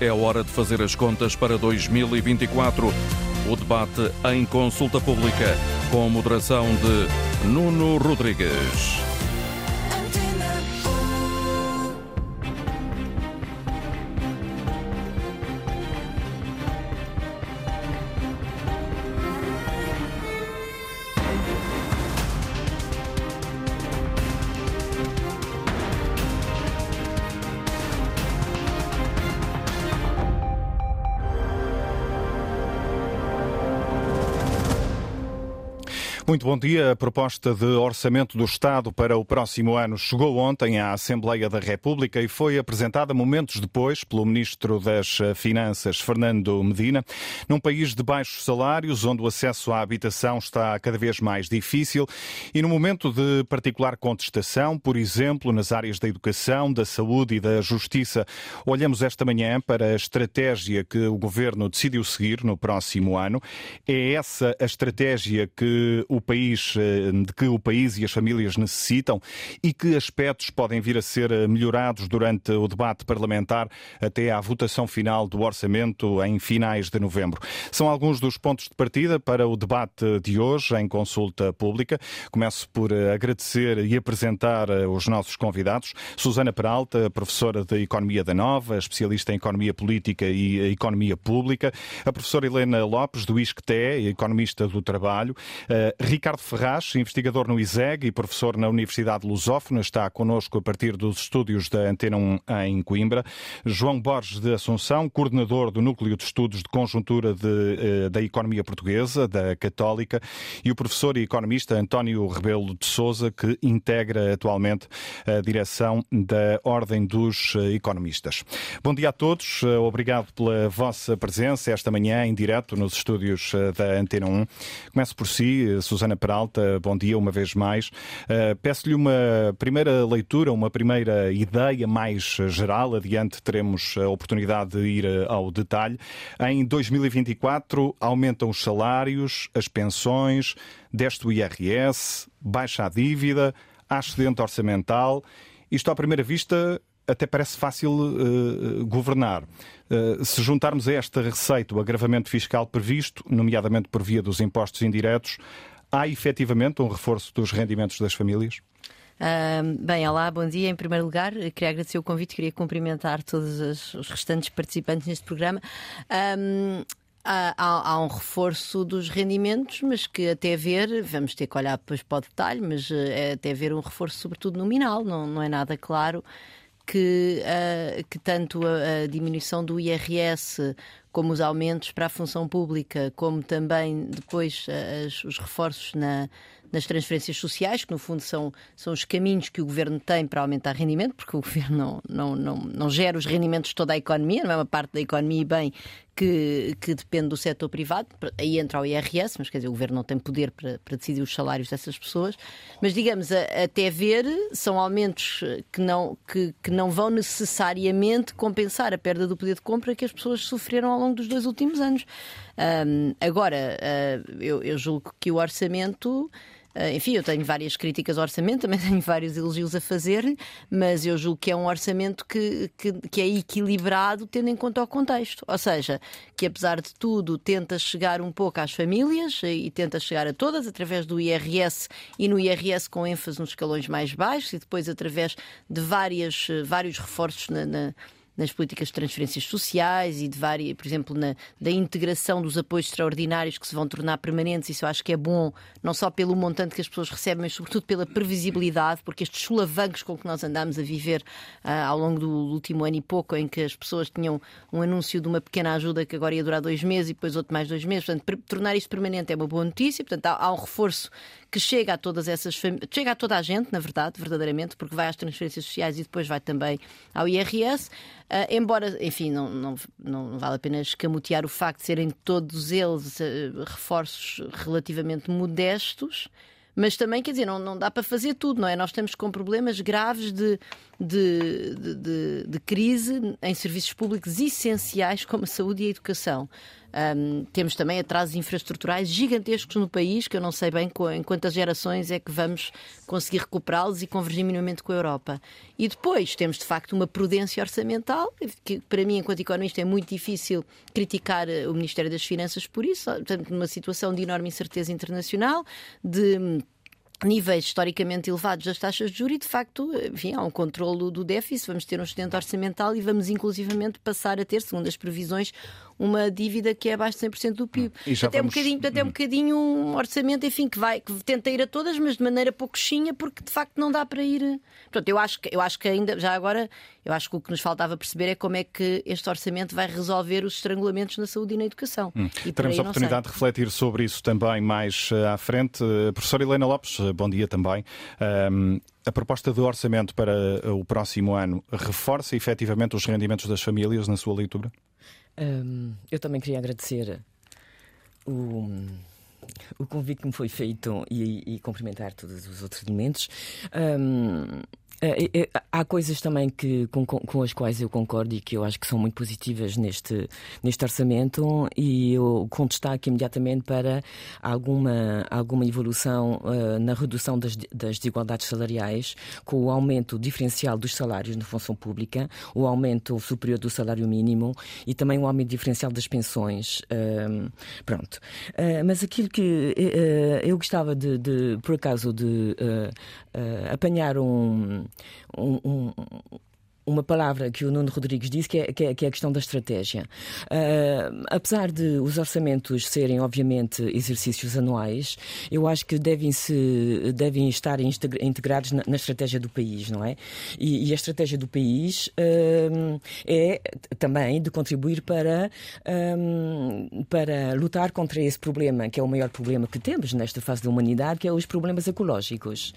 É hora de fazer as contas para 2024. O debate em consulta pública, com moderação de Nuno Rodrigues. Muito bom dia. A proposta de orçamento do Estado para o próximo ano chegou ontem à Assembleia da República e foi apresentada momentos depois pelo Ministro das Finanças, Fernando Medina. Num país de baixos salários, onde o acesso à habitação está cada vez mais difícil e no momento de particular contestação, por exemplo, nas áreas da educação, da saúde e da justiça, olhamos esta manhã para a estratégia que o Governo decidiu seguir no próximo ano. É essa a estratégia que o país, eh, de que o país e as famílias necessitam e que aspectos podem vir a ser eh, melhorados durante o debate parlamentar até à votação final do orçamento em finais de novembro. São alguns dos pontos de partida para o debate de hoje em consulta pública. Começo por eh, agradecer e apresentar os nossos convidados. Susana Peralta, professora de Economia da Nova, especialista em Economia Política e Economia Pública. A professora Helena Lopes, do ISCTE, economista do trabalho. Ricardo Ferraz, investigador no ISEG e professor na Universidade Lusófona, está connosco a partir dos estúdios da Antena 1 em Coimbra. João Borges de Assunção, coordenador do Núcleo de Estudos de Conjuntura de, eh, da Economia Portuguesa, da Católica, e o professor e economista António Rebelo de Souza, que integra atualmente a direção da Ordem dos Economistas. Bom dia a todos, eh, obrigado pela vossa presença esta manhã em direto nos estúdios eh, da Antena 1. Começo por si, Susana Susana Peralta, bom dia uma vez mais. Uh, Peço-lhe uma primeira leitura, uma primeira ideia mais geral. Adiante teremos a oportunidade de ir ao detalhe. Em 2024 aumentam os salários, as pensões, deste o IRS, baixa a dívida, há excedente orçamental. Isto, à primeira vista, até parece fácil uh, governar. Uh, se juntarmos a esta receita o agravamento fiscal previsto, nomeadamente por via dos impostos indiretos, Há efetivamente um reforço dos rendimentos das famílias? Bem, olá, bom dia. Em primeiro lugar, queria agradecer o convite, queria cumprimentar todos os restantes participantes neste programa. Um, há, há, um reforço dos rendimentos, mas que até ver, vamos ter que olhar depois para o detalhe, mas é até ver um reforço, sobretudo nominal, não, não é nada claro que, uh, que tanto a, a, diminuição do IRS como os aumentos para a função pública, como também depois uh, as, os reforços na, nas transferências sociais, que no fundo são, são os caminhos que o governo tem para aumentar rendimento, porque o governo não, não, não, não gera os rendimentos de toda a economia, não é uma parte da economia bem que, que depende do setor privado, aí entra o IRS, mas quer dizer, o governo não tem poder para, para decidir os salários dessas pessoas. Mas digamos, a, até ver, são aumentos que não, que, que não vão necessariamente compensar a perda do poder de compra que as pessoas sofreram ao longo dos dois últimos anos. Um, agora, uh, eu, eu julgo que o orçamento. Uh, enfim, eu tenho várias críticas ao orçamento, também tenho vários elogios a fazer-lhe, mas eu julgo que é um orçamento que, que, que, é equilibrado tendo em conta o contexto. Ou seja, que apesar de tudo tenta chegar um pouco às famílias e tenta chegar a todas através do IRS e no IRS com ênfase nos escalões mais baixos e depois através de várias, vários reforços na, na nas políticas de transferências sociais e de várias, por exemplo, na, da integração dos apoios extraordinários que se vão tornar permanentes. Isso eu acho que é bom, não só pelo montante que as pessoas recebem, mas sobretudo pela previsibilidade, porque estes solavancos com que nós andamos a viver uh, ao longo do último ano e pouco, em que as pessoas tinham um anúncio de uma pequena ajuda que agora ia durar dois meses e depois outro mais dois meses. Portanto, tornar isto permanente é uma boa notícia. Portanto, há, há um reforço que chega a todas essas chega a toda a gente, na verdade, verdadeiramente, porque vai às transferências sociais e depois vai também ao IRS. Uh, embora, enfim, não, não, não, vale a pena escamotear o facto de serem todos eles uh, reforços relativamente modestos, mas também, quer dizer, não, não dá para fazer tudo, não é? Nós estamos com problemas graves de, de, de, de crise em serviços públicos essenciais como a saúde e a educação. Um, temos também atrasos infraestruturais gigantescos no país, que eu não sei bem em quantas gerações é que vamos conseguir recuperá-los e convergir minimamente com a Europa. E depois temos, de facto, uma prudência orçamental, que para mim, enquanto economista, é muito difícil criticar eh, o Ministério das Finanças por isso, portanto, numa situação de enorme incerteza internacional, de níveis historicamente elevados das taxas de juros e, de facto, enfim, há um controlo do déficit, vamos ter um excedente orçamental e vamos inclusivamente passar a ter, segundo as previsões, uma dívida que é abaixo de 100% do PIB. Até, vamos... um bocadinho, até um hum. bocadinho um orçamento, enfim, que vai, que tenta ir a todas, mas de maneira pouquinha, porque de facto não dá para ir. Portanto, eu acho que, eu acho que ainda, já agora, eu acho que o que nos faltava perceber é como é que este orçamento vai resolver os estrangulamentos na saúde e na educação. Hum. E Teremos a oportunidade de refletir sobre isso também mais eh, à frente. Uh, professora Helena Lopes, bom dia também. Um, a proposta de orçamento para o próximo ano reforça efetivamente os rendimentos das famílias na sua leitura? Um, eu também queria agradecer o, o convite que me foi feito e, e cumprimentar todos os outros elementos. Um, há coisas também que, com, com, as quais eu concordo e que eu acho que são muito positivas neste, neste orçamento e eu com destaque imediatamente para alguma, alguma evolução uh, na redução das, das desigualdades salariais, com o aumento diferencial dos salários na função pública, o aumento superior do salário mínimo e também o aumento diferencial das pensões. Uh, pronto. Uh, mas aquilo que eu gostava de, de, por acaso, de apanhar um um, um, uma palavra que o Nuno Rodrigues disse, que é, que é, que é a questão da estratégia. Uh, apesar de os orçamentos serem, obviamente, exercícios anuais, eu acho que devem, -se, devem estar integrados na, na estratégia do país, não é? E, e a estratégia do país uh, é também de contribuir para, um, para lutar contra esse problema, que é o maior problema que temos nesta fase da humanidade, que é os problemas ecológicos.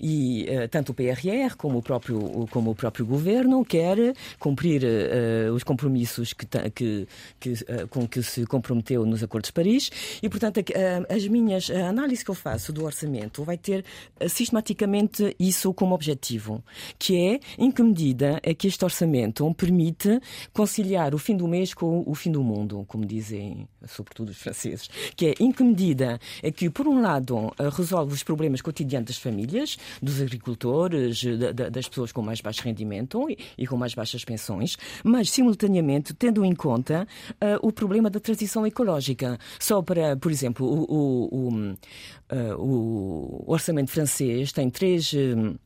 E uh, tanto o PRR como o próprio como o próprio governo quer cumprir uh, os compromissos que, que, que uh, com que se comprometeu nos Acordos de Paris. E, portanto, uh, as minhas, a análise que eu faço do orçamento vai ter sistematicamente isso como objetivo, que é em que medida é que este orçamento permite conciliar o fim do mês com o fim do mundo, como dizem sobretudo os franceses, que é em que medida é que, por um lado, resolve os problemas cotidianos das famílias, dos agricultores, das pessoas com mais baixo rendimento e, com mais baixas pensões, mas simultaneamente tendo em conta uh, o problema da transição ecológica. Só para, por exemplo, o, o, o, uh, o orçamento francês tem três. Uh,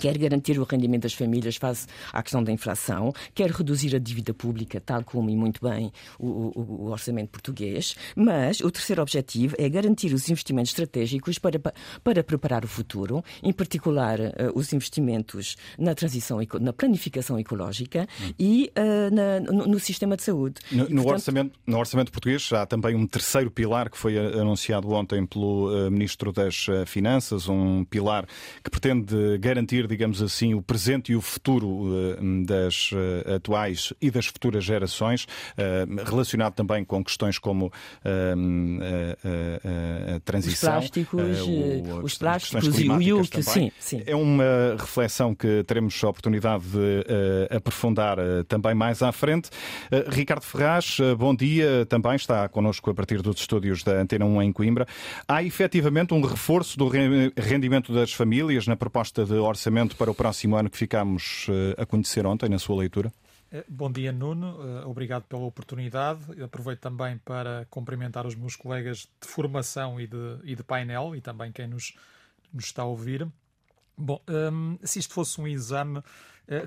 quer garantir o rendimento das famílias face à questão da inflação, quer reduzir a dívida pública, tal como e muito bem o, o, o, orçamento português, mas o terceiro objetivo é garantir os investimentos estratégicos para, para preparar o futuro, em particular uh, os investimentos na transição, na planificação ecológica hum. e uh, na, no, no, sistema de saúde. No, e, portanto... no, orçamento, no orçamento português há também um terceiro pilar que foi anunciado ontem pelo uh, Ministro das Finanças, um pilar que pretende garantir digamos assim, o presente e o futuro eh, das eh, atuais e das futuras gerações, eh, relacionado também com questões como a transição. Os plásticos, o, os plásticos e o IUC, sim, sim. É uma reflexão que teremos a oportunidade de aprofundar também mais à frente. Ricardo Ferraz, bom dia, também está connosco a partir dos estúdios da Antena 1 em Coimbra. Há efetivamente um reforço do rendimento das famílias na proposta de orçamento orçamento para o próximo ano que ficámos eh, a conhecer ontem, na sua leitura? Eh, bom dia, Nuno. Eh, obrigado pela oportunidade. Aproveito também para cumprimentar os meus colegas de formação e de, e de painel e também quem nos, nos está a ouvir. Bom, um, se isto fosse um exame,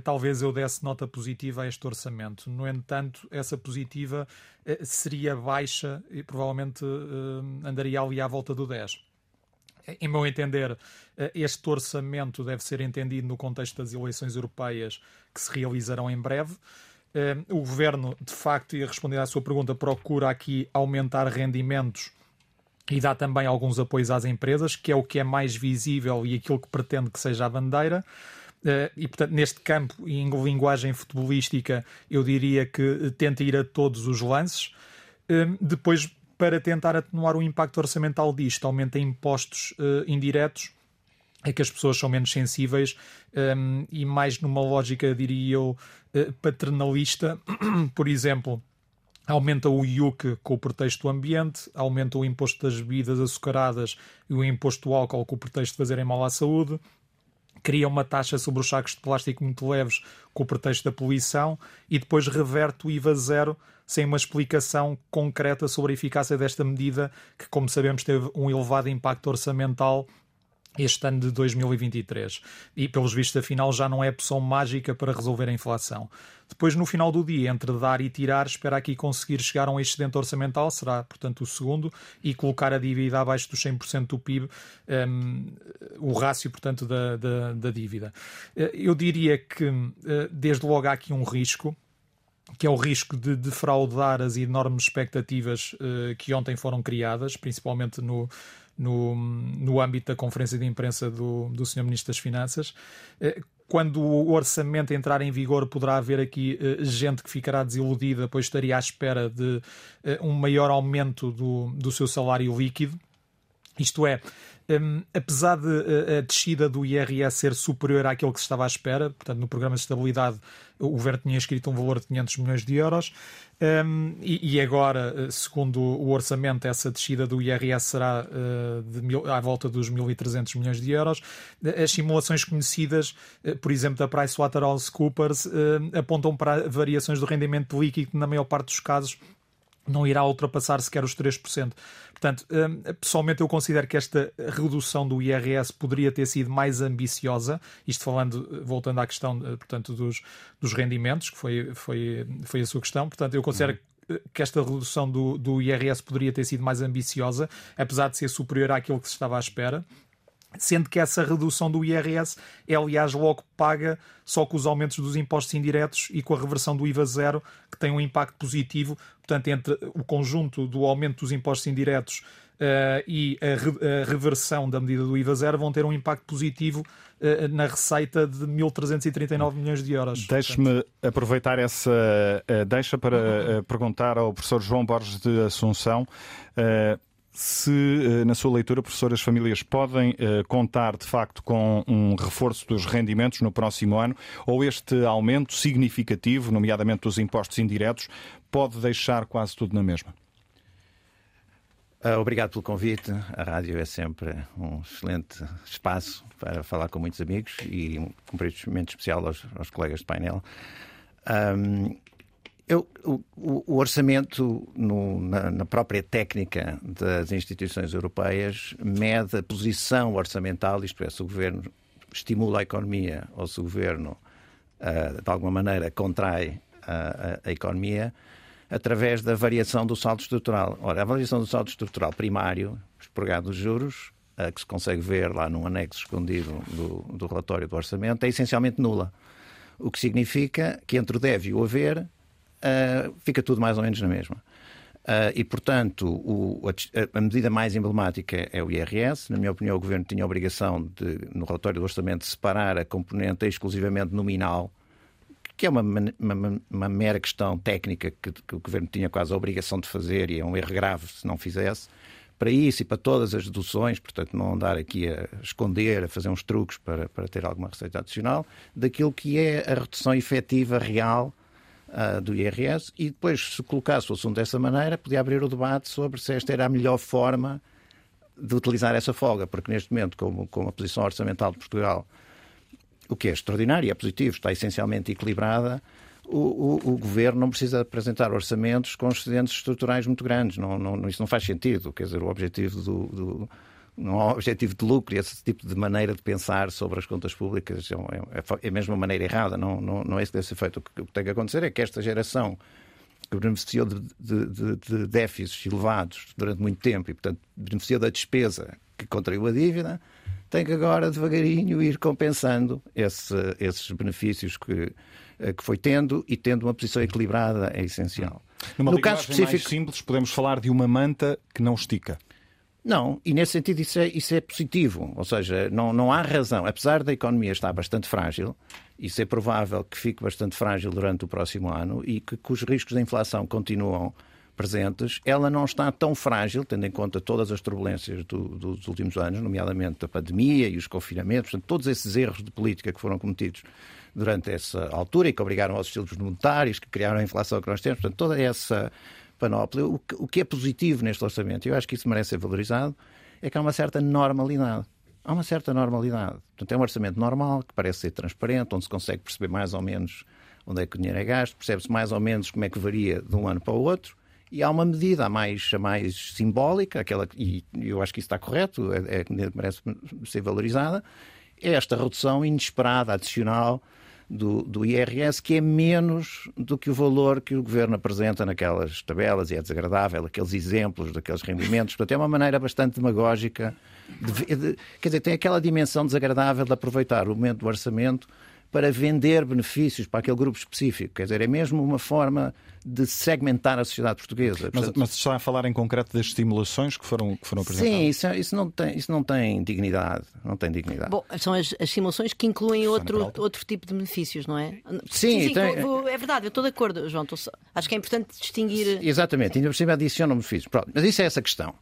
talvez eu desse nota positiva a este orçamento. No entanto, essa positiva seria baixa e provavelmente andaria ali à volta do 10 em meu entender, eh, este orçamento deve ser entendido no contexto das eleições europeias que se realizarão em breve. Eh, o governo, de facto, e a responder à sua pergunta, procura aqui aumentar rendimentos e dá também alguns apoios às empresas, que é o que é mais visível e aquilo que pretende que seja a bandeira. Eh, e, portanto, neste campo, em linguagem futebolística, eu diria que tenta ir a todos os lances. Depois para tentar atenuar o impacto orçamental disto, aumenta impostos uh, indiretos, é que as pessoas são menos sensíveis um, e mais numa lógica, diria eu, uh, paternalista. Por exemplo, Aumenta o IUC com o pretexto do ambiente, aumenta o imposto das bebidas açucaradas e o imposto do álcool com o pretexto de fazerem mal à saúde, cria uma taxa sobre os sacos de plástico muito leves com o pretexto da poluição e depois reverte o IVA zero sem uma explicação concreta sobre a eficácia desta medida, que, como sabemos, teve um elevado impacto orçamental este ano de 2023. E, pelos vistos, afinal, já não é poção mágica para resolver a inflação. Depois, no final do dia, entre dar e tirar, espera aqui conseguir chegar a um excedente orçamental, será, portanto, o segundo, e colocar a dívida abaixo dos 100% do PIB, um, o rácio, portanto, da, da, da, dívida. Eh, eu diria que, eh, desde logo, há aqui um risco, que é o risco de defraudar as enormes expectativas uh, que ontem foram criadas, principalmente no, no, no âmbito da conferência de imprensa do, do Sr. Ministro das Finanças. Uh, quando o orçamento entrar em vigor, poderá haver aqui uh, gente que ficará desiludida, pois estaria à espera de um maior aumento do, do seu salário líquido. Isto é, um, apesar de a descida do IRS ser superior àquilo que se estava à espera, portanto, no programa de estabilidade o governo tinha escrito um valor de 500 milhões de euros um, e, e, agora, eh, segundo o orçamento, essa descida do IRS será uh, de mil, à volta dos 1.300 milhões de euros. As simulações conhecidas, uh, por exemplo, da PricewaterhouseCoopers, uh, apontam para variações do rendimento líquido na maior parte dos casos não irá ultrapassar sequer os 3%. Portanto, hum, pessoalmente eu considero que esta redução do IRS poderia ter sido mais ambiciosa, isto falando, voltando à questão, eh, portanto, dos, dos rendimentos, que foi, foi, foi a sua questão. Portanto, eu considero uhum. que esta redução do, do IRS poderia ter sido mais ambiciosa, apesar de ser superior àquilo que se estava à espera sendo que essa redução do IRS é, aliás, logo paga só com os aumentos dos impostos indiretos e com a reversão do IVA zero, que tem um impacto positivo. Portanto, entre o conjunto do aumento dos impostos indiretos uh, e a, re a, reversão da medida do IVA zero vão ter um impacto positivo uh, na receita de 1.339 milhões de euros. Deixe-me aproveitar essa uh, deixa para perguntar ao professor João Borges de Assunção se eh, na sua leitura, professor, as famílias podem eh, contar de facto com um reforço dos rendimentos no próximo ano ou este aumento significativo, nomeadamente dos impostos indiretos, pode deixar quase tudo na mesma? Ah, obrigado pelo convite. A rádio é sempre um excelente espaço para falar com muitos amigos e um cumprimento especial aos, aos colegas de painel. Um, eu, o, o, orçamento, no, na, na, própria técnica das instituições europeias, mede a posição orçamental, isto é, se o governo estimula a economia ou se o governo, uh, de alguma maneira, contrai a, a, a, economia, através da variação do saldo estrutural. Ora, a variação do saldo estrutural primário, expurgado dos juros, uh, que se consegue ver lá num anexo escondido do, do relatório do orçamento, é essencialmente nula. O que significa que entre o deve e o haver uh, fica tudo mais ou menos na mesma. Uh, e, portanto, o, a, a, medida mais emblemática é o IRS. Na minha opinião, o Governo tinha a obrigação de, no relatório do orçamento, separar a componente exclusivamente nominal, que é uma, uma, uma mera questão técnica que, que, o Governo tinha quase a obrigação de fazer e é um erro grave se não fizesse. Para isso e para todas as deduções, portanto, não andar aqui a esconder, a fazer uns truques para, para ter alguma receita adicional, daquilo que é a redução efetiva real uh, do IRS e depois, se colocasse o assunto dessa maneira, podia abrir o debate sobre se esta era a melhor forma de utilizar essa folga, porque neste momento, como, como a posição orçamental de Portugal, o que é extraordinário é positivo, está essencialmente equilibrada, o, o, o, governo não precisa apresentar orçamentos com excedentes estruturais muito grandes. Não, não, isso não faz sentido. Quer dizer, o objetivo do, do não há objetivo de lucro e esse tipo de maneira de pensar sobre as contas públicas é, é, é mesmo uma maneira errada, não, não, não é isso que deve ser feito. O que, o que tem que acontecer é que esta geração que beneficiou de, de, de, de déficits elevados durante muito tempo e, portanto, beneficiou da despesa que contraiu a dívida, tem que agora devagarinho ir compensando esse, esses benefícios que, eh, que foi tendo e tendo uma posição equilibrada é essencial. Numa no caso específico mais simples, podemos falar de uma manta que não estica. Não, e nesse sentido isso é, isso é positivo. Ou seja, não, não há razão, apesar da economia estar bastante frágil, isso é provável que fique bastante frágil durante o próximo ano e que, que os riscos da inflação continuam presentes, ela não está tão frágil, tendo em conta todas as turbulências do, dos últimos anos, nomeadamente a pandemia e os confinamentos, portanto, todos esses erros de política que foram cometidos durante essa altura e que obrigaram aos estilos monetários, que criaram a inflação que nós temos. Portanto, toda essa panóplia. O que, é positivo neste orçamento, eu acho que isso merece ser valorizado, é que há uma certa normalidade. Há uma certa normalidade. Portanto, é um orçamento normal, que parece ser transparente, onde se consegue perceber mais ou menos onde é que o dinheiro é gasto, percebe-se mais ou menos como é que varia de um ano para o outro, e há uma medida a mais, a mais simbólica, aquela, e eu acho que isso está correto, é, é, merece ser valorizada, é esta redução inesperada, adicional, do, do, IRS, que é menos do que o valor que o governo apresenta naquelas tabelas, e é desagradável, aqueles exemplos daqueles rendimentos. Portanto, é uma maneira bastante demagógica. De, de, quer dizer, tem aquela dimensão desagradável de aproveitar o momento do orçamento para vender benefícios para aquele grupo específico. Quer dizer, é mesmo uma forma de segmentar a sociedade portuguesa. Mas, mas está a falar em concreto das estimulações que foram, que foram apresentadas? Sim, isso, isso, não tem, isso não tem dignidade. Não tem dignidade. Bom, são as, as simulações que incluem outro, outro tipo de benefícios, não é? Sim, sim, tem... é verdade, eu estou de acordo, João. Só... Acho que é importante distinguir. Exatamente, ainda por cima adicionam benefícios. Pronto, mas isso é essa questão.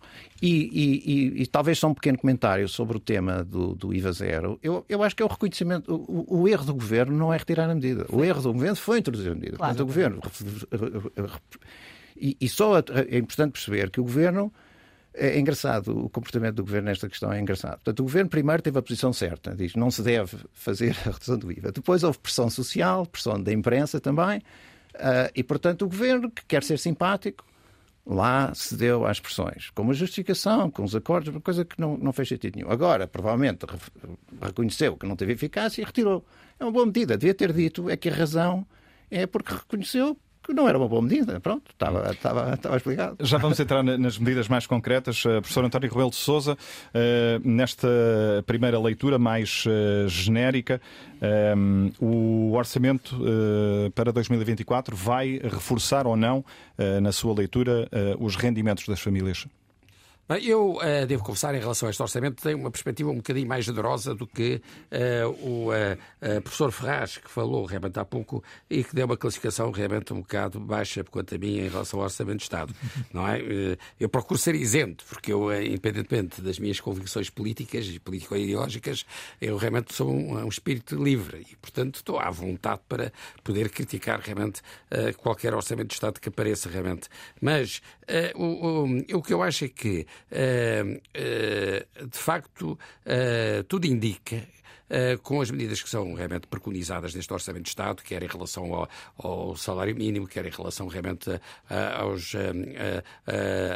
E, e, e, e, talvez só um pequeno comentário sobre o tema do, do IVA zero. Eu, eu acho que é o reconhecimento. O, o, erro do governo não é retirar a medida. O erro do governo foi introduzir a medida. Claro. Portanto, o governo e, e só é importante perceber que o governo. É, é engraçado, o comportamento do governo nesta questão é engraçado. Portanto, o governo primeiro teve a posição certa, diz não se deve fazer a redução do IVA. Depois houve pressão social, pressão da imprensa também, uh, e portanto o governo, que quer ser simpático, lá cedeu às pressões, com uma justificação, com os acordos, uma coisa que não, não fez sentido nenhum. Agora, provavelmente, reconheceu que não teve eficácia e retirou. É uma boa medida. Devia ter dito é que a razão é porque reconheceu que não era uma boa medida. Pronto, estava, estava, estava explicado. Já vamos entrar nas medidas mais concretas. Uh, professor António Rebelo de Souza, uh, nesta primeira leitura mais uh, genérica, o orçamento para 2024 vai reforçar ou não, na sua leitura, os rendimentos das famílias? Bem, eu uh, devo confessar, em relação a este orçamento, tenho uma perspectiva um bocadinho mais generosa do que uh, o uh, professor Ferraz, que falou realmente há pouco e que deu uma classificação realmente um bocado baixa, quanto a mim, em relação ao orçamento de Estado. Não é? eu procuro ser isento, porque eu, independentemente das minhas convicções políticas e político-ideológicas, eu realmente sou um, um, espírito livre e, portanto, estou à vontade para poder criticar realmente qualquer orçamento de Estado que apareça realmente. Mas o, o, o que eu acho é que de facto, eh, tudo indica eh, com as medidas que são realmente preconizadas neste Orçamento de Estado, quer em relação ao, ao salário mínimo, quer em relação realmente aos,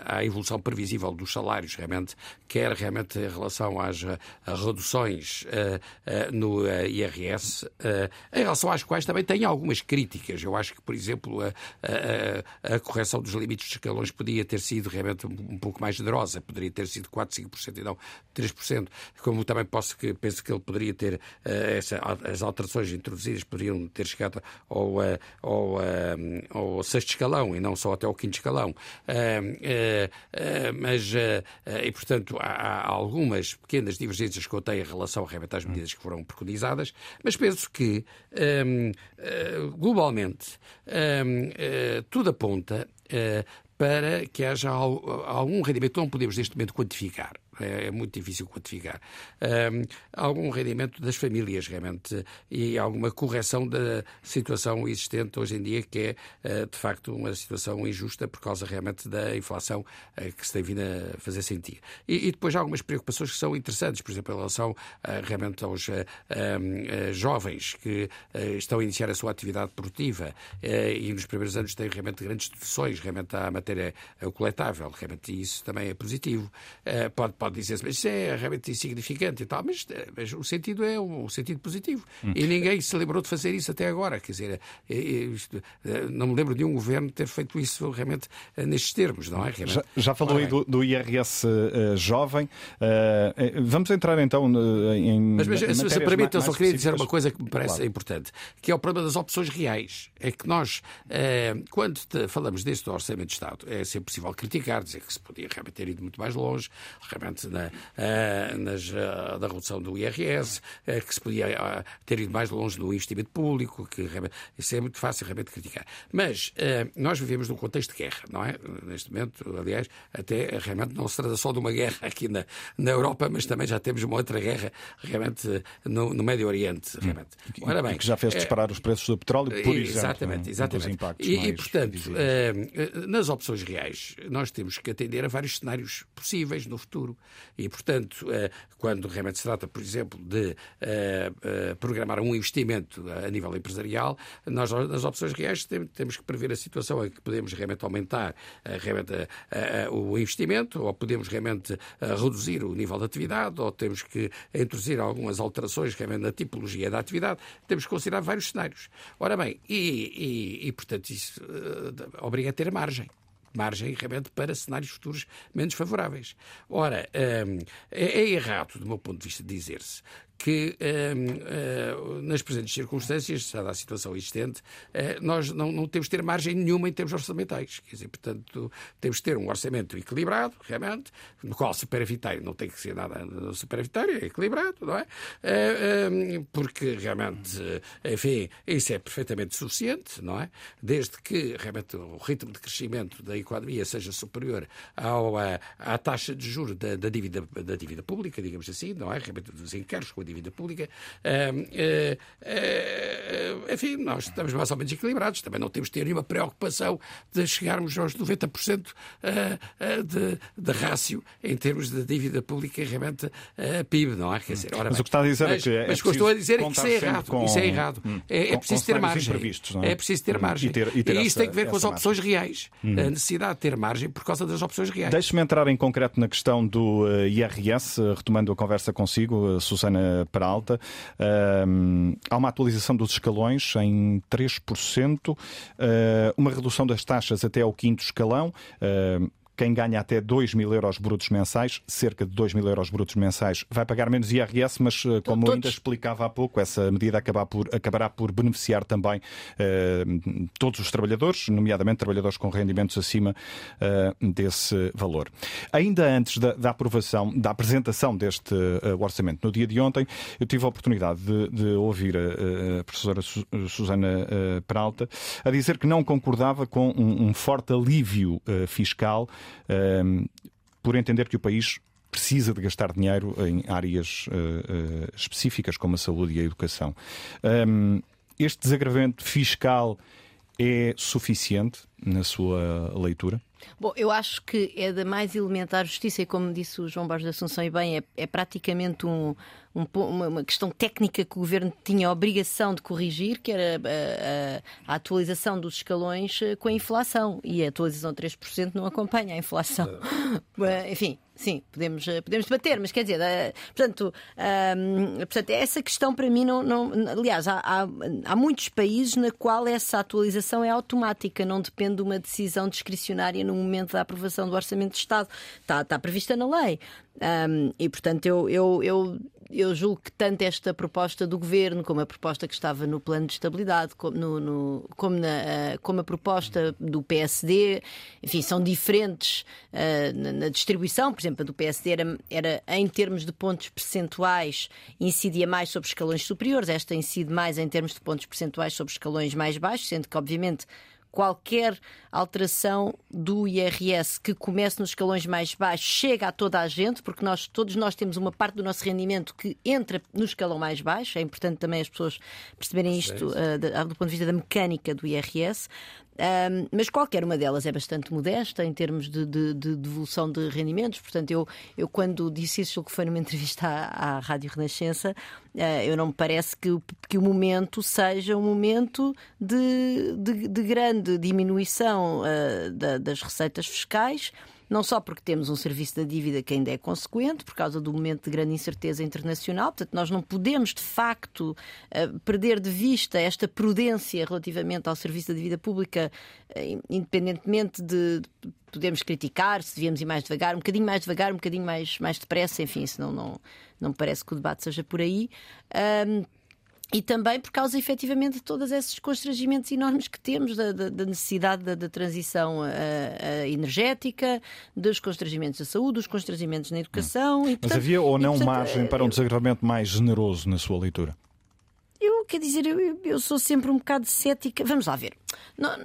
à evolução previsível dos salários, realmente, quer realmente em relação às reduções no IRS, em relação às quais também tenho algumas críticas. Eu acho que, por exemplo, a, a, a correção dos limites de escalões podia ter sido realmente um pouco mais generosa, poderia ter sido 4, 5% e não 3%, como também posso que penso que ele poderia ter ter eh, essa, as alterações introduzidas poderiam ter chegado ao, eh, ao, eh, ao, sexto escalão e não só até ao quinto escalão. Mas, e portanto, há, algumas pequenas divergências que eu tenho em relação realmente às medidas que foram preconizadas, mas penso que, globalmente, tudo aponta para que haja algum rendimento que não podemos neste momento quantificar é, é muito difícil quantificar. Um, algum rendimento das famílias, realmente, e alguma correção da situação existente hoje em dia, que é, uh, de facto, uma situação injusta por causa realmente da inflação uh, que se tem vindo a fazer sentir. E, e, depois há algumas preocupações que são interessantes, por exemplo, em relação uh, realmente aos jovens que estão a iniciar a sua atividade produtiva e nos primeiros anos têm realmente grandes deduções realmente à matéria coletável. Realmente isso também é positivo. pode pode dizer-se, mas isso é realmente insignificante e tal, mas, eh, mas o sentido é o, sentido positivo. Hum. E ninguém se lembrou de fazer isso até agora. Quer dizer, eh, isto, eh, não me lembro de um governo ter feito isso realmente nestes termos, não é? Realmente. Já, já falou aí do, do IRS uh, jovem. Uh, vamos entrar então em. Mas, mas se, se permite, eu só queria dizer uma coisa que me parece claro. importante, que é o problema das opções reais. É que nós, quando falamos deste Orçamento de Estado, é sempre possível criticar, dizer que se podia realmente ter ido muito mais longe, realmente realmente na, nas, da redução do IRS, que se podia ter ido mais longe do investimento público, que isso é muito fácil realmente criticar. Mas nós vivemos num contexto de guerra, não é? Neste momento, aliás, até realmente não se trata só de uma guerra aqui na, na Europa, mas também já temos uma outra guerra realmente no, no Médio Oriente. Realmente. Hum. Ora bem, que já fez disparar é, os preços do petróleo, por exatamente, exemplo. Exatamente. E, e, portanto, uh, nas opções reais, nós temos que atender a vários cenários possíveis no futuro. E, portanto, uh, quando realmente se trata, por exemplo, de uh, programar um investimento a nível empresarial, nós, nas opções reais, temos que prever a situação em que podemos realmente aumentar realmente, o investimento, ou podemos realmente reduzir o nível de atividade, ou temos que introduzir algumas alterações realmente na tipologia da atividade. Temos que considerar vários cenários. Ora bem, e, e, e portanto, isso obriga a ter margem margem realmente para cenários futuros menos favoráveis. Ora, um, é, é, errado, do meu ponto de vista, dizer-se que, uh, uh, nas presentes circunstâncias, dada a situação existente, uh, nós não, não, temos de ter margem nenhuma em termos orçamentais. Quer dizer, portanto, temos de ter um orçamento equilibrado, realmente, no qual superavitário não tem que ser nada superavitário, é equilibrado, não é? porque realmente, enfim, isso é perfeitamente suficiente, não é? Desde que realmente o ritmo de crescimento da economia seja superior ao, à, à taxa de juros da, da, dívida, da dívida pública, digamos assim, não é? Realmente dos encargos com a dívida pública. Uh, uh, enfim, nós estamos mais ou menos equilibrados. Também não temos de ter nenhuma preocupação de chegarmos aos 90% de, de rácio em termos de dívida pública realmente PIB, não é? Quer dizer, ora mas o que está a dizer mas, é que. É mas o que estou a dizer é que isso é errado. Com, isso é errado. Hum, é, é, preciso ter margem. É? é? preciso ter hum, margem. E, ter, e, ter e isso essa, tem que ver com as opções margem. reais. Hum. A necessidade de ter margem por causa das opções reais. Deixe-me entrar em concreto na questão do IRS, retomando a conversa consigo, Susana Peralta. há uma atualização dos escalões em 3%, ah, uma redução das taxas até ao quinto escalão. Quem ganha até 2 mil euros brutos mensais, cerca de 2 mil euros brutos mensais, vai pagar menos IRS, mas eh, como Todos. ainda explicava há pouco, essa medida acabar por, acabará por beneficiar também uh, todos os trabalhadores, nomeadamente trabalhadores com rendimentos acima uh, desse valor. Ainda antes da, da, aprovação, da apresentação deste uh, orçamento, no dia de ontem, eu tive a oportunidade de, de ouvir a, a professora Susana Peralta a dizer que não concordava com um, um forte alívio fiscal por entender que o país precisa de gastar dinheiro em áreas uh, uh, específicas como a saúde e a educação. Um, este desagravamento fiscal é suficiente na sua leitura? Bom, eu acho que é da mais elementar justiça e, como disse o João Borges da Assunção, e bem, é, é praticamente um, um, uma, questão técnica que o Governo tinha a obrigação de corrigir, que era a, a, a atualização dos escalões eh, com a inflação. E a atualização de 3% não acompanha a inflação. Enfim, Sim, podemos, eh, podemos debater, mas quer dizer, portanto, uh, portanto, essa questão para mim não. não aliás, há, há, há, muitos países na qual essa atualização é automática, não depende de uma decisão discricionária no momento da aprovação do Orçamento de Estado. Está, está prevista na lei. Um, e, portanto, eu, eu, eu, eu julgo que tanto esta proposta do governo, como a proposta que estava no plano de estabilidade, como, no, no, como, na, uh, como a proposta do PSD, enfim, são diferentes uh, na, na, distribuição. Por exemplo, a do PSD era, era, em termos de pontos percentuais, incidia mais sobre escalões superiores, esta incide mais em termos de pontos percentuais sobre escalões mais baixos, sendo que, obviamente, qualquer alteração do IRS que comece nos escalões mais baixos chega a toda a gente, porque nós, todos nós temos uma parte do nosso rendimento que entra no escalão mais baixo. É importante também as pessoas perceberem isto uh, do ponto de vista da mecânica do IRS. Um, mas qualquer uma delas é bastante modesta em termos de, de, de devolução de rendimentos. Portanto, eu, eu quando disse isso, que foi numa entrevista à, à Rádio Renascença, uh, eu não me parece que, que o momento seja um momento de, de, de grande diminuição uh, da, das receitas fiscais não só porque temos um serviço da dívida que ainda é consequente, por causa do momento de grande incerteza internacional, portanto, nós não podemos, de facto, eh, perder de vista esta prudência relativamente ao serviço da dívida pública, eh, independentemente de podemos criticar se devíamos ir mais devagar, um bocadinho mais devagar, um bocadinho mais, mais depressa, enfim, senão não, não parece que o debate seja por aí. Um, e também por causa efetivamente de todos esses constrangimentos enormes que temos da, da, da necessidade da, da transição a, a energética, dos constrangimentos da saúde, dos constrangimentos na educação. Hum. E, portanto, Mas havia ou não e, portanto, margem para um desagravamento mais generoso na sua leitura? Eu, quer dizer, eu, eu sou sempre um bocado cética. Vamos lá ver. Não,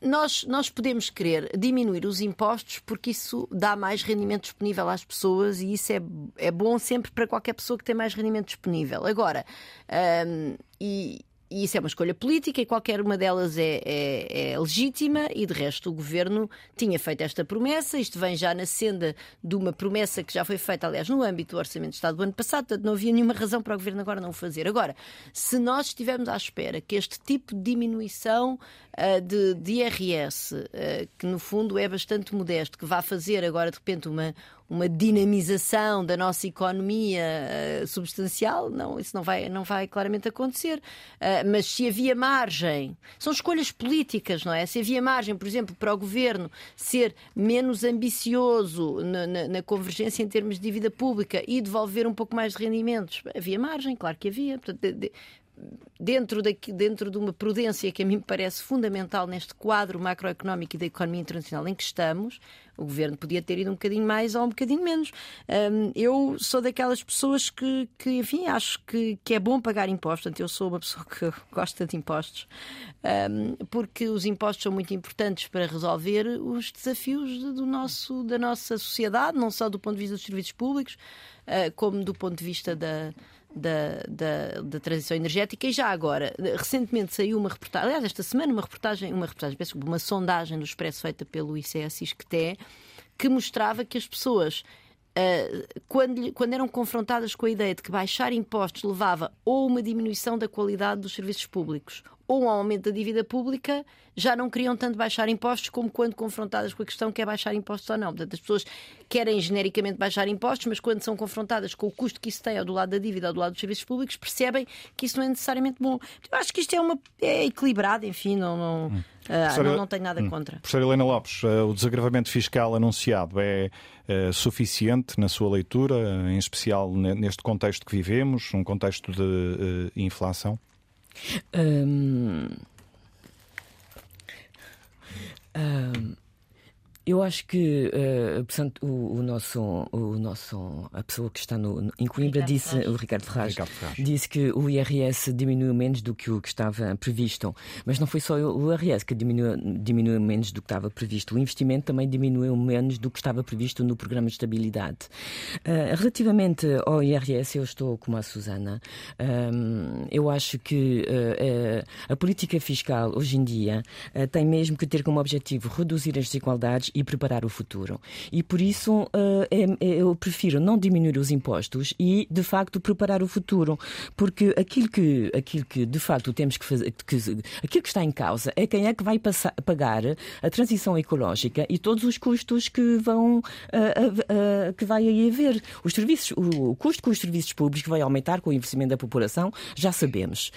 nós, nós podemos querer diminuir os impostos porque isso dá mais rendimento disponível às pessoas e isso é, é bom sempre para qualquer pessoa que tem mais rendimento disponível. Agora, hum, e, e isso é uma escolha política e qualquer uma delas é, é, é, legítima, e de resto o governo tinha feito esta promessa. Isto vem já na senda de uma promessa que já foi feita, aliás, no âmbito do Orçamento de Estado do ano passado, portanto não havia nenhuma razão para o governo agora não o fazer. Agora, se nós estivermos à espera que este tipo de diminuição uh, de, de IRS, uh, que no fundo é bastante modesto, que vá fazer agora de repente uma, uma dinamização da nossa economia uh, substancial, não, isso não vai, não vai claramente acontecer. Uh, mas se havia margem, são escolhas políticas, não é? Se havia margem, por exemplo, para o governo ser menos ambicioso na, na, na convergência em termos de dívida pública e devolver um pouco mais de rendimentos, havia margem, claro que havia. Portanto, de, de, dentro, daqui, dentro de uma prudência que a mim me parece fundamental neste quadro macroeconómico e da economia internacional em que estamos, o governo podia ter ido um bocadinho mais ou um bocadinho menos. Um, eu sou daquelas pessoas que, que enfim, acho que, que é bom pagar impostos. Portanto, eu sou uma pessoa que gosta de impostos, um, porque os impostos são muito importantes para resolver os desafios do nosso, da nossa sociedade, não só do ponto de vista dos serviços públicos, uh, como do ponto de vista da da, da, da, transição energética e já agora, recentemente saiu uma reportagem, aliás, esta semana uma reportagem, uma reportagem, uma sondagem do Expresso feita pelo ICS ISCTE, que mostrava que as pessoas Uh, quando, quando, eram confrontadas com a ideia de que baixar impostos levava ou uma diminuição da qualidade dos serviços públicos ou um aumento da dívida pública, já não queriam tanto baixar impostos como quando confrontadas com a questão que é baixar impostos ou não. Portanto, as pessoas querem genericamente baixar impostos, mas quando são confrontadas com o custo que isso tem ao do lado da dívida ou do lado dos serviços públicos, percebem que isso não é necessariamente bom. Eu acho que isto é, uma, é equilibrado, enfim, não, não, hum. uh, não, não tenho nada hum. contra. Professora Helena Lopes, uh, o desagravamento fiscal anunciado é uh, suficiente na sua leitura, em especial neste contexto que vivemos, um contexto de inflação? Um, um, eu acho que, uh, portanto, o, o, nosso, o nosso, a pessoa que está no, em Coimbra Ricardo disse, Ferraz. o Ricardo Ferraz, Ricardo Ferraz, disse que o IRS diminuiu menos do que o que estava previsto. Mas não foi só o IRS que diminuiu, diminuiu menos do que estava previsto. O investimento também diminuiu menos do que estava previsto no programa de estabilidade. Uh, relativamente ao IRS, eu estou como a Susana. Um, eu acho que uh, a política fiscal hoje em dia tem mesmo que ter como objetivo reduzir as desigualdades e preparar o futuro. E por isso uh, eu prefiro não diminuir os impostos e, de facto, preparar o futuro. Porque aquilo que, aquilo que de facto, temos que fazer, que, aquilo que está em causa é quem é que vai passar, pagar a transição ecológica e todos os custos que vão uh, uh, que vai aí haver. Os serviços, o, custo com os serviços públicos vai aumentar com o investimento da população, já sabemos.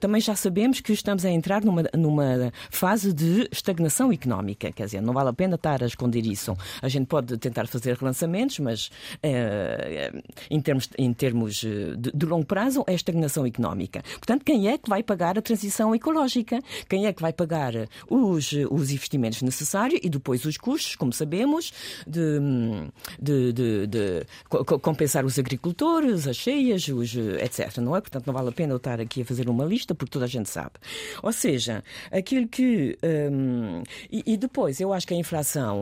também já sabemos que estamos a entrar numa, numa fase de estagnação económica, quer dizer, não vale a pena estar a esconder isso. A gente pode tentar fazer relançamentos, mas eh, em termos, em termos eh, de, de, longo prazo é estagnação económica. Portanto, quem é que vai pagar a transição ecológica? Quem é que vai pagar os, os investimentos necessários e depois os custos, como sabemos, de, de, de, de compensar os agricultores, as cheias, os, etc. Não é? Portanto, não vale a pena eu estar aqui a fazer uma lista, porque toda a gente sabe. Ou seja, aquilo que. Hum, e, e depois, eu acho que a inflação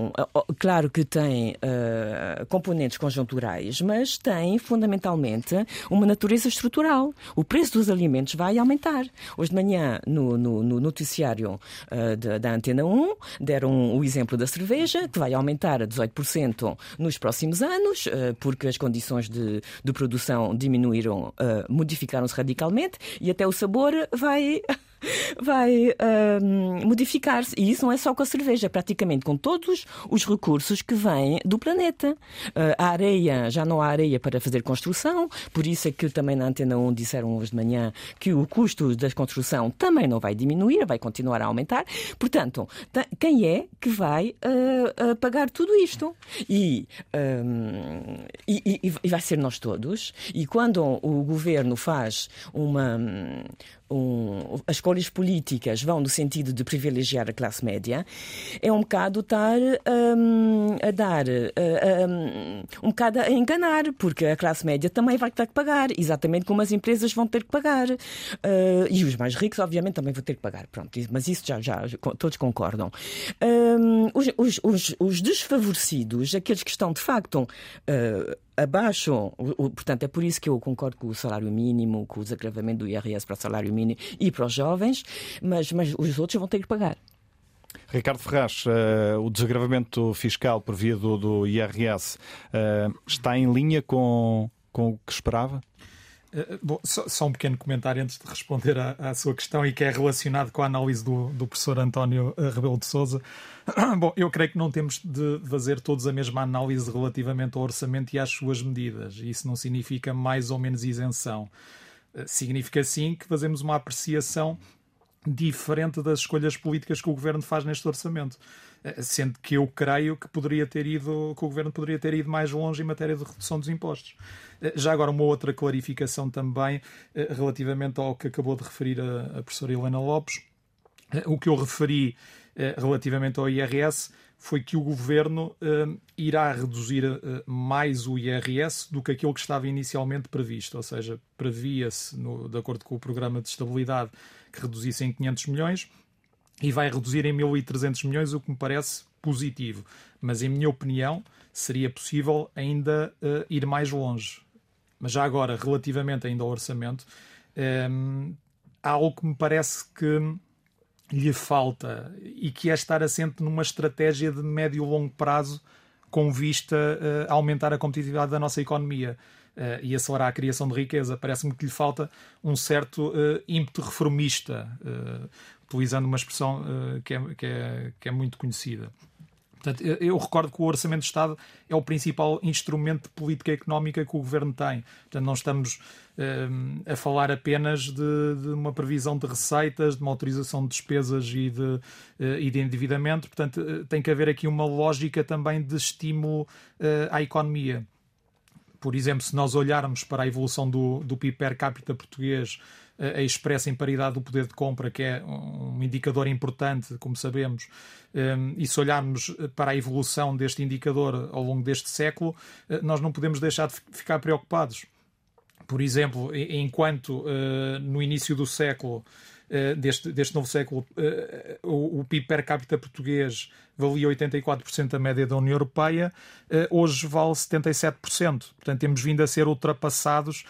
claro que tem uh, componentes conjunturais, mas tem fundamentalmente uma natureza estrutural. O preço dos alimentos vai aumentar. Hoje de manhã, no, no, no noticiário uh, da, da, Antena 1, deram o exemplo da cerveja, que vai aumentar a 18% nos próximos anos, uh, porque as condições de, de produção diminuíram, modificaram-se radicalmente, e até o sabor vai vai uh, modificar-se. E isso não é só com a cerveja, é praticamente com todos os recursos que vêm do planeta. Uh, a areia, já não há areia para fazer construção, por isso é que também na Antena 1 disseram hoje de manhã que o custo da construção também não vai diminuir, vai continuar a aumentar. Portanto, quem é que vai uh, pagar tudo isto? E, e, e, e vai ser nós todos. E quando o governo faz uma um, as escolhas políticas vão no sentido de privilegiar a classe média, é um bocado estar um, a dar, um, um bocado a enganar, porque a classe média também vai ter que pagar, exatamente como as empresas vão ter que pagar. Uh, e os mais ricos, obviamente, também vão ter que pagar. Pronto, mas isso já, já todos concordam. Um, os, os, os, os, desfavorecidos, aqueles que estão de facto. Uh, abaixo, portanto, é por isso que eu concordo com o salário mínimo, com o desagravamento do IRS para o salário mínimo e para os jovens, mas, mas os outros vão ter que pagar. Ricardo Ferraz, uh, o desagravamento fiscal por via do, do IRS uh, está em linha com, com o que esperava? Uh, bom, só, só, um pequeno comentário antes de responder à, à, sua questão e que é relacionado com a análise do, do professor António Rebelo de Souza. Bom, eu creio que não temos de fazer todos a mesma análise relativamente ao orçamento e às suas medidas. Isso não significa mais ou menos isenção. Eh, significa sim que fazemos uma apreciação diferente das escolhas políticas que o governo faz neste orçamento. Eh, sendo que eu creio que poderia ter ido, que o governo poderia ter ido mais longe em matéria de redução dos impostos. Eh, já agora, uma outra clarificação também relativamente ao que acabou de referir a, a professora Helena Lopes. O que eu referi eh, relativamente ao IRS foi que o governo uh, irá reduzir uh, mais o IRS do que aquilo que estava inicialmente previsto, ou seja, previa-se, de acordo com o programa de estabilidade, que reduzisse em 500 milhões e vai reduzir em 1.300 milhões, o que me parece positivo. Mas, em minha opinião, seria possível ainda uh, ir mais longe. Mas já agora, relativamente ainda ao orçamento, um, há algo que me parece que lhe falta e que é estar assente numa estratégia de médio e longo prazo com vista uh, a aumentar a competitividade da nossa economia uh, e acelerar a criação de riqueza. Parece-me que lhe falta um certo uh, ímpeto reformista, utilizando uma expressão que, é, que, é, que é muito conhecida. Portanto, eu recordo que o Orçamento de Estado é o principal instrumento de política económica que o Governo tem. Portanto, não estamos um, a falar apenas de, de, uma previsão de receitas, de uma autorização de despesas e de, uh, e de endividamento. Portanto, uh, tem que haver aqui uma lógica também de estímulo uh, à economia. Por exemplo, se nós olharmos para a evolução do, do PIB per capita português a expressa em paridade do poder de compra, que é um indicador importante, como sabemos, hum, e se olharmos para a evolução deste indicador ao longo deste século, eh, nós não podemos deixar de ficar preocupados. Por exemplo, enquanto eh, no início do século eh, deste, deste novo século, o, o PIB per capita português valia 84% da média da União Europeia, hoje vale 77%. Portanto, temos vindo a ser ultrapassados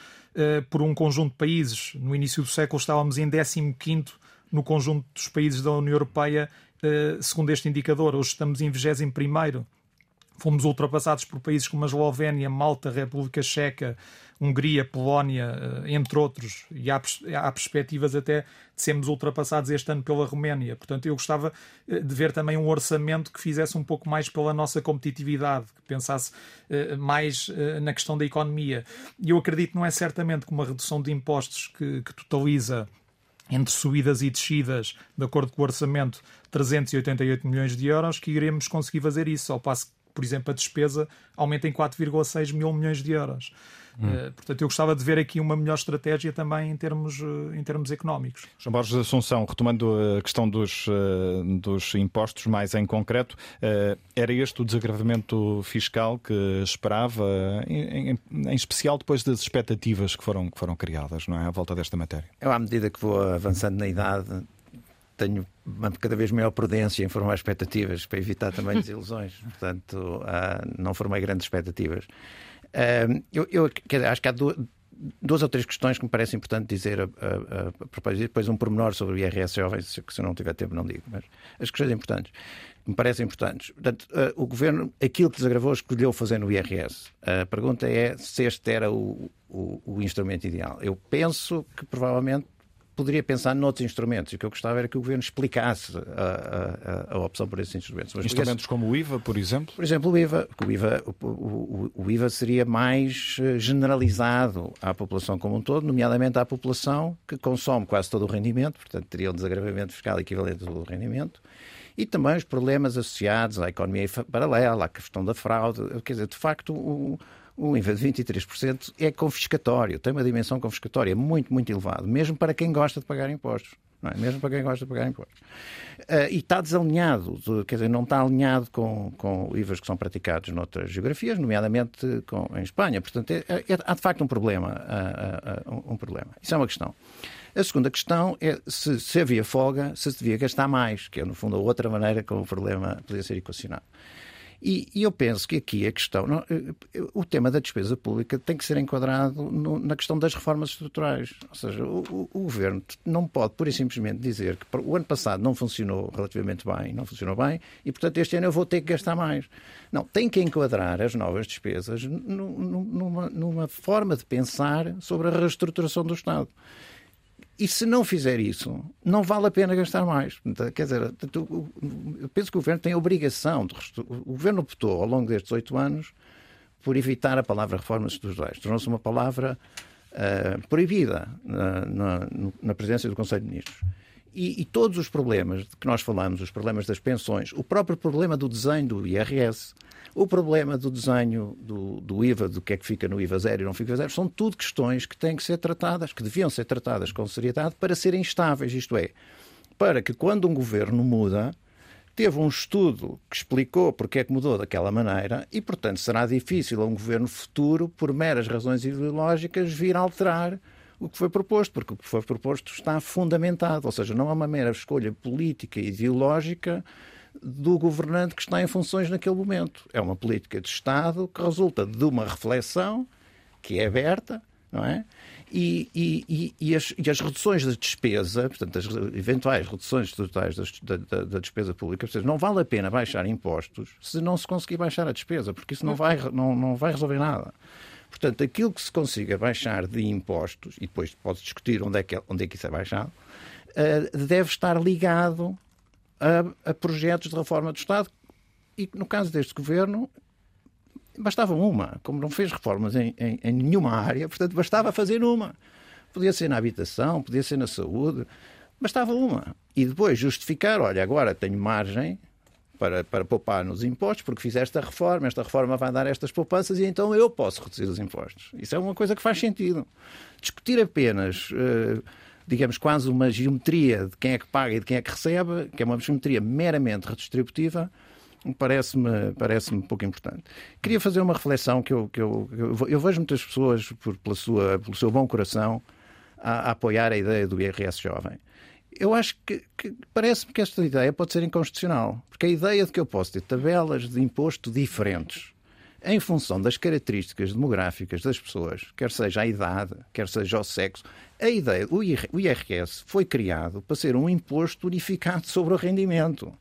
por um conjunto de países. No início do século estávamos em 15 no conjunto dos países da União Europeia, uh, segundo este indicador. Hoje estamos em 21 Fomos ultrapassados por países como a Eslovénia, Malta, República Checa, Hungria, Polónia, eh, entre outros, e há, há perspectivas até de sermos ultrapassados este ano pela Roménia. Portanto, eu gostava eh, de ver também um orçamento que fizesse um pouco mais pela nossa competitividade, que pensasse eh, mais na questão da economia. E eu acredito que não é certamente que uma redução de impostos que, que totaliza entre subidas e descidas, de acordo com o orçamento, 388 milhões de euros, que iremos conseguir fazer isso, ao passo que, por exemplo, a despesa aumenta em 4,6 mil milhões de euros. Hum. Uh, portanto, eu gostava de ver aqui uma melhor estratégia também em termos, uh, em termos económicos. João Borges Assunção, retomando a questão dos, uh, dos impostos mais em concreto, era este o desagravamento fiscal que esperava, em, em, em, especial depois das expectativas que foram, que foram criadas, não é? À volta desta matéria. Eu, à medida que vou avançando na idade, tenho uma cada vez maior prudência em formar expectativas para evitar também desilusões. Portanto, não formei grandes expectativas eu, eu acho que há duas, duas ou três questões que me parece importante dizer a, a, a propósito, depois um pormenor sobre o IRS jovens, que se eu não tiver tempo não digo, mas as questões importantes, me parecem importantes. Portanto, uh, o Governo, aquilo que desagravou, escolheu fazer no IRS. A pergunta é se este era o, o, o instrumento ideal. Eu penso que provavelmente poderia pensar noutros instrumentos. E o que eu gostava era que o Governo explicasse a, a, a opção por esses instrumentos. Mas instrumentos como o IVA, por exemplo? Por exemplo, o IVA. O IVA, o, o, o IVA seria mais eh, generalizado à população como um todo, nomeadamente à população que consome quase todo o rendimento, portanto teria um desagravamento fiscal equivalente ao rendimento, e também os problemas associados à economia paralela, à questão da fraude. Quer dizer, de facto, o, o IVA de 23% é confiscatório, tem uma dimensão confiscatória muito, muito elevada, mesmo para quem gosta de pagar impostos. Não é? Mesmo para quem gosta de pagar impostos. Uh, e está desalinhado, quer dizer, não está alinhado com, com IVAs que são praticados noutras geografias, nomeadamente com, em Espanha. Portanto, é, é, há de facto um problema, uh, uh, um problema. Isso é uma questão. A segunda questão é se, se havia folga, se se devia gastar mais, que é, no fundo, a outra maneira como o problema podia ser equacionado. E, e, eu penso que aqui a questão, não, eh, o tema da despesa pública tem que ser enquadrado no, na questão das reformas estruturais. Ou seja, o, o, governo não pode pura e simplesmente dizer que o ano passado não funcionou relativamente bem, não funcionou bem, e portanto este ano eu vou ter que gastar mais. Não, tem que enquadrar as novas despesas numa, numa forma de pensar sobre a reestruturação do Estado. E se não fizer isso, não vale a pena gastar mais. Quer dizer, eu penso que o governo tem a obrigação. De... O governo optou, ao longo destes oito anos, por evitar a palavra reformas estruturais. Tornou-se uma palavra uh, proibida na, na, na, presidência do Conselho de Ministros. E, e, todos os problemas que nós falamos, os problemas das pensões, o próprio problema do desenho do IRS, o problema do desenho do, do, IVA, do que é que fica no IVA zero e não fica zero, são tudo questões que têm que ser tratadas, que deviam ser tratadas com seriedade para serem estáveis, isto é, para que quando um governo muda, teve um estudo que explicou porque é que mudou daquela maneira e, portanto, será difícil a um governo futuro, por meras razões ideológicas, vir alterar o que foi proposto, porque o que foi proposto está fundamentado, ou seja, não é uma mera escolha política e ideológica do governante que está em funções naquele momento. É uma política de Estado que resulta de uma reflexão que é aberta, não é? E, e, e, as, e, as, reduções da despesa, portanto, as eventuais reduções totais da, da, da, despesa pública, não vale a pena baixar impostos se não se conseguir baixar a despesa, porque isso não vai, não, não vai resolver nada. Portanto, aquilo que se consiga baixar de impostos, e depois pode discutir onde é que, onde é que isso é baixado, uh, deve estar ligado a, a projetos de reforma do Estado e, no caso deste governo, bastava uma. Como não fez reformas em, em, em, nenhuma área, portanto, bastava fazer uma. Podia ser na habitação, podia ser na saúde, bastava uma. E depois justificar: olha, agora tenho margem para, para poupar nos impostos, porque fiz esta reforma, esta reforma vai dar estas poupanças e então eu posso reduzir os impostos. Isso é uma coisa que faz sentido. Discutir apenas. Uh, digamos, quase uma geometria de quem é que paga e de quem é que recebe, que é uma geometria meramente redistributiva, parece-me parece pouco importante. Queria fazer uma reflexão que eu, que eu, eu vejo muitas pessoas, por, pela sua, pelo seu bom coração, a, a apoiar a ideia do IRS jovem. Eu acho que, que parece-me que esta ideia pode ser inconstitucional, porque a ideia de que eu posso ter tabelas de imposto diferentes em função das características demográficas das pessoas, quer seja a idade, quer seja o sexo, a ideia, o IRS foi criado para ser um imposto unificado sobre o rendimento.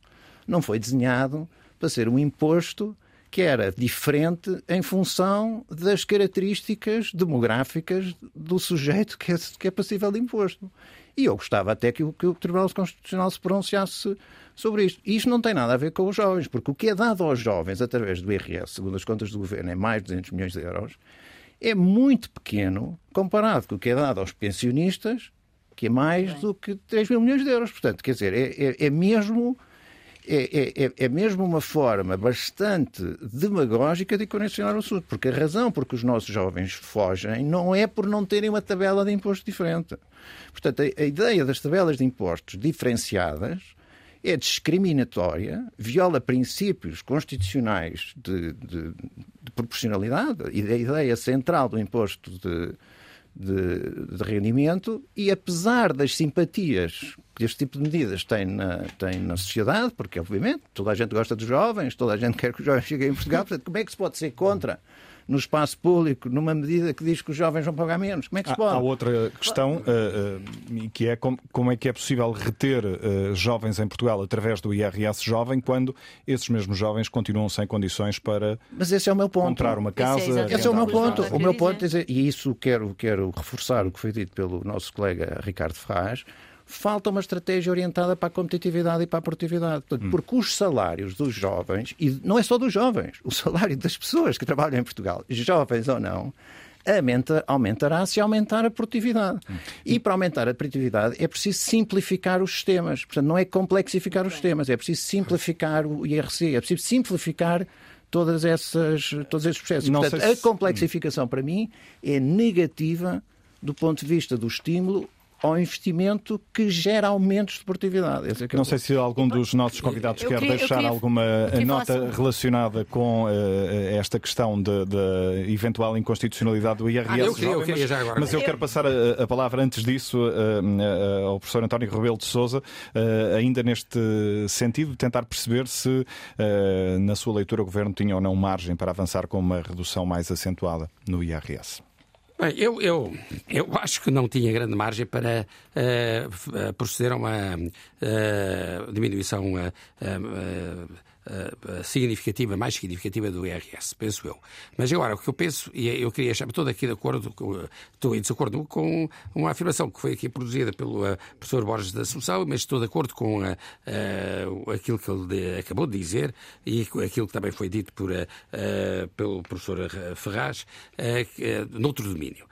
Não foi desenhado para ser um imposto que era diferente em função das características demográficas do sujeito que é, que é passível de imposto. E eu gostava até que o, que o Tribunal Constitucional se pronunciasse sobre isto. E isto não tem nada a ver com os jovens, porque o que é dado aos jovens através do IRS, segundo as contas do governo, é mais de 200 milhões de euros é muito pequeno comparado com o que é dado aos pensionistas, que é mais do que 3 mil milhões de euros. Portanto, quer dizer, é, é, é mesmo. É, é, é, mesmo uma forma bastante demagógica de condicionar o assunto, porque a razão por que os nossos jovens fogem não é por não terem uma tabela de imposto diferente. Portanto, a, a ideia das tabelas de impostos diferenciadas é discriminatória, viola princípios constitucionais de, de, de proporcionalidade e da ideia central do imposto de, de, de, rendimento e apesar das simpatias que este tipo de medidas tem na, tem na sociedade, porque, obviamente, toda a gente gosta dos jovens, toda a gente quer que os jovens cheguem em Portugal, portanto, como é que se pode ser contra? No espaço público, numa medida que diz que os jovens vão pagar menos. Como é que se pode? Há, há outra questão, uh, uh, que é como, como, é que é possível reter uh, jovens em Portugal através do IRS jovem quando esses mesmos jovens continuam sem condições para Mas esse é o meu ponto. comprar uma casa. Esse é, esse é o meu ponto. O meu ponto é, e isso quero, quero reforçar o que foi dito pelo nosso colega Ricardo Ferraz, falta uma estratégia orientada para a competitividade e para a produtividade. Portanto, hum. Porque os salários dos jovens, e não é só dos jovens, o salário das pessoas que trabalham em Portugal, jovens ou não, aumenta, aumentará se aumentar a produtividade. Hum. E para aumentar a produtividade é preciso simplificar os sistemas. Portanto, não é complexificar os sistemas, é preciso simplificar o IRC, é preciso simplificar todas essas, todos esses processos. Não Portanto, se... a complexificação, para mim, é negativa do ponto de vista do estímulo ao investimento que gera aumentos de produtividade. É não sei se algum dos nossos convidados quer queria, deixar queria, alguma nota sobre... relacionada com uh, esta questão da eventual inconstitucionalidade do IRS. Ah, eu queria, eu queria já agora. Mas eu quero passar a, a palavra antes disso uh, uh, ao professor António Rebelo de Souza, ainda neste sentido, tentar perceber se na sua leitura o Governo tinha ou não margem para avançar com uma redução mais acentuada no IRS. Bem, eu, eu, eu acho que não tinha grande margem para uh, proceder a uma uh, diminuição uh, uh, significativa, mais significativa do IRS, penso eu. Mas agora, o que eu penso, e eu queria chamar estou aqui de acordo, com, estou em desacordo com uma afirmação que foi aqui produzida pelo professor Borges da Assunção, mas estou de acordo com aquilo que ele acabou de dizer e aquilo que também foi dito por, pelo professor Ferraz noutro domínio.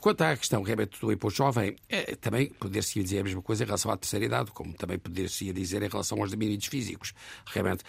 quanto à questão realmente do imposto jovem, também poder-se dizer a mesma coisa em relação à terceira idade, como também poder-se dizer em relação aos domínios físicos. Realmente,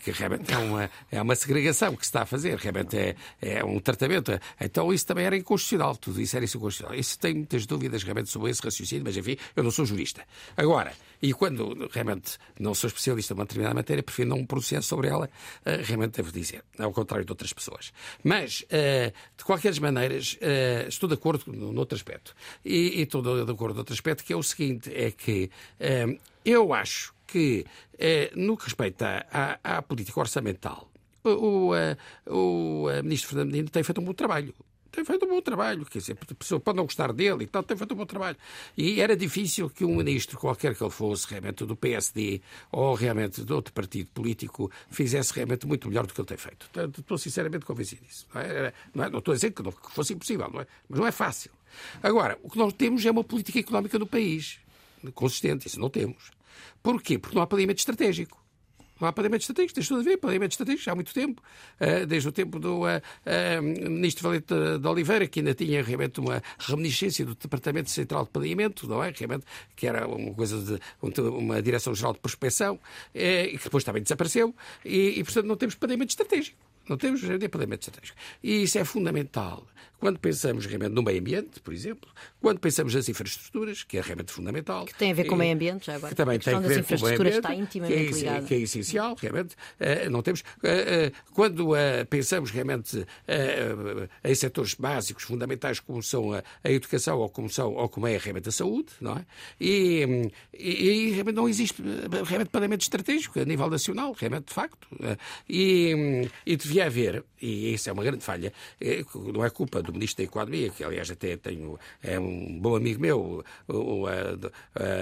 que realmente é uma, é uma segregação que se está a fazer, realmente é, é um tratamento. Então isso também era inconstitucional, tudo isso era inconstitucional. Isso tem muitas dúvidas realmente sobre esse raciocínio, mas enfim, eu não sou jurista. Agora, e quando realmente não sou especialista numa determinada matéria, prefiro não pronunciar sobre ela, uh, realmente devo dizer, ao contrário de outras pessoas. Mas, uh, de qualquer maneira, uh, estou de acordo no, no outro aspecto. E, e, estou de acordo no outro aspecto, que é o seguinte, é que eu acho que, eh, no que respeita à, à política orçamental, o, o, eh, o, eh, ministro Fernando Medina tem feito um bom trabalho tem feito um bom trabalho, quer dizer, a pessoa pode não gostar dele e tal, tem feito um bom trabalho. E era difícil que um ministro, qualquer que ele fosse, realmente do PSD ou realmente de outro partido político, fizesse realmente muito melhor do que ele tem feito. Estou sinceramente convencido disso. Não, é? não, é? não estou a dizer que, não, que fosse impossível, não é? mas não é fácil. Agora, o que nós temos é uma política económica no país consistente, isso não temos. Porquê? Porque não há planeamento estratégico. Não há planeamento estratégico, tens tudo a ver, planeamento estratégico há muito tempo, eh, desde o tempo do uh, uh, ministro Valente de Oliveira, que ainda tinha realmente uma reminiscência do Departamento Central de Planeamento, não é? Realmente, que era uma coisa de uma Direção-Geral de Prospecção, e que depois também desapareceu, e, e portanto não temos planeamento estratégico. Não temos planeamento estratégico. E isso é fundamental. Quando pensamos realmente no meio ambiente, por exemplo, quando pensamos nas infraestruturas, que é realmente fundamental. Que tem a ver com o meio ambiente, já agora. Que também tem a ver com o meio ambiente. Está intimamente que é, ligado. que é essencial, realmente. Uh, não temos. Uh, uh, quando pensamos realmente em setores básicos, fundamentais, como são a, a, educação ou como, são, ou como é realmente a saúde, não é? E, e, e realmente não existe realmente planeamento estratégico a nível nacional, realmente, de facto. E, e devia haver, e isso é uma grande falha, não é culpa do Ministro da Economia, que aliás até tenho, é um bom amigo meu, o,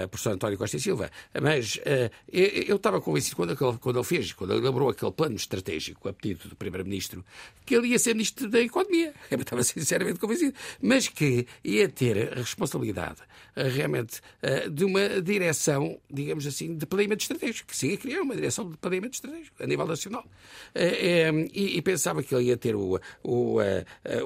professor António Costa e Silva, mas uh, eu estava convencido quando, quando ele fez, quando ele elaborou aquele plano estratégico a pedido do Primeiro-Ministro, que ele ia ser Ministro da Economia. Eu estava sinceramente convencido, mas que ia ter a responsabilidade uh, realmente de uma direção, digamos assim, de planeamento estratégico, que se ia criar uma direção de planeamento estratégico a nível nacional. E, pensava que ele ia ter o, o,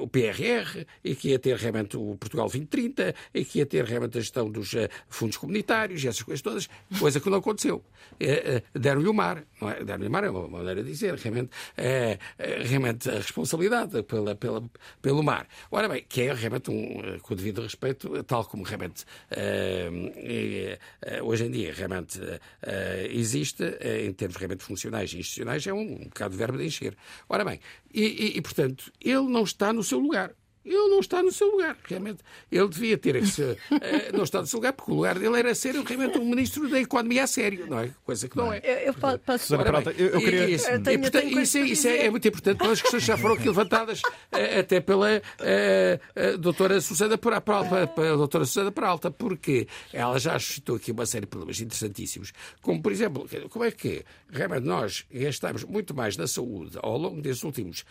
o PRR, e que ia ter realmente o Portugal 2030 e que ia ter realmente a gestão dos uh, fundos comunitários e essas coisas todas, coisa que não aconteceu. Deram-lhe o mar, não é? Deram-lhe o mar é uma maneira de dizer, realmente, realmente a responsabilidade pela, pela, pelo mar. Ora bem, que é realmente, um, com o devido respeito, tal como realmente hoje em dia realmente existe, em termos realmente funcionais e institucionais, é um, um bocado de verbo de encher. Ora bem, e, e, e portanto, ele não está no seu lugar ele não está no seu lugar. Realmente, ele devia ter esse. uh, não está no seu lugar, porque o lugar dele era ser realmente um ministro da Economia a sério, não é? Coisa que não é. Eu, eu posso. Ora, Peralta, eu, eu queria... Isso, eu tenho, portanto, tenho isso, é, isso é, é, muito importante pelas questões que já foram aqui levantadas, uh, até pela uh, doutora Susana Peralta, pela doutora Susana Peralta, porque ela já suscitou aqui uma série de problemas interessantíssimos, como, por exemplo, como é que realmente nós gastamos muito mais na saúde ao longo desses últimos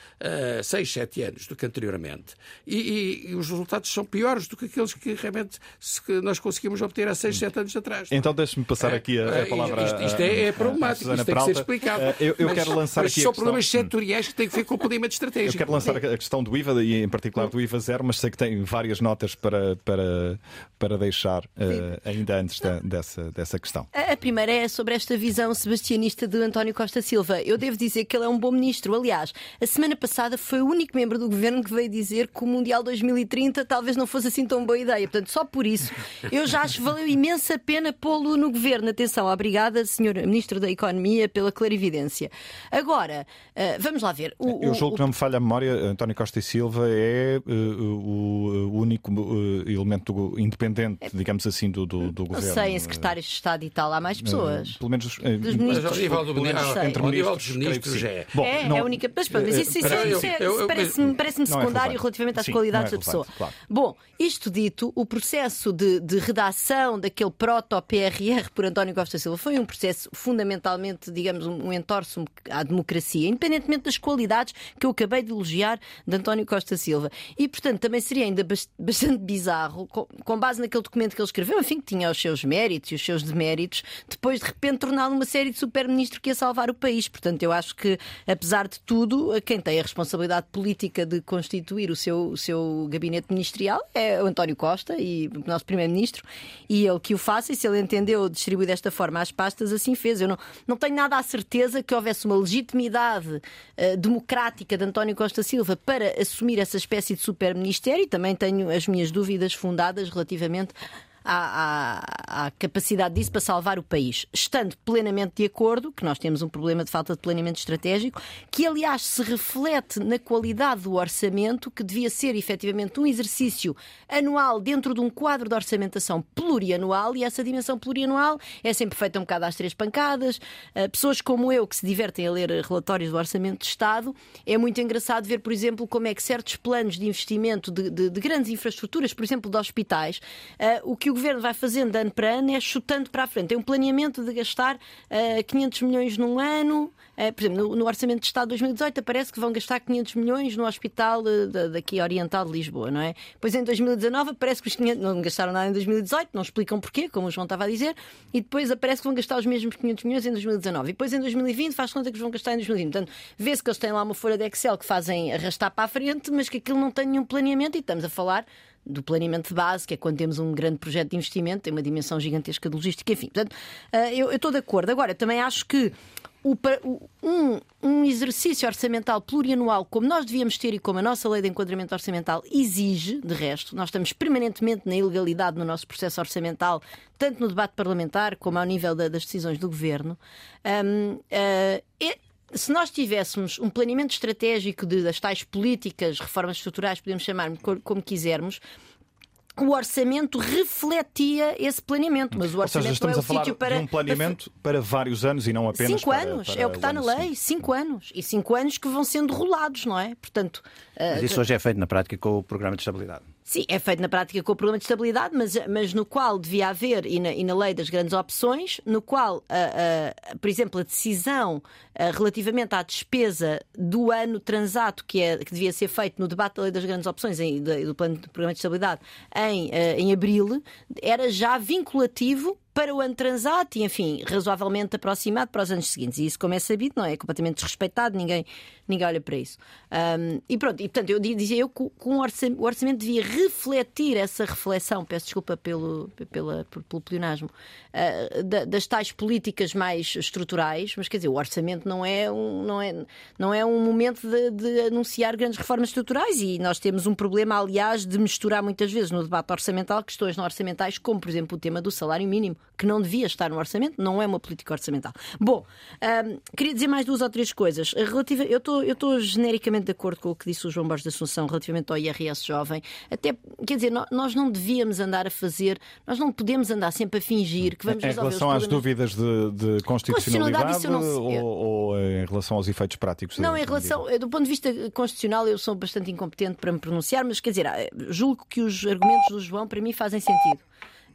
6, 7 anos do que anteriormente e, e, e, os resultados são piores do que aqueles que realmente que nós conseguimos obter há 6, 7 anos atrás. Então deixe-me passar é, aqui a, a é, palavra. Isto, isto é, é problemático, isto tem que ser explicado. Eh, eu, eu mas, quero lançar mas aqui. São problemas setoriais que têm que ver com o planeamento estratégico. Eu quero lançar a questão do IVA e em particular do IVA zero, mas sei que tem várias notas para, para, para deixar uh, ainda antes da, dessa, dessa questão. A primeira é sobre esta visão sebastianista de António Costa Silva. Eu devo dizer que ele é um bom ministro. Aliás, a semana passada foi o único membro do governo que veio dizer que o Mundial 2030 talvez não fosse assim tão boa ideia. Portanto, só por isso eu já acho que valeu imensa pena pô-lo no governo. Atenção, obrigada, Sr. Ministro da Economia, pela clarividência. Agora, uh, vamos lá ver. O, eu julgo o... que não me falha a memória, António Costa e Silva é uh, o único uh, elemento independente, é... digamos assim, do, do, do governo. Não sei, em secretários de Estado e tal, há mais pessoas. pelo menos dos ministros. Mas ao nível, do, entre ministros, ministros é. Bom, é, não... é a única. Mas, mas isso, isso, isso, isso parece-me parece secundário relativamente às Sim, qualidades é da pessoa. Claro. Bom, isto dito, o processo de, de redação daquele proto-PRR por António Costa Silva foi um processo fundamentalmente, digamos, um, um entorce à democracia, independentemente das qualidades que eu acabei de elogiar de António Costa Silva. E, portanto, também seria ainda bastante bizarro, com, com base naquele documento que ele escreveu, enfim, que tinha os seus méritos e os seus deméritos, depois de repente torná-lo uma série de super-ministro que ia salvar o país. Portanto, eu acho que, apesar de tudo, quem tem a responsabilidade política de constituir o seu, o seu gabinete ministerial é o António Costa e o nosso primeiro-ministro, e ele que o faça, e se ele entendeu distribuir desta forma as pastas, assim fez. Eu não, não tenho nada a certeza que houvesse uma legitimidade uh, democrática de António Costa Silva para assumir essa espécie de super-ministério, e também tenho as minhas dúvidas fundadas relativamente à, à, à, capacidade disso para salvar o país, estando plenamente de acordo que nós temos um problema de falta de planeamento estratégico, que aliás se reflete na qualidade do orçamento, que devia ser efetivamente um exercício anual dentro de um quadro de orçamentação plurianual, e essa dimensão plurianual é sempre feita um bocado às três pancadas. Uh, pessoas como eu, que se divertem a ler relatórios do Orçamento de Estado, é muito engraçado ver, por exemplo, como é que certos planos de investimento de, de, de grandes infraestruturas, por exemplo, de hospitais, uh, o que o governo vai fazendo ano para ano é chutando para a frente. Tem um planeamento de gastar uh, eh, 500 milhões num ano. Uh, por exemplo, no, no, Orçamento de Estado de 2018 aparece que vão gastar 500 milhões no Hospital uh, daqui Oriental de Lisboa, não é? Depois em 2019 aparece que os 500, não gastaram nada em 2018, não explicam porquê, como o João estava a dizer, e depois aparece que vão gastar os mesmos 500 milhões em 2019. E depois em 2020 faz conta que os vão gastar em 2020. Portanto, vê-se que eles têm lá uma folha de Excel que fazem arrastar para a frente, mas que aquilo não tem nenhum planeamento e estamos a falar do planeamento de base, que é quando temos um grande projeto de investimento, tem uma dimensão gigantesca de logística, enfim. Portanto, eh, eu, eu estou de acordo. Agora, também acho que um, um, exercício orçamental plurianual, como nós devíamos ter e como a nossa lei de enquadramento orçamental exige, de resto, nós estamos permanentemente na ilegalidade no nosso processo orçamental, tanto no debate parlamentar como ao nível da, das decisões do governo. Um, uh, é, se nós tivéssemos um planeamento estratégico de, das tais políticas, reformas estruturais, podemos chamar como quisermos, o orçamento refletia esse planeamento, mas o orçamento seja, não é o sítio para. De um planeamento para... para vários anos e não apenas cinco para, anos, para é o que está na lei, sim. cinco anos. E cinco anos que vão sendo rolados, não é? Portanto. Mas isso uh... hoje é feito na prática com o programa de estabilidade. Sim, é feito na prática com o programa de estabilidade, mas, mas no qual devia haver, e na, e na lei das grandes opções, no qual, uh, uh, por exemplo, a decisão uh, relativamente à despesa do ano transato, que, é, que devia ser feito no debate da lei das grandes opções, em, do, do plano de programa de estabilidade, em, em abril, era já vinculativo para o ano transato e, enfim, razoavelmente aproximado para os anos seguintes. E isso, como é sabido, não é completamente desrespeitado, ninguém, ninguém olha para isso. Um, e pronto, e portanto, eu dizia eu que o orçamento devia refletir essa reflexão, peço desculpa pelo, pela, pelo pleonasmo, uh, das tais políticas mais estruturais, mas quer dizer, o orçamento não é um, não é, não é um momento de, de anunciar grandes reformas estruturais e nós temos um problema, aliás, de misturar muitas vezes no debate orçamental questões não orçamentais, como, por exemplo, o tema do salário mínimo que não devia estar no orçamento, não é uma política orçamental. Bom, queria dizer mais duas ou três coisas. Relativa, eu estou genericamente de acordo com o que disse o João Borges da Assunção relativamente ao IRS jovem. Até, quer dizer, nós não devíamos andar a fazer, nós não podemos andar sempre a fingir que vamos em resolver Em relação às dúvidas de, de constitucionalidade, ou, ou, em relação aos efeitos práticos? Não, em relação, do ponto de vista constitucional, eu sou bastante incompetente para me pronunciar, mas quer dizer, julgo que os argumentos do João para mim fazem sentido.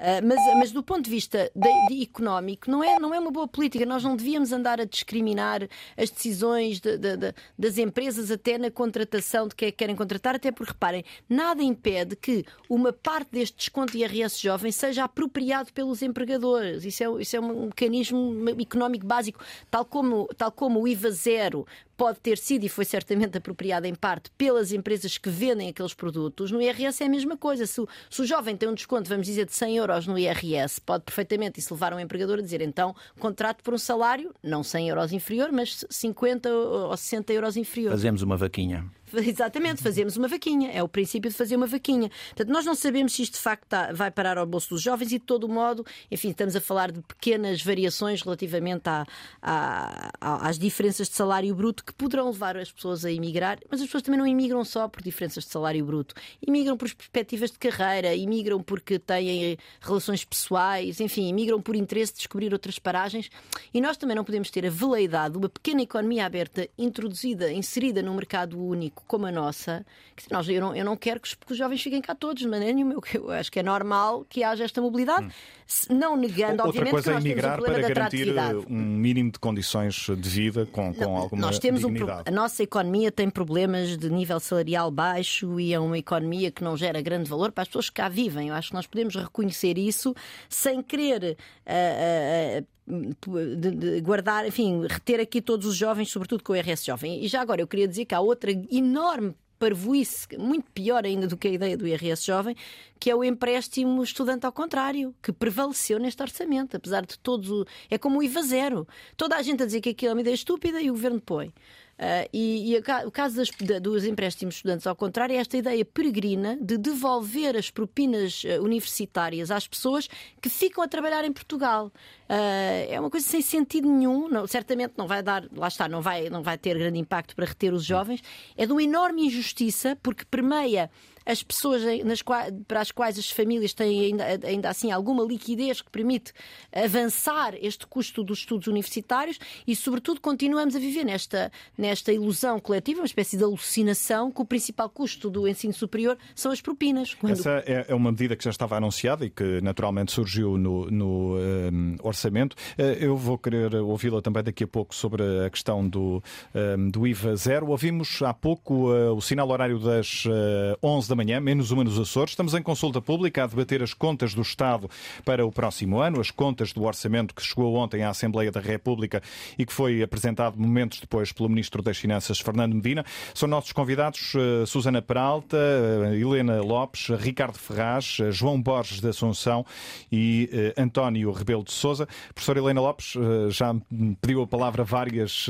Uh, mas, mas, do ponto de vista de, de, económico, não é, não é uma boa política. Nós não devíamos andar a discriminar as decisões de, de, das empresas até na contratação de quem é querem contratar, até porque, reparem, nada impede que uma parte deste desconto de IRS jovem seja apropriado pelos empregadores. Isso é, isso é um mecanismo económico básico, tal como, tal como o IVA zero pode ter sido e foi certamente apropriada em parte pelas empresas que vendem aqueles produtos, no IRS é a mesma coisa. Se o, se o jovem tem um desconto, vamos dizer, de 100 euros no IRS, pode perfeitamente isso levar um empregador a dizer então contrato por um salário, não 100 euros inferior, mas 50 ou 60 euros inferior. Fazemos uma vaquinha. Exatamente, fazemos uma vaquinha. É o princípio de fazer uma vaquinha. Portanto, nós não sabemos se isto de facto tá, vai parar ao bolso dos jovens e, de todo modo, enfim, estamos a falar de pequenas variações relativamente à, à, às diferenças de salário bruto que poderão levar as pessoas a emigrar, mas as pessoas também não imigram só por diferenças de salário bruto. Imigram por perspectivas de carreira, imigram porque têm relações pessoais, enfim, imigram por interesse de descobrir outras paragens. E nós também não podemos ter a veleidade de uma pequena economia aberta introduzida, inserida no mercado único como a nossa, que nós, eu, não, eu não quero que os, que os, jovens fiquem cá todos, de maneira nenhuma. Eu, acho que é normal que haja esta mobilidade, hum. não negando, Outra obviamente, coisa que nós é emigrar temos um para garantir um mínimo de condições de vida com, com não, alguma nós temos dignidade. Um, a nossa economia tem problemas de nível salarial baixo e é uma economia que não gera grande valor para as pessoas que cá vivem. Eu acho que nós podemos reconhecer isso sem querer. Uh, uh, de, de, guardar, enfim, reter aqui todos os jovens, sobretudo com o RS Jovem. E já agora eu queria dizer que há outra enorme parvoíce, muito pior ainda do que a ideia do IRS jovem, que é o empréstimo estudante ao contrário, que prevaleceu neste orçamento, apesar de todos. O... É como o IVA zero. Toda a gente a dizer que aquilo é uma ideia estúpida e o governo põe. Uh, e, e a, o caso das, da, dos empréstimos estudantes, ao contrário, é esta ideia peregrina de devolver as propinas uh, universitárias às pessoas que ficam a trabalhar em Portugal. Uh, é uma coisa sem sentido nenhum, não, certamente não vai dar, lá está, não vai, não vai ter grande impacto para reter os jovens. É de uma enorme injustiça, porque permeia as pessoas nas para as quais as famílias têm ainda, ainda assim alguma liquidez que permite avançar este custo dos estudos universitários e, sobretudo, continuamos a viver nesta, nesta ilusão coletiva, uma espécie de alucinação, que o principal custo do ensino superior são as propinas. Quando... Essa é, é uma medida que já estava anunciada e que naturalmente surgiu no, no um, orçamento. Eh, eu vou querer ouvi-la também daqui a pouco sobre a questão do, um, do IVA zero. Ouvimos há pouco uh, o sinal horário das uh, eh, 11 da manhã, menos uma nos Açores. Estamos em consulta pública a debater as contas do Estado para o próximo ano, as contas do orçamento que chegou ontem à Assembleia da República e que foi apresentado momentos depois pelo Ministro das Finanças, Fernando Medina. São nossos convidados uh, Susana Peralta, uh, Helena Lopes, Ricardo Ferraz, uh, João Borges da Assunção e António Rebelo de Souza. Professora Helena Lopes já me pediu a palavra várias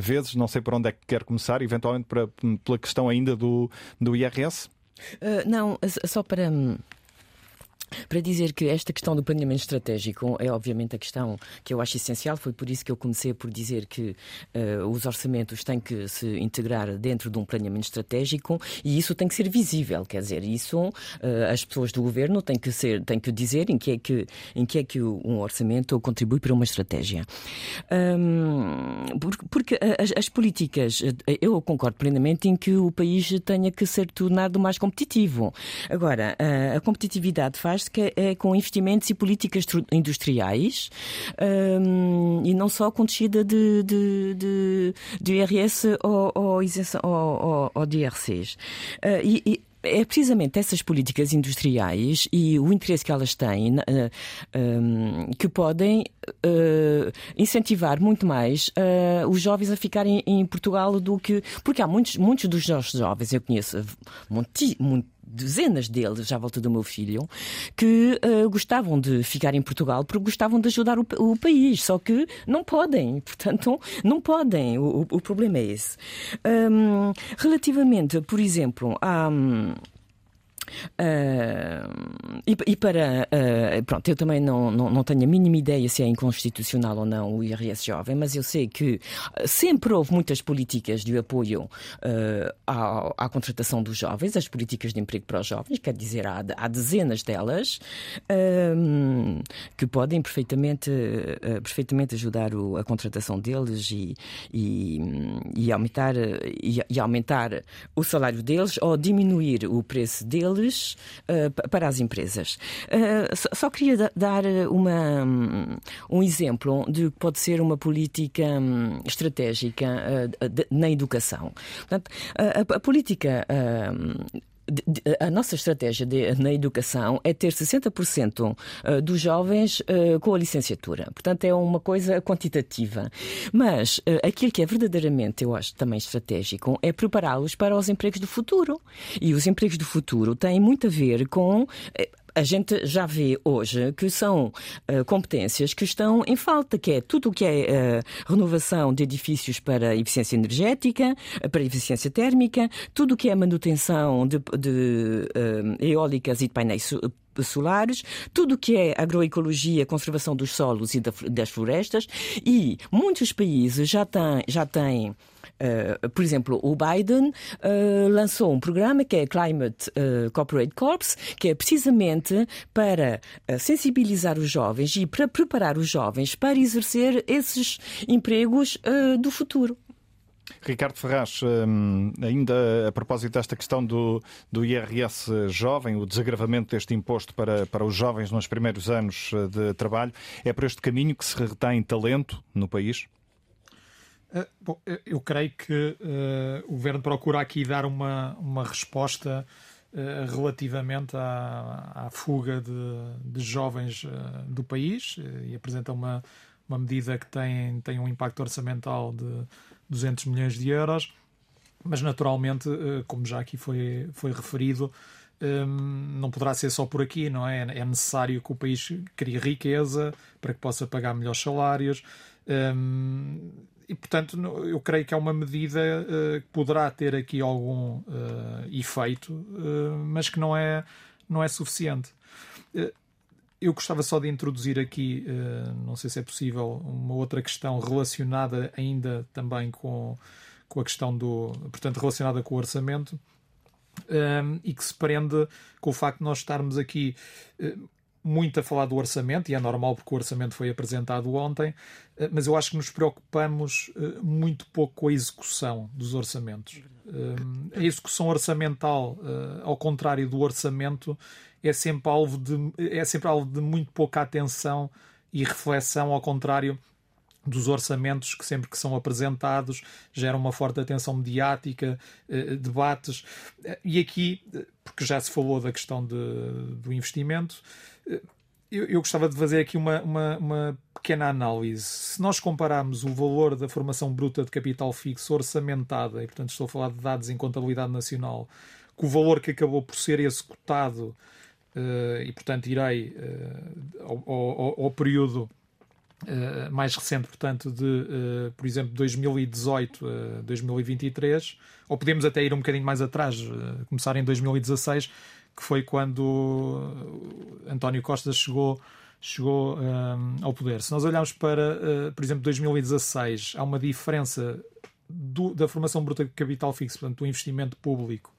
vezes, não sei por onde é que quer começar, eventualmente para, pela questão ainda do, do IRS. Uh, não, só para. Para dizer que esta questão do planeamento estratégico é obviamente a questão que eu acho essencial, foi por isso que eu comecei por dizer que uh, os orçamentos têm que se integrar dentro de um planeamento estratégico e isso tem que ser visível, quer dizer, isso uh, as pessoas do governo têm que ser, têm que dizer em que é que em que é que um orçamento contribui para uma estratégia. Um, porque as, as, políticas, eu concordo plenamente em que o país tenha que ser tornado mais competitivo. Agora, a competitividade faz que é com investimentos e políticas industriais um, e não só com descida de, de, de, de IRS ou, ou, ou, ou de IRCs. Uh, e, e é precisamente essas políticas industriais e o interesse que elas têm uh, um, que podem uh, incentivar muito mais os jovens a ficarem em Portugal do que. Porque há muitos, muitos dos nossos jovens, eu conheço dezenas deles à volta do meu filho que uh, gostavam de ficar em Portugal porque gostavam de ajudar o, o, país, só que não podem, portanto, não podem. O, o problema é esse. Um, relativamente, por exemplo, a. Um, Uh, e, e, para. Uh, pronto, eu também não, não, não, tenho a mínima ideia se é inconstitucional ou não o IRS jovem, mas eu sei que sempre houve muitas políticas de apoio uh, à, à, contratação dos jovens, as políticas de emprego para os jovens, quer dizer, há, há dezenas delas que podem perfeitamente, perfeitamente ajudar o, a contratação deles e, e, e aumentar, e, e aumentar o salário deles ou diminuir o preço deles uh, para as empresas. Uh, só, queria dar uma, um exemplo de que pode ser uma política um, estratégica uh, de, na educação. Portanto, a, a política a nossa estratégia de, na educação é ter 60% dos jovens com a licenciatura. Portanto, é uma coisa quantitativa. Mas aquilo que é verdadeiramente, eu acho, também estratégico é prepará-los para os empregos do futuro. E os empregos do futuro têm muito a ver com a gente já vê hoje que são uh, competências que estão em falta, que é tudo o que é uh, renovação de edifícios para eficiência energética, uh, para eficiência térmica, tudo o que é manutenção de, de eólicas e de painéis solares, tudo o que é agroecologia, conservação dos solos e das florestas, e muitos países já têm, já têm Uh, por exemplo, o Biden uh, lançou um programa que é Climate uh, Corporate Corps, que é precisamente para sensibilizar os jovens e para preparar os jovens para exercer esses empregos do futuro. Ricardo Ferraz, hum, ainda a propósito desta questão do, do IRS jovem, o desagravamento deste imposto para, para os jovens nos primeiros anos de trabalho, é por este caminho que se retém talento no país? Uh, bom, eu creio que uh, o governo procura aqui dar uma, uma resposta uh, relativamente à, à fuga de, de jovens do país e apresenta uma, uma medida que tem, tem um impacto orçamental de 200 milhões de euros, mas naturalmente, como já aqui foi, foi referido, um, não poderá ser só por aqui, não é? É necessário que o país crie riqueza para que possa pagar melhores salários. Um, e, portanto, eu creio que é uma medida uh, que poderá ter aqui algum uh, efeito, uh, mas que não é, não é suficiente. eu gostava só de introduzir aqui, não sei se é possível, uma outra questão relacionada ainda também com, com a questão do. portanto, relacionada com o orçamento. E que se prende com o facto de nós estarmos aqui muito a falar do orçamento, e é normal porque o orçamento foi apresentado ontem, eh, mas eu acho que nos preocupamos eh, muito pouco com a execução dos orçamentos. Eh, a execução orçamental, ao contrário do orçamento, é sempre alvo de, é sempre alvo de muito pouca atenção e reflexão, ao contrário dos orçamentos que sempre que são apresentados geram uma forte atenção mediática, debates. E aqui, porque já se falou da questão de, do investimento, eu, eu, gostava de fazer aqui uma, uma, uma, pequena análise. Se nós compararmos o valor da formação bruta de capital fixo orçamentada, e portanto estou a falar de dados em contabilidade nacional, com o valor que acabou por ser executado, uh, e portanto irei uh, ao, ao, ao, período uh, mais recente, portanto, de, por exemplo, 2018 a 2023, ou podemos até ir um bocadinho mais atrás, começar em 2016 que foi quando António Costa chegou, chegou um, ao poder. Se nós olharmos para, uh, por exemplo, 2016, há uma diferença do, da formação bruta de capital fixo, portanto, do investimento público,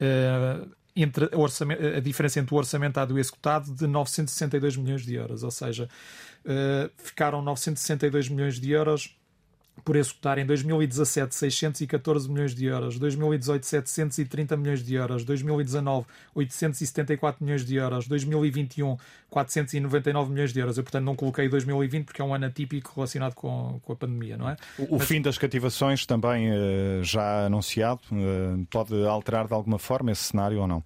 uh, entre a, a, diferença entre o orçamentado e o executado de 962 milhões de euros, ou seja, uh, ficaram 962 milhões de euros por executar em 2017 614 milhões de euros, 2018 730 milhões de euros, 2019 874 milhões de euros, 2021 499 milhões de euros. Eu, portanto, não coloquei 2020 porque é um ano atípico relacionado com, com a pandemia, não é? O, Mas... fim das cativações também uh, já anunciado, uh, pode alterar de alguma forma esse cenário ou não?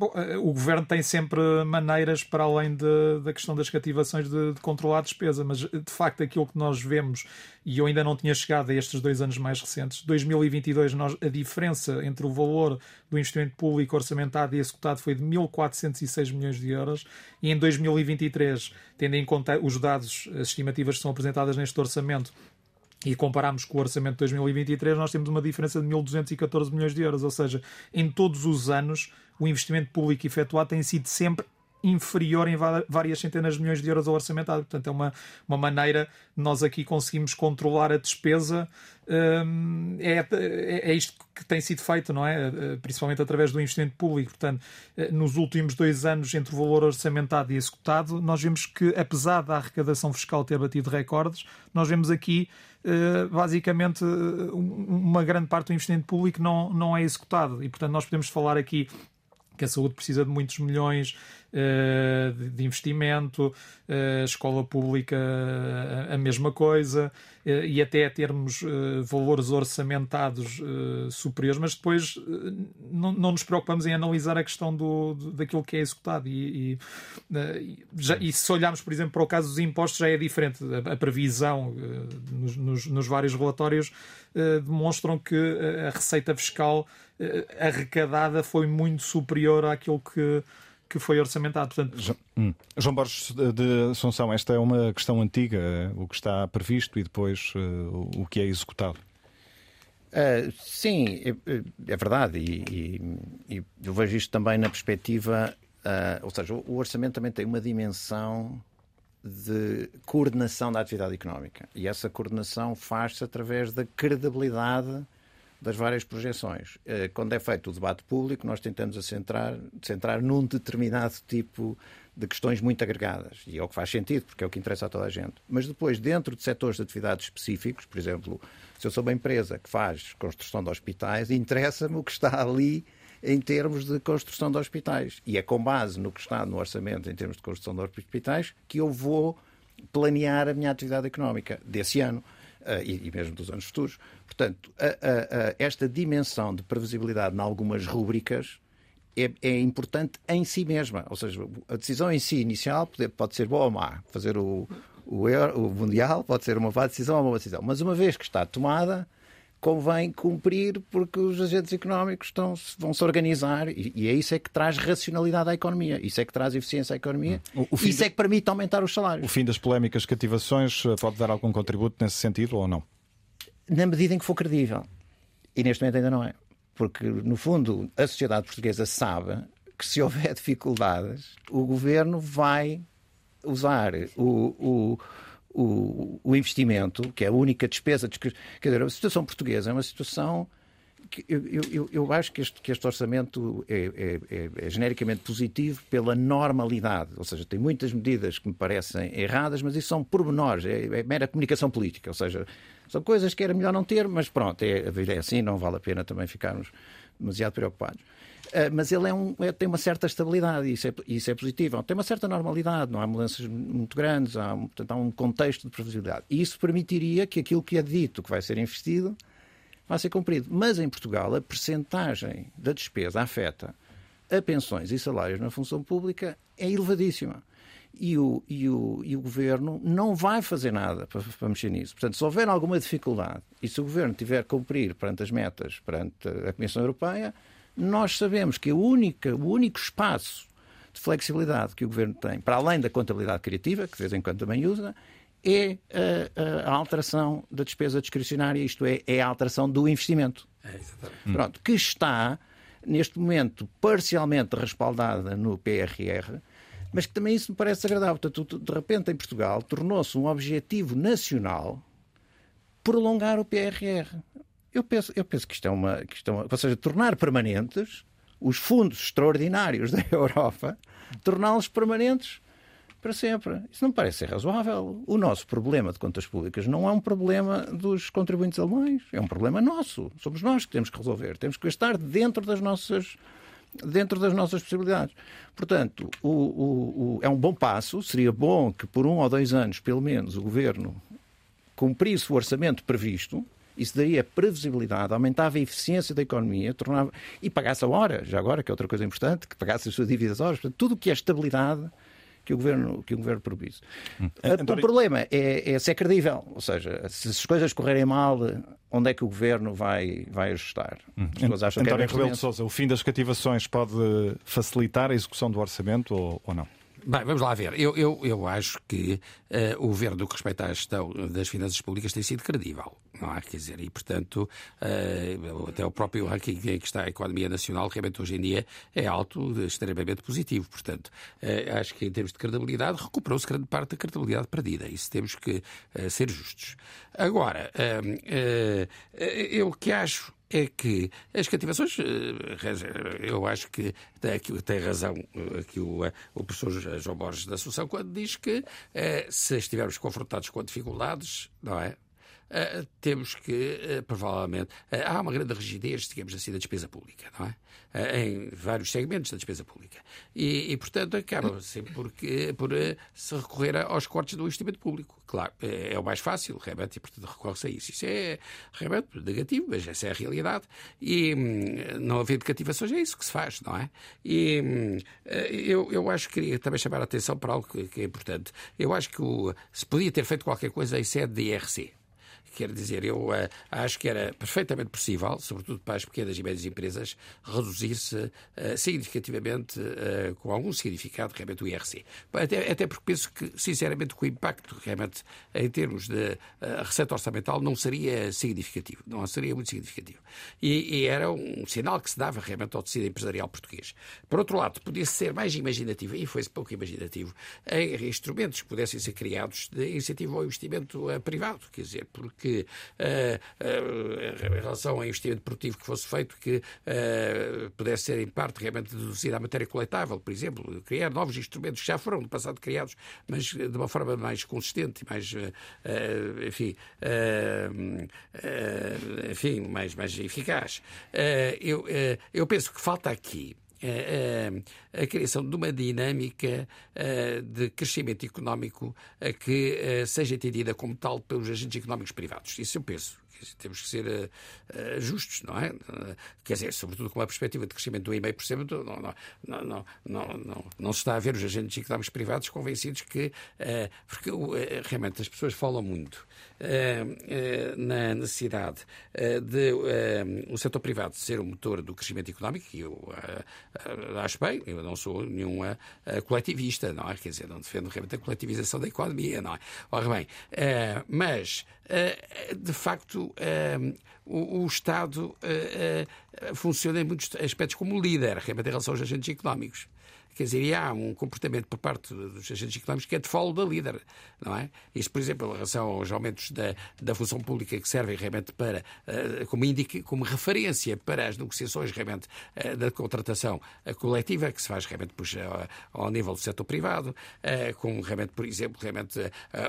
Bom, eh, o governo tem sempre maneiras, para além de, da questão das cativações, de, de, controlar a despesa, mas de facto aquilo que nós vemos, e eu ainda não tinha chegado a estes dois anos mais recentes, 2022, nós, a diferença entre o valor do investimento público orçamentado e executado foi de 1.406 milhões de euros, e em 2023, tendo em conta os dados, as estimativas que são apresentadas neste orçamento, e compararmos com o orçamento de 2023, nós temos uma diferença de 1.214 milhões de euros. Ou seja, em todos os anos, o investimento público efetuado tem sido sempre inferior em várias centenas de milhões de euros ao orçamentado. Portanto, é uma, uma maneira de nós aqui conseguimos controlar a despesa. Hum, é, é, é isto que tem sido feito, não é? Eh, principalmente através do investimento público. Portanto, eh, nos últimos dois anos, entre o valor orçamentado e executado, nós vemos que, apesar da arrecadação fiscal ter batido recordes, nós vemos aqui eh, basicamente uma grande parte do investimento público não, não é executado. E, portanto, nós podemos falar aqui que a saúde precisa de muitos milhões de, de, investimento, uh, escola pública a, a mesma coisa, e até termos valores orçamentados superiores, mas depois não, nos preocupamos em analisar a questão do, daquilo que é executado. E, e, já, e, se olharmos, por exemplo, para o caso dos impostos, já é diferente. A, previsão nos, nos, vários relatórios demonstram que a receita fiscal arrecadada foi muito superior àquilo que que foi orçamentado. Portanto... João, hum. João Borges de Assunção, esta é uma questão antiga, o que está previsto e depois uh, o que é executado. Uh, sim, é, é verdade, e, e, e, eu vejo isto também na perspectiva, uh, ou seja, o orçamento também tem uma dimensão de coordenação da atividade económica e essa coordenação faz-se através da credibilidade das várias projeções. Eh, quando é feito o debate público, nós tentamos a centrar, centrar num determinado tipo de questões muito agregadas. E é o que faz sentido, porque é o que interessa a toda a gente. Mas depois, dentro de setores de atividades específicos, por exemplo, se eu sou uma empresa que faz construção de hospitais, interessa-me o que está ali em termos de construção de hospitais. E é com base no que está no orçamento em termos de construção de hospitais que eu vou planear a minha atividade económica desse ano. Uh, e, e, mesmo dos anos futuros. Portanto, a, a, a esta dimensão de previsibilidade em algumas rúbricas é, é, importante em si mesma. Ou seja, a decisão em si inicial pode, pode ser boa ou má. Fazer o, o, Euro, o Mundial pode ser uma má decisão ou uma boa decisão. Mas uma vez que está tomada, convém cumprir porque os agentes económicos estão, vão se organizar e, e é isso é que traz racionalidade à economia, isso é que traz eficiência à economia, o, o isso de... é que permite aumentar os salários. O fim das polémicas cativações eh, pode dar algum contributo nesse sentido ou não? Na medida em que for credível. E neste momento ainda não é. Porque, no fundo, a sociedade portuguesa sabe que se houver dificuldades, o governo vai usar o, o o, o investimento, que é a única despesa. De, quer dizer, a situação portuguesa é uma situação que eu, eu, eu acho que este, que este orçamento é, é, é, é, genericamente positivo pela normalidade. Ou seja, tem muitas medidas que me parecem erradas, mas isso são pormenores, é, é mera comunicação política. Ou seja, são coisas que era melhor não ter, mas pronto, é, a vida é assim, não vale a pena também ficarmos demasiado preocupados. Eh, mas ele é um, é, tem uma certa estabilidade e isso, é, isso é positivo. Tem uma certa normalidade, não há mudanças muito grandes, há, portanto, há um contexto de previsibilidade. E isso permitiria que aquilo que é dito que vai ser investido vai ser cumprido. Mas em Portugal, a percentagem da despesa afeta a pensões e salários na função pública é elevadíssima. E o, e o, e o governo não vai fazer nada para, para, mexer nisso. Portanto, se houver alguma dificuldade e se o governo tiver que cumprir perante as metas, perante a Comissão Europeia, nós sabemos que a única, o único espaço de flexibilidade que o Governo tem, para além da contabilidade criativa, que de vez em quando também usa, é a, a, a alteração da despesa discricionária, isto é, é a alteração do investimento. É, Pronto, que está, neste momento, parcialmente respaldada no PRR, mas que também isso me parece agradável. Portanto, de repente, em Portugal, tornou-se um objetivo nacional prolongar o PRR. Eu penso, eu penso que isto é uma. Que isto é ou seja, tornar permanentes os fundos extraordinários da Europa, torná-los permanentes para sempre. Isso não parece ser razoável. O nosso problema de contas públicas não é um problema dos contribuintes alemães, é um problema nosso. Somos nós que temos que resolver. Temos que estar dentro das nossas dentro das nossas possibilidades. Portanto, o, o, o, é um bom passo. Seria bom que por um ou dois anos, pelo menos, o governo cumprisse o orçamento previsto isso daria previsibilidade, aumentava a eficiência da economia tornava... e pagasse a hora, já agora, que é outra coisa importante, que pagasse as suas dívidas a horas. Portanto, tudo o que é estabilidade que o governo, que o governo propôs. Hum. O problema é, é se é credível, ou seja, se as coisas correrem mal, onde é que o governo vai, vai ajustar? Hum. As pessoas António Rebelo de Sousa, o fim das cativações pode facilitar a execução do orçamento ou, ou não? Bem, vamos lá ver. Eu, eu, eu acho que uh, o governo, no que respeita à gestão das finanças públicas, tem sido credível. Não há, quer dizer, e portanto, uh, até o próprio ranking em que está a economia nacional, realmente hoje em dia, é alto, extremamente positivo. Portanto, uh, acho que em termos de credibilidade, recuperou-se grande parte da credibilidade perdida. Isso temos que ser justos. Agora, eu que acho é que as cativações, eh, eu acho que tem razão aqui o, eh, o professor João Borges da Assunção quando diz que eh, se estivermos confrontados com dificuldades, não é? Uh, temos que, uh, provavelmente, uh, há uma grande rigidez, digamos assim, da despesa pública, não é? em vários segmentos da despesa pública. E, e portanto, acaba sempre por, por se recorrer aos cortes do investimento público. Claro, é, é o mais fácil, realmente, e portanto recorre-se a isso. Isso é realmente negativo, mas essa é a realidade. E hum, não havendo cativações, é isso que se faz, não é? E hum, eu, eu acho que queria também chamar a atenção para algo que, que é importante. Eu acho que o, se podia ter feito qualquer coisa em sede de IRC. Quer dizer, eu uh, acho que era perfeitamente possível, sobretudo para as pequenas e médias empresas, reduzir-se uh, significativamente, uh, com algum significado, realmente, o IRC. Até, até porque penso que, sinceramente, que o impacto, realmente, em termos de receita orçamental, não seria significativo. Não seria muito significativo. E, e, era um sinal que se dava, realmente, ao tecido empresarial português. Por outro lado, podia ser mais imaginativo, e foi-se pouco imaginativo, em instrumentos que pudessem ser criados de incentivo ao investimento privado. Quer dizer, porque que, uh, uh, em relação ao investimento produtivo que fosse feito, que uh, pudesse ser, em parte, realmente deduzida a matéria coletável, por exemplo, criar novos instrumentos que já foram no passado criados, mas de uma forma mais consistente mais, enfim, enfim, mais, mais eficaz. eu, eu penso que falta aqui a, a, criação de uma dinâmica de crescimento económico que seja entendida como tal pelos agentes económicos privados. Isso eu penso temos que ser uh, justos, não é? Uh, quer dizer, sobretudo com uma perspectiva de crescimento do 1,5%, não, não, não, não, não, não, não se está a ver os agentes económicos privados convencidos que, uh, porque realmente as pessoas falam muito na necessidade de o setor privado ser o motor do crescimento económico, e eu acho bem, eu não sou nenhum coletivista, não é? Quer dizer, não defendo realmente a coletivização da economia, não é? Ora bem, mas de facto o, Estado funciona em muitos aspectos como líder, realmente em relação aos agentes económicos. Quer dizer, há um comportamento por parte dos agentes económicos que é de follow da líder, não é? Isto, por exemplo, em relação aos aumentos da, da função pública que servem realmente para, uh, como, indica, como referência para as negociações realmente uh, da contratação coletiva que se faz realmente pois, ao, nível do setor privado, como realmente, por exemplo, realmente,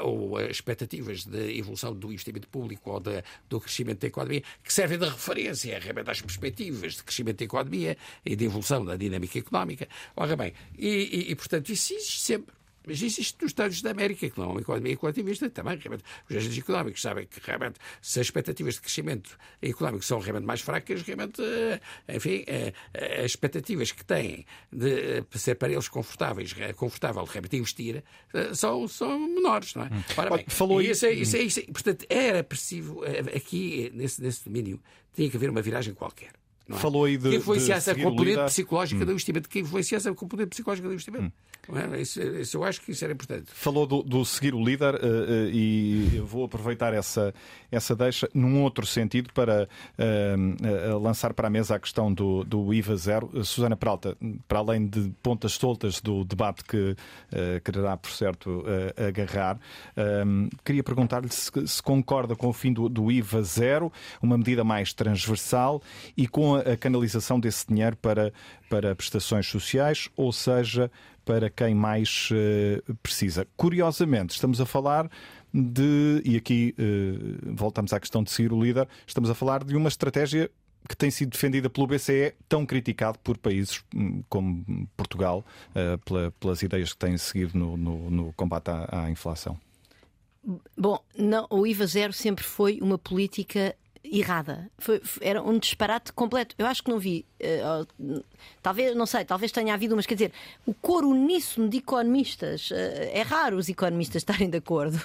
ou expectativas de evolução do investimento público ou de, do crescimento da economia, que servem de referência realmente às perspectivas de crescimento da economia e de evolução da dinâmica económica. Ora bem, e, e, e portanto, isso existe sempre. Mas existe nos Estados da América, que não é uma economia coletivista, também, realmente, os agentes económicos sabem que, realmente, se as expectativas de crescimento económico são realmente mais fracas, realmente, eh, enfim, eh, eh, as expectativas que têm de ser para eles confortáveis, confortável realmente investir, são, são menores, não é? Hum. Ora bem, Falou isso, é, isso, é, isso é, portanto, era preciso, aqui, nesse, nesse domínio, tinha que haver uma viragem qualquer. É? Falou aí de. Que influenciasse de a componente psicológica hum. do investimento. Que influenciasse a componente psicológica do investimento. Hum. É? Isso, isso, eu acho que isso era importante. Falou do, do seguir o líder uh, uh, e eu vou aproveitar essa, essa deixa num outro sentido para uh, lançar para a mesa a questão do, do IVA zero. Susana Peralta, para além de pontas soltas do debate que quererá, por certo, agarrar, queria perguntar-lhe se, se, concorda com o fim do, do IVA zero, uma medida mais transversal e com a, a canalização desse dinheiro para, para prestações sociais, ou seja, para quem mais uh, precisa. Curiosamente, estamos a falar de, e aqui uh, voltamos à questão de seguir o líder, estamos a falar de uma estratégia que tem sido defendida pelo BCE, tão criticado por países hum, como Portugal, uh, pela, pelas ideias que têm seguido no, no, no combate à, à, inflação. Bom, não, o IVA zero sempre foi uma política errada. Foi, era um disparate completo. Eu acho que não vi. Uh, talvez, não sei, talvez tenha havido, mas quer dizer, o coro uníssono de economistas. Uh, é raro os economistas estarem de acordo.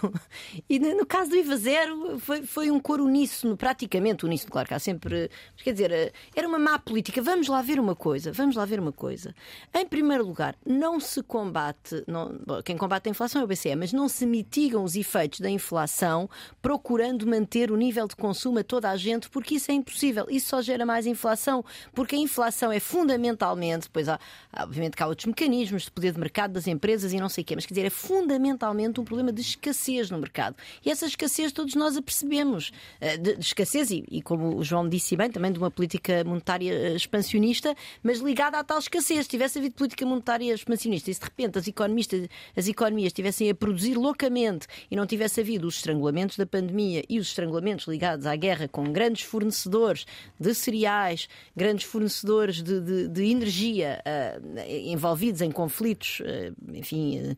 E no caso do IVA zero, foi, foi um coro uníssono, praticamente uníssono. Claro que há sempre. Mas quer dizer, uh, era uma má política. Vamos lá ver uma coisa. Vamos lá ver uma coisa. Em primeiro lugar, não se combate. Não, quem combate a inflação é o BCE, mas não se mitigam os efeitos da inflação procurando manter o nível de consumo a toda a gente, porque isso é impossível. Isso só gera mais inflação, porque a inflação é fundamentalmente, pois há, obviamente que há outros mecanismos de poder de mercado das empresas e não sei o quê, mas quer dizer, é fundamentalmente um problema de escassez no mercado. E essa escassez todos nós a percebemos. Eh, de, de escassez, e, e, como o João disse bem, também de uma política monetária eh, expansionista, mas ligada à tal escassez. Se tivesse havido política monetária expansionista e se de repente as economistas, as economias estivessem a produzir loucamente e não tivesse havido os estrangulamentos da pandemia e os estrangulamentos ligados à guerra com grandes fornecedores de cereais, grandes fornecedores de, de, de energia uh, envolvidos em conflitos, uh, enfim.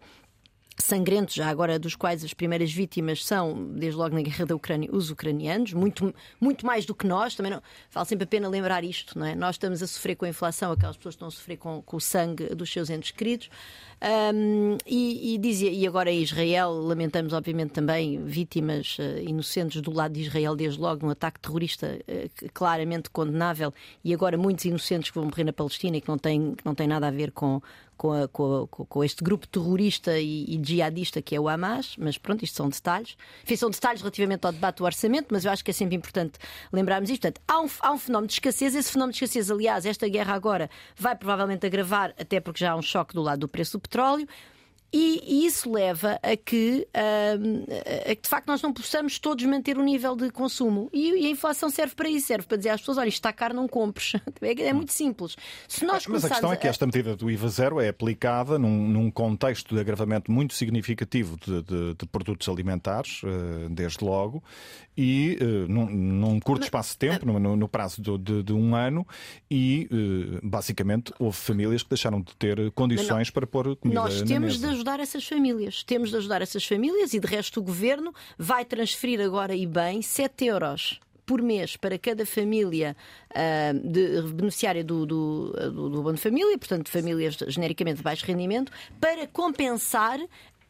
Sangrentos, já agora dos quais as primeiras vítimas são, desde logo na guerra da Ucrânia, os ucranianos, muito, muito mais do que nós. Também não, vale sempre a pena lembrar isto, não é? Nós estamos a sofrer com a inflação, aquelas pessoas estão a sofrer com, com o sangue dos seus entes queridos. Um, e, e, dizia, e agora em Israel, lamentamos obviamente também vítimas uh, inocentes do lado de Israel, desde logo, um ataque terrorista uh, claramente condenável, e agora muitos inocentes que vão morrer na Palestina e que não têm, que não têm nada a ver com, com, a, com, a, com, este grupo terrorista e, e jihadista que é o Hamas, mas pronto, isto são detalhes. Enfim, são detalhes relativamente ao debate do orçamento, mas eu acho que é sempre importante lembrarmos isto. Portanto, há um, há um fenómeno de escassez, esse fenómeno de escassez, aliás, esta guerra agora vai provavelmente agravar, até porque já há um choque do lado do preço do petróleo. E, isso leva a que, a que, de facto, nós não possamos todos manter o nível de consumo. E, e, a inflação serve para isso, serve para dizer às pessoas: olha, isto está caro, não compres. É, é muito simples. Se nós Mas a questão é que esta medida do IVA zero é aplicada num, num contexto de agravamento muito significativo de, de, de produtos alimentares, eh, desde logo, e uh, num, num, curto espaço de tempo, no, no prazo de, de, de, um ano, e uh, basicamente houve famílias que deixaram de ter condições para pôr comida Nós temos de ajudar essas famílias. Temos de ajudar essas famílias e de resto o governo vai transferir agora e bem 7 euros por mês para cada família uh, de, beneficiária do, do, do, do Bono Família, portanto, famílias genericamente de baixo rendimento, para compensar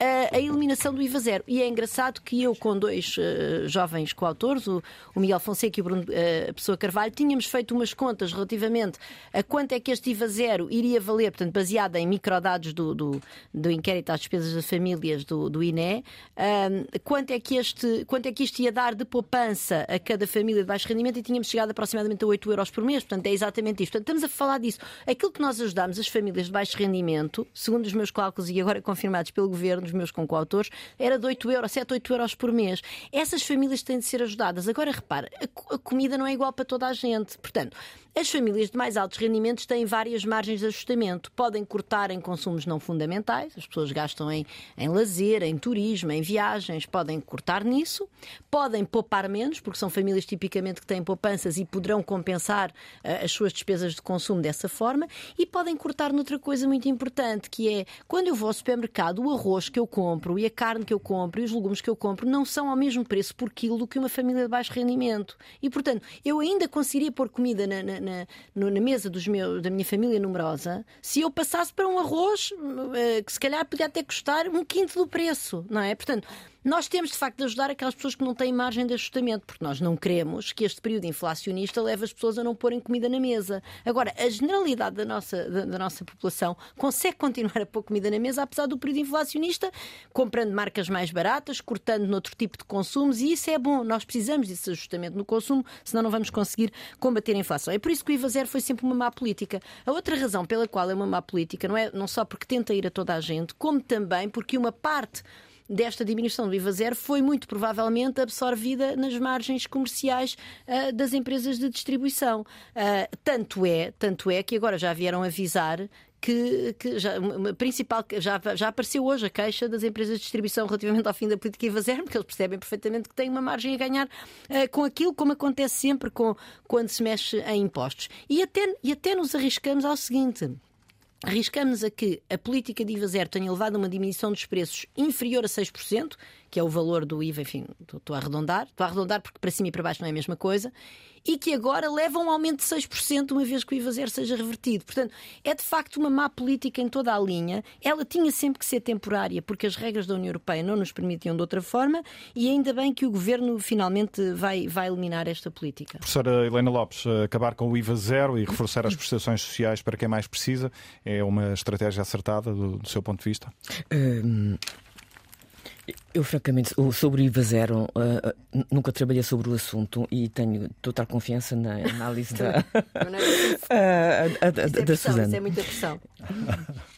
a, a, eliminação do IVA zero. E é engraçado que eu, com dois uh, jovens coautores, o, o, Miguel Fonseca e o Bruno uh, Pessoa Carvalho, tínhamos feito umas contas relativamente a quanto é que este IVA zero iria valer, portanto, baseada em microdados do, do, do inquérito às despesas das famílias do, do INE, quanto, é que este, quanto é que isto ia dar de poupança a cada família de baixo rendimento e tínhamos chegado aproximadamente a 8 euros por mês. Portanto, é exatamente isto. Portanto, estamos a falar disso. Aquilo que nós ajudamos as famílias de baixo rendimento, segundo os meus cálculos e agora confirmados pelo Governo, dos meus concoautores, era de 8 euros, 7, 8 euros por mês. Essas famílias têm de ser ajudadas. Agora, repara, a comida não é igual para toda a gente. Portanto, as famílias de mais altos rendimentos têm várias margens de ajustamento. Podem cortar em consumos não fundamentais, as pessoas gastam em, em lazer, em turismo, em viagens, podem cortar nisso. Podem poupar menos, porque são famílias tipicamente que têm poupanças e poderão compensar uh, as suas despesas de consumo dessa forma. E podem cortar noutra coisa muito importante, que é quando eu vou ao supermercado, o arroz que eu compro e a carne que eu compro e os legumes que eu compro não são ao mesmo preço por quilo que uma família de baixo rendimento. E, portanto, eu ainda conseguiria pôr comida na, na na, na mesa dos meus, da minha família numerosa se eu passasse para um arroz uh, que se calhar podia até custar um quinto do preço, não é? Portanto, nós temos, de facto, de ajudar aquelas pessoas que não têm margem de ajustamento, porque nós não queremos que este período inflacionista leve as pessoas a não porem comida na mesa. Agora, a generalidade da nossa, da, da nossa população consegue continuar a pôr comida na mesa, apesar do período inflacionista, comprando marcas mais baratas, cortando noutro tipo de consumos, e isso é bom. Nós precisamos desse ajustamento no consumo, senão não vamos conseguir combater a inflação. É por isso que o IVA zero foi sempre uma má política. A outra razão pela qual é uma má política não é não só porque tenta ir a toda a gente, como também porque uma parte desta diminuição do IVA zero foi muito provavelmente absorvida nas margens comerciais uh, das empresas de distribuição. Uh, tanto é, tanto é que agora já vieram avisar que, que já, principal, já, já apareceu hoje a queixa das empresas de distribuição relativamente ao fim da política IVA zero, porque eles percebem perfeitamente que têm uma margem a ganhar uh, com aquilo, como acontece sempre com, quando se mexe em impostos. E até, e até nos arriscamos ao seguinte. Arriscamos a que a política de IVA zero tenha levado a uma diminuição dos preços inferior a 6%, que é o valor do IVA, enfim, estou a arredondar, estou a arredondar porque para cima e para baixo não é a mesma coisa, e que agora leva a um aumento de 6%, uma vez que o IVA zero seja revertido. Portanto, é de facto uma má política em toda a linha. Ela tinha sempre que ser temporária, porque as regras da União Europeia não nos permitiam de outra forma, e ainda bem que o governo finalmente vai, vai eliminar esta política. Professora Helena Lopes, acabar com o IVA zero e reforçar as prestações sociais para quem mais precisa é uma estratégia acertada do, do seu ponto de vista? Hum, eu, francamente, sobre o IVA zero, uh, nunca trabalhei sobre o assunto e tenho total confiança na análise da, uh, da, da, da Suzana. Isso é muita pressão.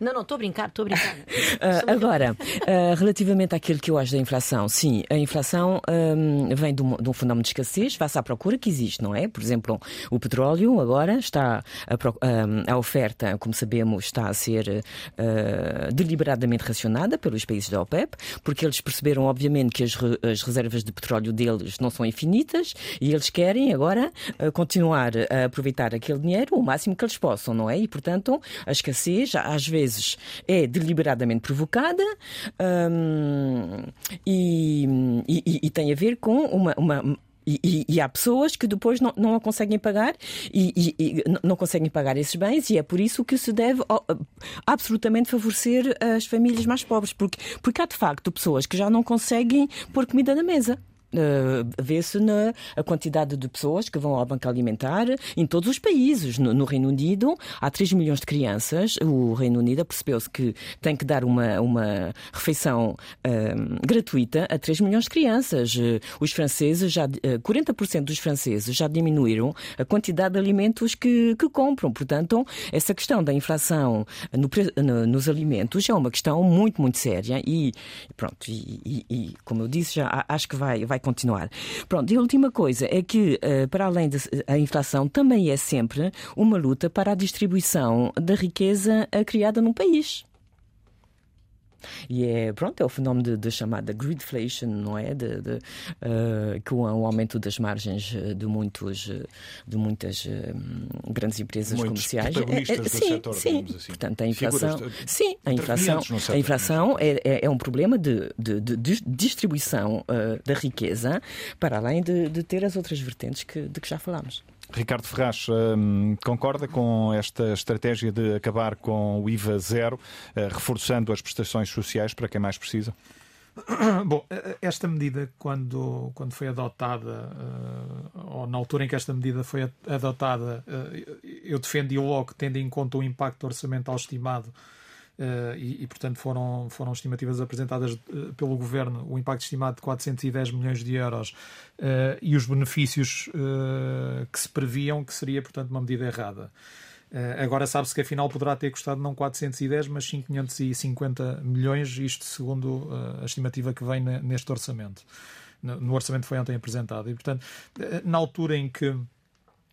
Não, não, estou a brincar, estou a brincar. Uh, agora, uh, relativamente àquilo que eu acho da inflação, sim, a inflação um, vem de um, de um, fenómeno de escassez, face à procura que existe, não é? Por exemplo, o petróleo agora está, a, a oferta, como sabemos, está a ser uh, deliberadamente racionada pelos países da OPEP, porque eles perceberam, obviamente, que as, as reservas de petróleo deles não são infinitas e eles querem agora continuar a aproveitar aquele dinheiro o máximo que eles possam, não é? E, portanto, a escassez, às vezes, vezes é deliberadamente provocada um, e, e, e, tem a ver com uma, uma e, e, e, há pessoas que depois não, não a conseguem pagar e, e, não conseguem pagar esses bens e é por isso que se deve absolutamente favorecer as famílias mais pobres porque, porque há de facto pessoas que já não conseguem pôr comida na mesa. Uh, vê-se na a quantidade de pessoas que vão ao banco alimentar em todos os países. No, no Reino Unido há 3 milhões de crianças. O Reino Unido percebeu-se que tem que dar uma, uma refeição uh, gratuita a 3 milhões de crianças. Uh, os franceses já, 40% dos franceses já diminuíram a quantidade de alimentos que, que compram. Portanto, essa questão da inflação no, no, nos alimentos é uma questão muito, muito séria e pronto, e, e, e como eu disse, já acho que vai, vai continuar. Pronto, e a última coisa é que, eh, para além da inflação, também é sempre uma luta para a distribuição da riqueza eh, criada no país. E é, pronto, é o fenómeno da chamada greedflation, não é? De, de uh, com o aumento das margens de, muitos, de muitas grandes empresas Muitos comerciais. É, é, sim, setor, sim. Assim. Portanto, a inflação, Figuras, sim, a inflação, a inflação é, é, é, um problema de, de, de distribuição uh, da riqueza, para além de, de ter as outras vertentes que, de que já falámos. Ricardo Ferraz hum, concorda com esta estratégia de acabar com o IVA zero, uh, reforçando as prestações sociais para quem mais precisa? Bom, esta medida, quando, quando foi adotada, ou na altura em que esta medida foi adotada, eu defendi logo, tendo em conta o impacto orçamental estimado Uh, e, e, portanto, foram, foram estimativas apresentadas uh, pelo Governo, o impacto estimado de 410 milhões de euros uh, e os benefícios que se previam, que seria, portanto, uma medida errada. agora sabe-se que afinal poderá ter custado não 410, mas 550 milhões, isto segundo a estimativa que vem neste orçamento. No, no orçamento foi ontem apresentado. E, portanto, na altura em que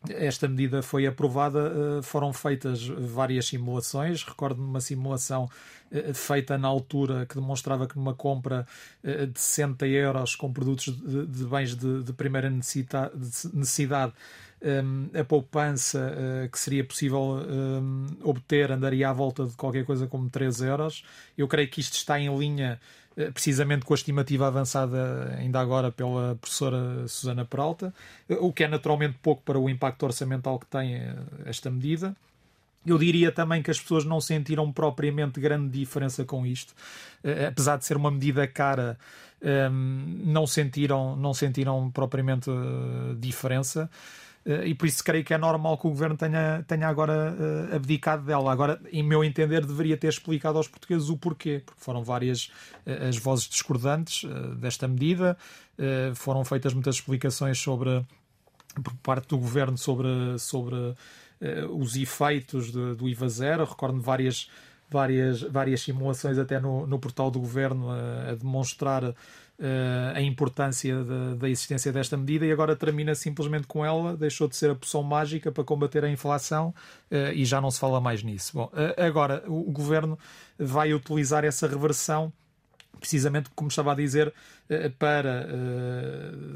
esta medida foi aprovada, eh, foram feitas várias simulações. Recordo-me uma simulação eh, feita na altura que demonstrava que numa compra eh, de 60 euros com produtos de, bens de, primeira necessidade, necessidade a poupança que seria possível obter andaria à volta de qualquer coisa como 3 euros. Eu creio que isto está em linha precisamente com a estimativa avançada ainda agora pela professora Susana Peralta, eh, o que é naturalmente pouco para o impacto orçamental que tem eh, esta medida. Eu diria também que as pessoas não sentiram propriamente grande diferença com isto, apesar de ser uma medida cara, não sentiram, não sentiram propriamente diferença. Eh, e por isso creio que é normal que o governo tenha, tenha agora uh, abdicado dela. Agora, em meu entender, deveria ter explicado aos portugueses o porquê, porque foram várias uh, as vozes discordantes uh, desta medida, foram feitas muitas explicações sobre, por parte do governo sobre, sobre os efeitos de, do IVA zero. Recordo-me várias, várias, várias simulações até no, no portal do governo a, a demonstrar uh, a importância da, da, existência desta medida e agora termina simplesmente com ela, deixou de ser a poção mágica para combater a inflação uh, e já não se fala mais nisso. Bom, uh, agora o, o governo vai utilizar essa reversão precisamente como estava a dizer, para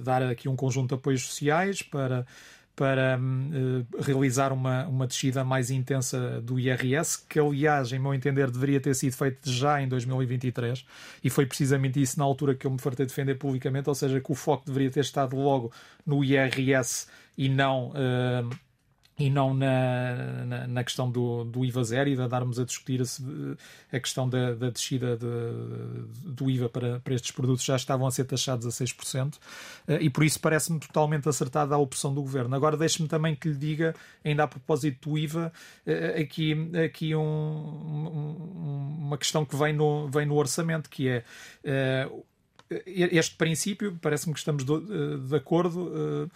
dar aqui um conjunto de apoios sociais, para para uh, realizar uma, uma descida mais intensa do IRS, que aliás, em meu entender, deveria ter sido feito já em 2023, e foi precisamente isso na altura que eu me fartei defender publicamente, ou seja, que o foco deveria ter estado logo no IRS e não. Uh, e não na, na, na, questão do, do IVA zero e de darmos a discutir a, a questão da, da descida de, do IVA para, para estes produtos já estavam a ser taxados a 6% eh, e por isso parece-me totalmente acertada a opção do Governo. Agora deixe-me também que lhe diga, ainda a propósito do IVA, eh, aqui, aqui um, um, uma questão que vem no, vem no orçamento, que é eh, este princípio, parece-me que estamos de, de acordo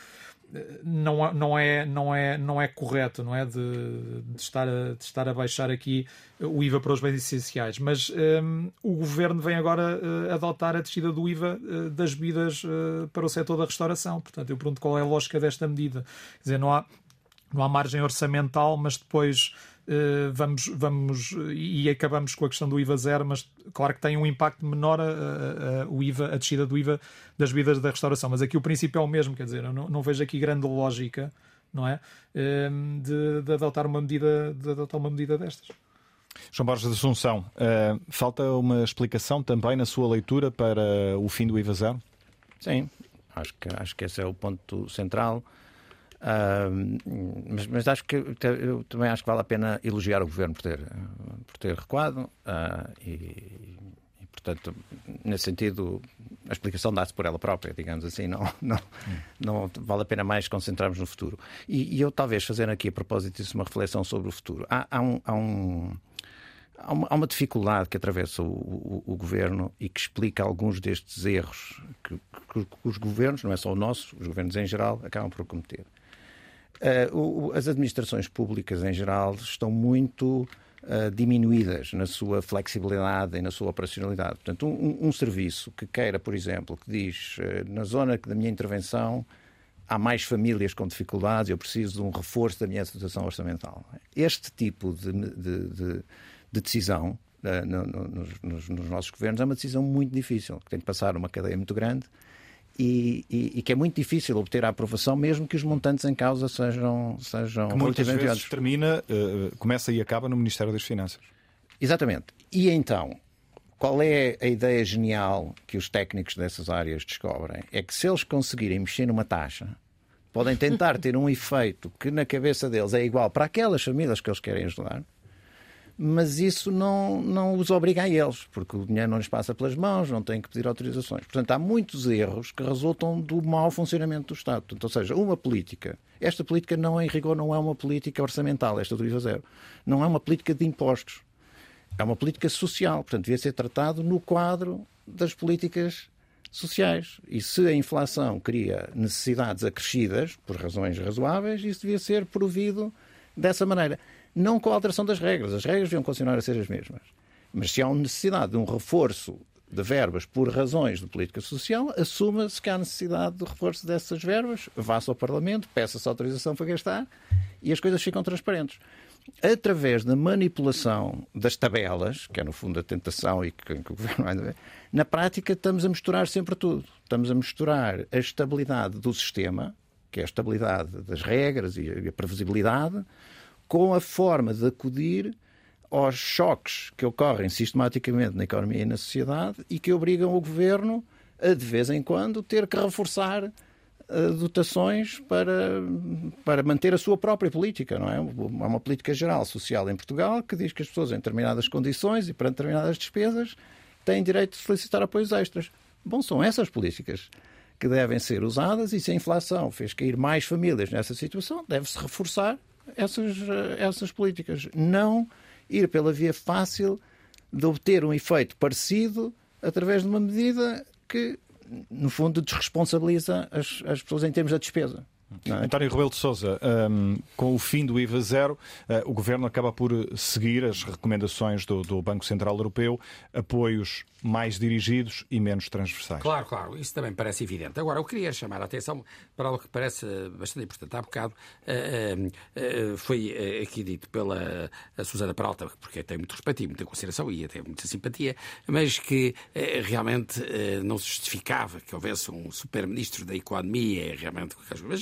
não, não, é, não, é, não é correto, não é? De, de, estar a, de estar a baixar aqui o IVA para os bens essenciais. Mas um, o governo vem agora uh, adotar a descida do IVA uh, das bebidas uh, para o setor da restauração. Portanto, eu pergunto qual é a lógica desta medida. Quer dizer, não há, não há margem orçamental, mas depois vamos, vamos e acabamos com a questão do IVA zero, mas claro que tem um impacto menor a, a, a, o IVA, a descida do IVA das vidas da restauração. Mas aqui o princípio é o mesmo, quer dizer, eu não, não vejo aqui grande lógica, não é? Uh, de, de, adotar uma medida, de adotar uma medida destas. João Borges de Assunção, uh, falta uma explicação também na sua leitura para o fim do IVA zero? Sim, acho que, acho que esse é o ponto central. Uh, mas, mas, acho que eu também acho que vale a pena elogiar o governo por ter, por ter recuado uh, e, e, portanto, nesse sentido, a explicação dá-se por ela própria, digamos assim, não, não, não vale a pena mais concentrarmos no futuro. E, e, eu, talvez, fazendo aqui a propósito disso uma reflexão sobre o futuro, há, há um. Há um Há uma, há uma, dificuldade que atravessa o, o, o, governo e que explica alguns destes erros que, que, que, os governos, não é só o nosso, os governos em geral, acabam por cometer. Uh, as administrações públicas, em geral, estão muito uh, diminuídas na sua flexibilidade e na sua operacionalidade. Portanto, um, um serviço que queira, por exemplo, que diz uh, na zona da minha intervenção há mais famílias com dificuldades, eu preciso de um reforço da minha situação orçamental. Este tipo de, de, de, de decisão no, no, nos, nos, nossos governos é uma decisão muito difícil, que tem de passar uma cadeia muito grande e, e, e, que é muito difícil obter a aprovação, mesmo que os montantes em causa sejam, sejam que muitas vezes termina, uh, começa e acaba no Ministério das Finanças. Exatamente. E então, qual é a ideia genial que os técnicos dessas áreas descobrem? É que se eles conseguirem mexer numa taxa, podem tentar ter um efeito que na cabeça deles é igual para aquelas famílias que eles querem ajudar, mas isso não, não os obriga a eles, porque o dinheiro não lhes passa pelas mãos, não têm que pedir autorizações. Portanto, há muitos erros que resultam do mau funcionamento do Estado. Portanto, ou seja, uma política, esta política não, em rigor, não é uma política orçamental, esta do IVA zero. Não é uma política de impostos. É uma política social. Portanto, devia ser tratado no quadro das políticas sociais. E se a inflação cria necessidades acrescidas, por razões razoáveis, isso devia ser provido dessa maneira não com a alteração das regras. As regras deviam continuar a ser as mesmas. Mas se há uma necessidade de um reforço de verbas por razões de política social, assuma-se que há necessidade de reforço dessas verbas, vá-se ao Parlamento, peça-se autorização para gastar e as coisas ficam transparentes. Através da manipulação das tabelas, que é no fundo a tentação e que, que o governo vai ver, na prática estamos a misturar sempre tudo. Estamos a misturar a estabilidade do sistema, que é a estabilidade das regras e a previsibilidade, com a forma de acudir aos choques que ocorrem sistematicamente na economia e na sociedade e que obrigam o governo a, de vez em quando, ter que reforçar uh, dotações para, para manter a sua própria política, não é? Há uma política geral social em Portugal que diz que as pessoas, em determinadas condições e para determinadas despesas, têm direito de solicitar apoios extras. Bom, são essas políticas que devem ser usadas e se a inflação fez cair mais famílias nessa situação, deve-se reforçar essas, essas políticas. Não ir pela via fácil de obter um efeito parecido através de uma medida que, no fundo, desresponsabiliza as, as pessoas em termos da despesa. É? António Rebelo de Sousa, um, com o fim do IVA zero, uh, o Governo acaba por seguir as recomendações do, do, Banco Central Europeu, apoios mais dirigidos e menos transversais. Claro, claro, isso também parece evidente. Agora, eu queria chamar a atenção para algo que parece bastante importante. Há bocado uh, uh, foi aqui dito pela Susana Peralta, porque tem muito respeito e muita consideração e até muita simpatia, mas que realmente não se justificava que houvesse um super-ministro da Economia, realmente, mas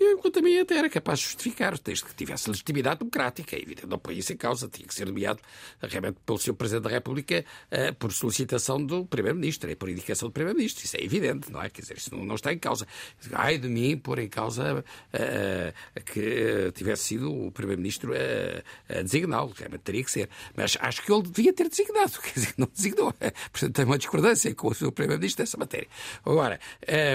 eu também até era capaz de justificar, desde que tivesse legitimidade democrática. É evidente, não põe isso em causa, tinha que ser nomeado realmente pelo Sr. Presidente da República uh, por solicitação do Primeiro-Ministro e por indicação do Primeiro-Ministro. Isso é evidente, não é? Quer dizer, isso não, está em causa. Ai de mim pôr em causa uh, que tivesse sido o Primeiro-Ministro a, a designá-lo, realmente teria que ser. Mas acho que ele devia ter designado, quer dizer, não designou. Portanto, tem uma discordância com o Sr. Primeiro-Ministro dessa matéria. Agora,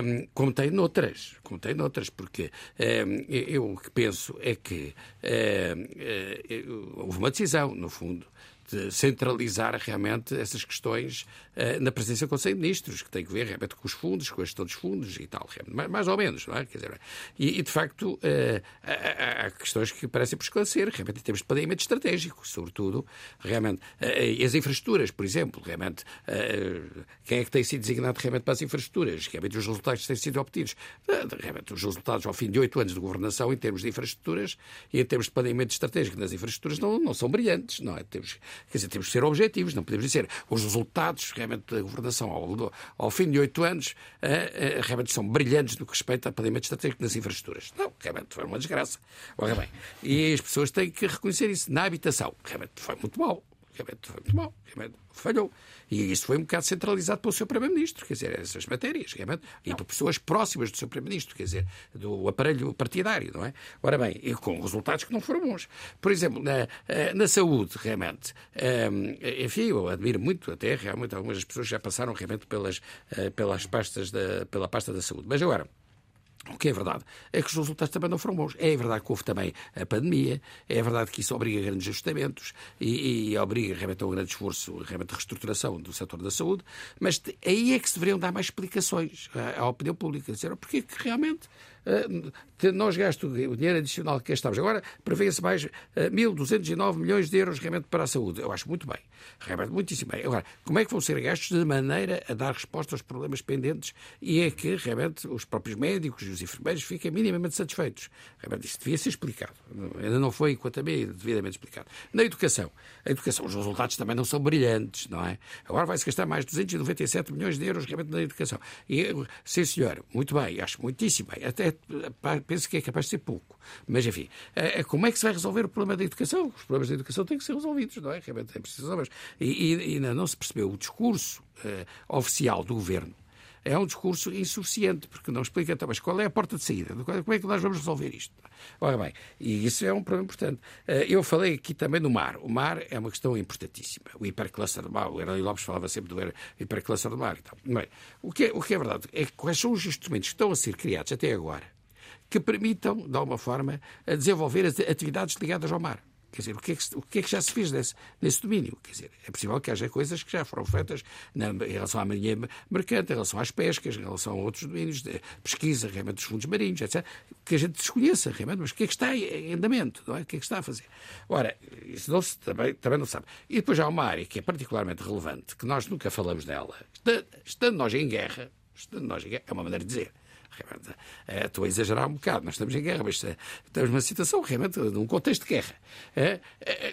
um, como tem noutras, como tem noutras, porque um, ehm, eu o que penso é que um, uh, houve uma decisão, no fundo, centralizar realmente essas questões uh, na presença do Conselho de Ministros, que tem que ver realmente com os fundos, com a gestão dos fundos e tal, mais, ou menos, não é? Quer dizer, e, de facto uh, há, questões que parecem por esclarecer, realmente em termos de planeamento estratégico, sobretudo, realmente, uh, as infraestruturas, por exemplo, realmente, quem é que tem sido designado realmente para as infraestruturas, realmente os resultados que têm sido obtidos, realmente os resultados ao fim de oito anos de governação em termos de infraestruturas e em termos de planeamento estratégico nas infraestruturas não, não são brilhantes, não é? Temos, Quer dizer, temos que ser objetivos, não podemos dizer os resultados realmente da governação ao, ao fim de oito anos uh, uh, realmente são brilhantes no que respeita a planeamento estratégico nas infraestruturas. Não, realmente foi uma desgraça. Ora bem, e as pessoas têm que reconhecer isso. Na habitação, realmente foi muito mal. Realmente foi muito mal. Realmente falhou. E isso foi um bocado centralizado pelo seu Primeiro-Ministro, quer dizer, essas matérias, realmente, e por pessoas próximas do seu Primeiro-Ministro, quer dizer, do aparelho partidário, não é? Ora bem, e com resultados que não foram bons. Por exemplo, na, eh, na saúde, realmente, eh, enfim, eu admiro muito até, realmente, algumas pessoas já passaram realmente pelas, eh, pelas pastas da, pela pasta da saúde. Mas agora, o que é verdade é que os resultados também não foram bons. É verdade que houve também a pandemia, é verdade que isso obriga a grandes ajustamentos e, e obriga realmente a um grande esforço realmente de reestruturação do setor da saúde, mas aí é que se deveriam dar mais explicações à, opinião pública, dizer porque que realmente nós gastamos o dinheiro adicional que gastamos. Agora prevê-se mais uh, eh, 1.209 milhões de euros realmente para a saúde. Eu acho muito bem, realmente muitíssimo bem. Agora, como é que vão ser gastos de maneira a dar resposta aos problemas pendentes e é que realmente os próprios médicos os enfermeiros fiquem minimamente satisfeitos. Isto devia ser explicado. Ainda não foi, quanto a mim, devidamente explicado. Na educação. A educação, os resultados também não são brilhantes, não é? Agora vai-se gastar mais 297 milhões de euros realmente na educação. E, sim, senhor, muito bem, acho muitíssimo bem. Até penso que é capaz de ser pouco. Mas, enfim, como é que se vai resolver o problema da educação? Os problemas da educação têm que ser resolvidos, não é? Realmente é preciso resolver. E, e ainda não se percebeu o discurso uh, oficial do governo é um discurso insuficiente, porque não explica, então, mas qual é a porta de saída? Como é que nós vamos resolver isto? Ora bem, e isso é um problema importante. Eh, eu falei aqui também do mar. O mar é uma questão importantíssima. O hipercluster do mar, o Hernani Lopes falava sempre do hipercluster do mar. Então, bem, o, que é, o que é verdade é que quais são os instrumentos que estão a ser criados até agora que permitam, de alguma forma, desenvolver as atividades ligadas ao mar. Quer dizer, o que é que, que, é que já se fez nesse, domínio? Quer dizer, é possível que haja coisas que já foram feitas na, em relação à marinha mercante, em relação às pescas, em relação a outros domínios de pesquisa, realmente dos fundos marinhos, etc., que a gente desconheça, realmente, mas o que é que está em andamento, não é? O que é que está a fazer? Ora, isso não se, também, também não sabe. E depois há uma área que é particularmente relevante, que nós nunca falamos dela, estando nós em guerra, estando nós em guerra, é uma maneira de dizer, é, estou a exagerar um bocado, nós estamos em guerra, mas eh, estamos numa situação realmente, num contexto de guerra. É,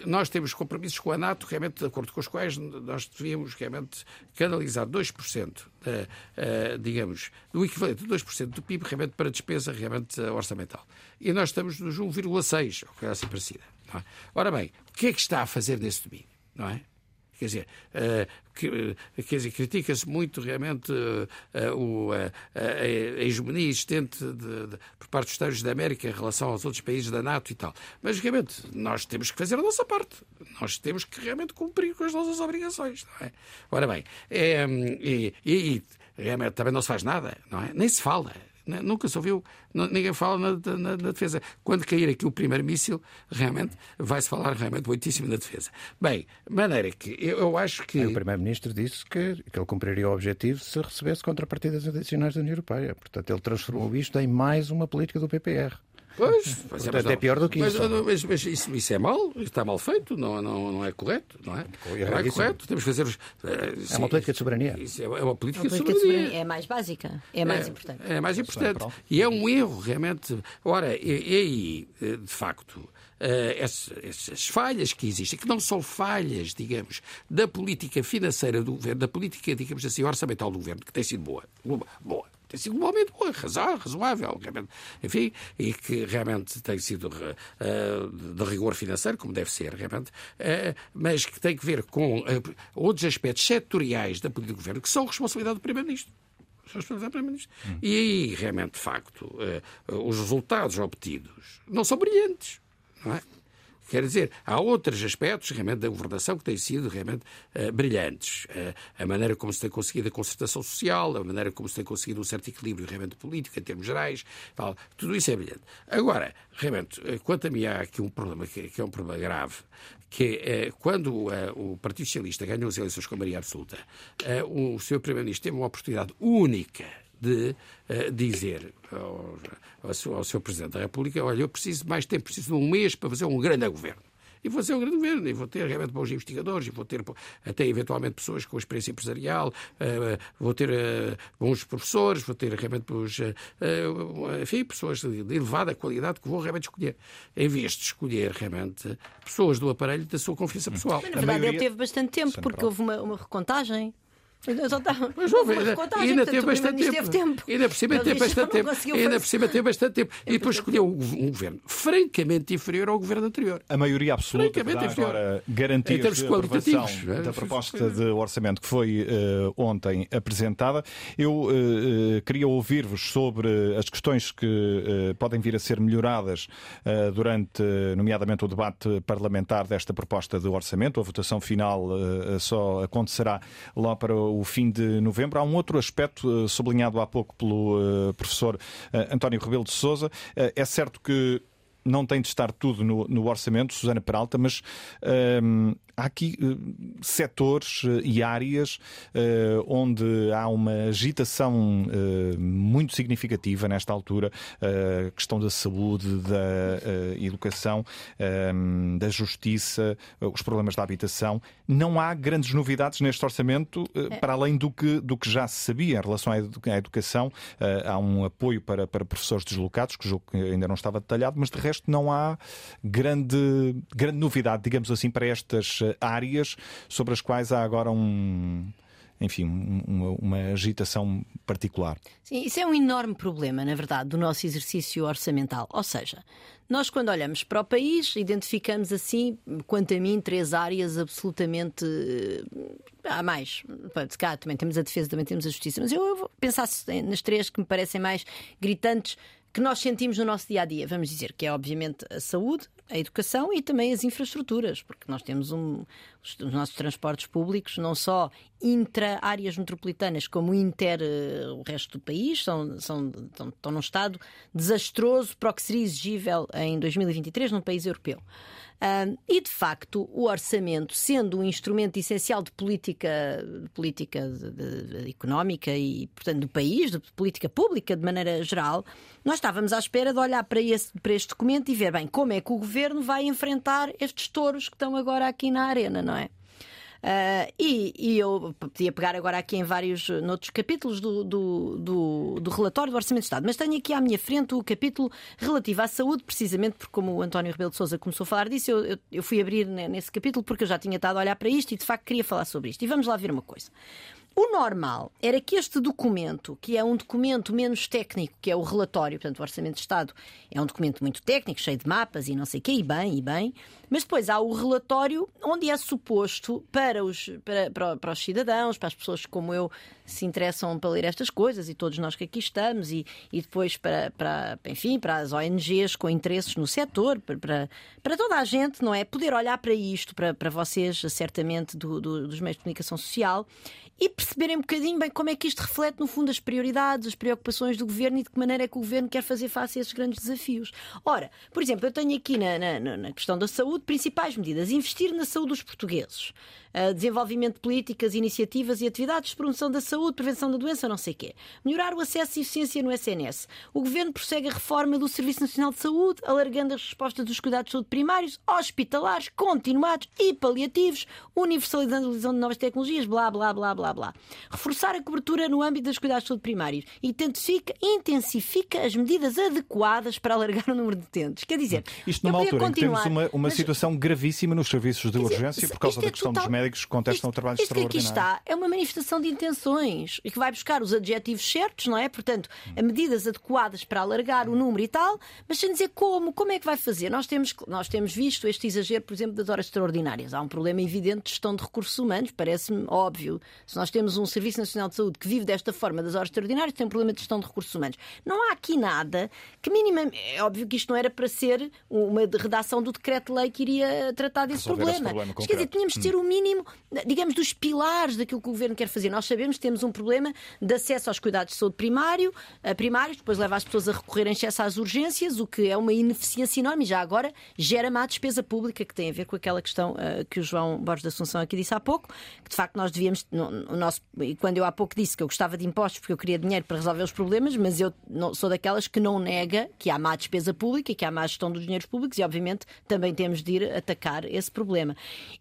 nós temos compromissos com a NATO, realmente, de acordo com os quais nós devíamos realmente canalizar 2%, de, digamos, do equivalente de 2% do PIB realmente para despesa realmente orçamental. E nós estamos nos 1,6%, ou coisa assim parecida. É? Ora bem, o que é que está a fazer nesse domínio? Não é? Quer dizer, que, uh, quer dizer critica-se muito realmente o, a, hegemonia existente por parte dos Estados da América em relação aos outros países da NATO e tal. Mas realmente nós temos que fazer a nossa parte. Nós temos que realmente cumprir com as nossas obrigações. Não é? Ora bem, e, e, e realmente também não se faz nada, não é? Nem se fala. Né? Nunca se ouviu, ninguém fala na, na, na, defesa. Quando cair aqui o primeiro míssil, realmente vai-se falar realmente muitíssimo na defesa. Bem, maneira que eu, eu acho que. O Primeiro-Ministro disse que, que ele cumpriria o objetivo se recebesse contrapartidas adicionais da União Europeia. Portanto, ele transformou isto em mais uma política do PPR. Pois, mas, é, mas é pior do que mas, isso. Mas, mas, isso, isso é mal, está mal feito, não, não, não é correto, não é? Não é correto, temos que fazer. Os, é uma política de soberania. Isso é, é uma política, de, soberania. de soberania. É mais básica, é mais é, importante. É mais importante. E é um erro, realmente. Ora, e aí, de facto. Uh, essas, falhas que existem, que não são falhas, digamos, da política financeira do governo, da política, digamos assim, orçamental do governo, que tem sido boa. Boa tem sido um aumento bom, razoável, realmente, enfim, e que realmente tem sido uh, de rigor financeiro, como deve ser, realmente, uh, mas que tem que ver com uh, outros aspectos setoriais da política do governo que são responsabilidade do Primeiro-Ministro. Hum. E aí, realmente, de facto, os resultados obtidos não são brilhantes. Não é? Quer dizer, há outros aspectos realmente da governação que têm sido realmente uh, brilhantes. Uh, a maneira como se tem conseguido a concertação social, a maneira como se tem conseguido um certo equilíbrio realmente político em termos gerais, tal, tudo isso é brilhante. Agora, realmente, uh, quanto a mim há aqui um problema que, que é um problema grave, que é quando o Partido Socialista ganhou as eleições com a maioria absoluta, o Sr. Primeiro-Ministro teve uma oportunidade única de uh, dizer ao, ao, seu, ao seu Presidente da República: olha, eu preciso de mais tempo, preciso de um mês para fazer um grande governo e vou ser um grande governo, e vou ter realmente bons investigadores, e vou ter até eventualmente pessoas com experiência empresarial, uh, vou ter uh, bons professores, vou ter realmente bons, uh, enfim, pessoas de elevada qualidade que vou realmente escolher, em vez de escolher realmente pessoas do aparelho da sua confiança pessoal. Mas, na verdade, maioria... ele teve bastante tempo, porque houve uma, uma recontagem. Ainda teve bastante tempo. tempo. Ainda por cima teve bastante tempo. Ainda por cima teve bastante tempo. E depois escolheu um governo francamente inferior ao governo anterior. A maioria absoluta para agora garantir a aprovação é? da proposta de orçamento que foi uh, ontem apresentada. Eu uh, queria ouvir-vos sobre as questões que uh, podem vir a ser melhoradas durante, nomeadamente, o debate parlamentar desta proposta de orçamento. A votação final só acontecerá lá para o o fim de novembro. Há um outro aspecto eh, sublinhado há pouco pelo eh, professor eh, António Rebelo de Sousa. É certo que não tem de estar tudo no, no orçamento, Susana Peralta, mas ehm, há aqui uh, setores uh, e áreas uh, onde há uma agitação muito significativa nesta altura, a questão da saúde, da educação, da justiça, os problemas da habitação. Não há grandes novidades neste orçamento, é. para além do que, do que já se sabia em relação à educação. há um apoio para, para professores deslocados, que julgo que ainda não estava detalhado, mas de resto não há grande, grande novidade, digamos assim, para estas áreas sobre as quais há agora um, enfim, uma, uma, agitação particular. Sim, isso é um enorme problema, na verdade, do nosso exercício orçamental. Ou seja, nós, quando olhamos para o país, identificamos assim, quanto a mim, três áreas absolutamente. Eh, há mais. Se cá também temos a defesa, também temos a justiça, mas eu, eu pensar nas três que me parecem mais gritantes que nós sentimos no nosso dia a dia, vamos dizer, que é obviamente a saúde, a educação e também as infraestruturas, porque nós temos um, os, os nossos transportes públicos, não só intra-áreas metropolitanas, como inter uh, o resto do país, são, são, estão, estão num estado desastroso para o que seria exigível em 2023 num país europeu. E, de facto, o orçamento, sendo um instrumento essencial de política, de política de, de, económica e, portanto, do país, de política pública de maneira geral, nós estávamos à espera de olhar para, esse, para este documento e ver bem como é que o governo vai enfrentar estes touros que estão agora aqui na arena, não é? Uh, e, e, eu podia pegar agora aqui em vários noutros capítulos do, do, do, do, relatório do Orçamento de Estado, mas tenho aqui à minha frente o capítulo relativo à saúde, precisamente porque, como o António Rebelo de Souza começou a falar disso, eu, eu, eu fui abrir nesse capítulo porque eu já tinha estado a olhar para isto e de facto queria falar sobre isto. E vamos lá ver uma coisa. O normal era que este documento, que é um documento menos técnico, que é o relatório, portanto, o Orçamento de Estado, é um documento muito técnico, cheio de mapas e não sei o quê, e bem, e bem, mas depois há o relatório onde é suposto para os, para, para, para, os cidadãos, para as pessoas como eu se interessam para ler estas coisas e todos nós que aqui estamos, e, e depois para, para, enfim, para as ONGs com interesses no setor, para, para, toda a gente, não é? Poder olhar para isto, para, para vocês, certamente, do, do, dos meios de comunicação social e perceberem um bocadinho bem como é que isto reflete, no fundo, as prioridades, as preocupações do governo e de que maneira é que o governo quer fazer face a esses grandes desafios. Ora, por exemplo, eu tenho aqui na, na, na questão da saúde principais medidas: investir na saúde dos portugueses, uh, desenvolvimento de políticas, iniciativas e atividades de promoção da saúde, prevenção da doença, não sei o quê, melhorar o acesso e eficiência no SNS. O governo prossegue a reforma do Serviço Nacional de Saúde, alargando as respostas dos cuidados de saúde primários, hospitalares, continuados e paliativos, universalizando a utilização de novas tecnologias, blá, blá, blá, blá, blá. lá. Reforçar a cobertura no âmbito das cuidados de saúde primários. Intensifica, intensifica as medidas adequadas para alargar o número de utentes. Quer dizer, isto numa altura em que temos uma, uma mas, situação gravíssima nos serviços de urgência por causa da é questão total, dos médicos que contestam isto, o trabalho isto extraordinário. Isto que aqui está é uma manifestação de intenções e que vai buscar os adjetivos certos, não é? Portanto, medidas adequadas para alargar o número e tal, mas sem dizer como, como é que vai fazer. Nós temos, nós temos visto este exagero, por exemplo, das horas extraordinárias. Há um problema evidente de gestão de recursos humanos, parece-me óbvio. Se nós temos um Serviço Nacional de Saúde que vive desta forma das horas extraordinárias, tem um problema de gestão de recursos humanos. Não há aqui nada que minimamente. É óbvio que isto não era para ser uma redação do decreto-lei que iria tratar desse problema. problema Mas, quer dizer, tínhamos de ter o mínimo, digamos, dos pilares daquilo que o governo quer fazer. Nós sabemos que temos um problema de acesso aos cuidados de saúde primário, primários, depois leva as pessoas a recorrer em excesso às urgências, o que é uma ineficiência enorme e já agora gera má despesa pública, que tem a ver com aquela questão uh, que o João Borges da Assunção aqui disse há pouco, que de facto nós devíamos, no, no nosso, quando eu há pouco disse que eu gostava de impostos porque eu queria dinheiro para resolver os problemas, mas eu não, sou daquelas que não nega que há má despesa pública e que há má gestão dos dinheiros públicos e obviamente também temos de ir atacar esse problema.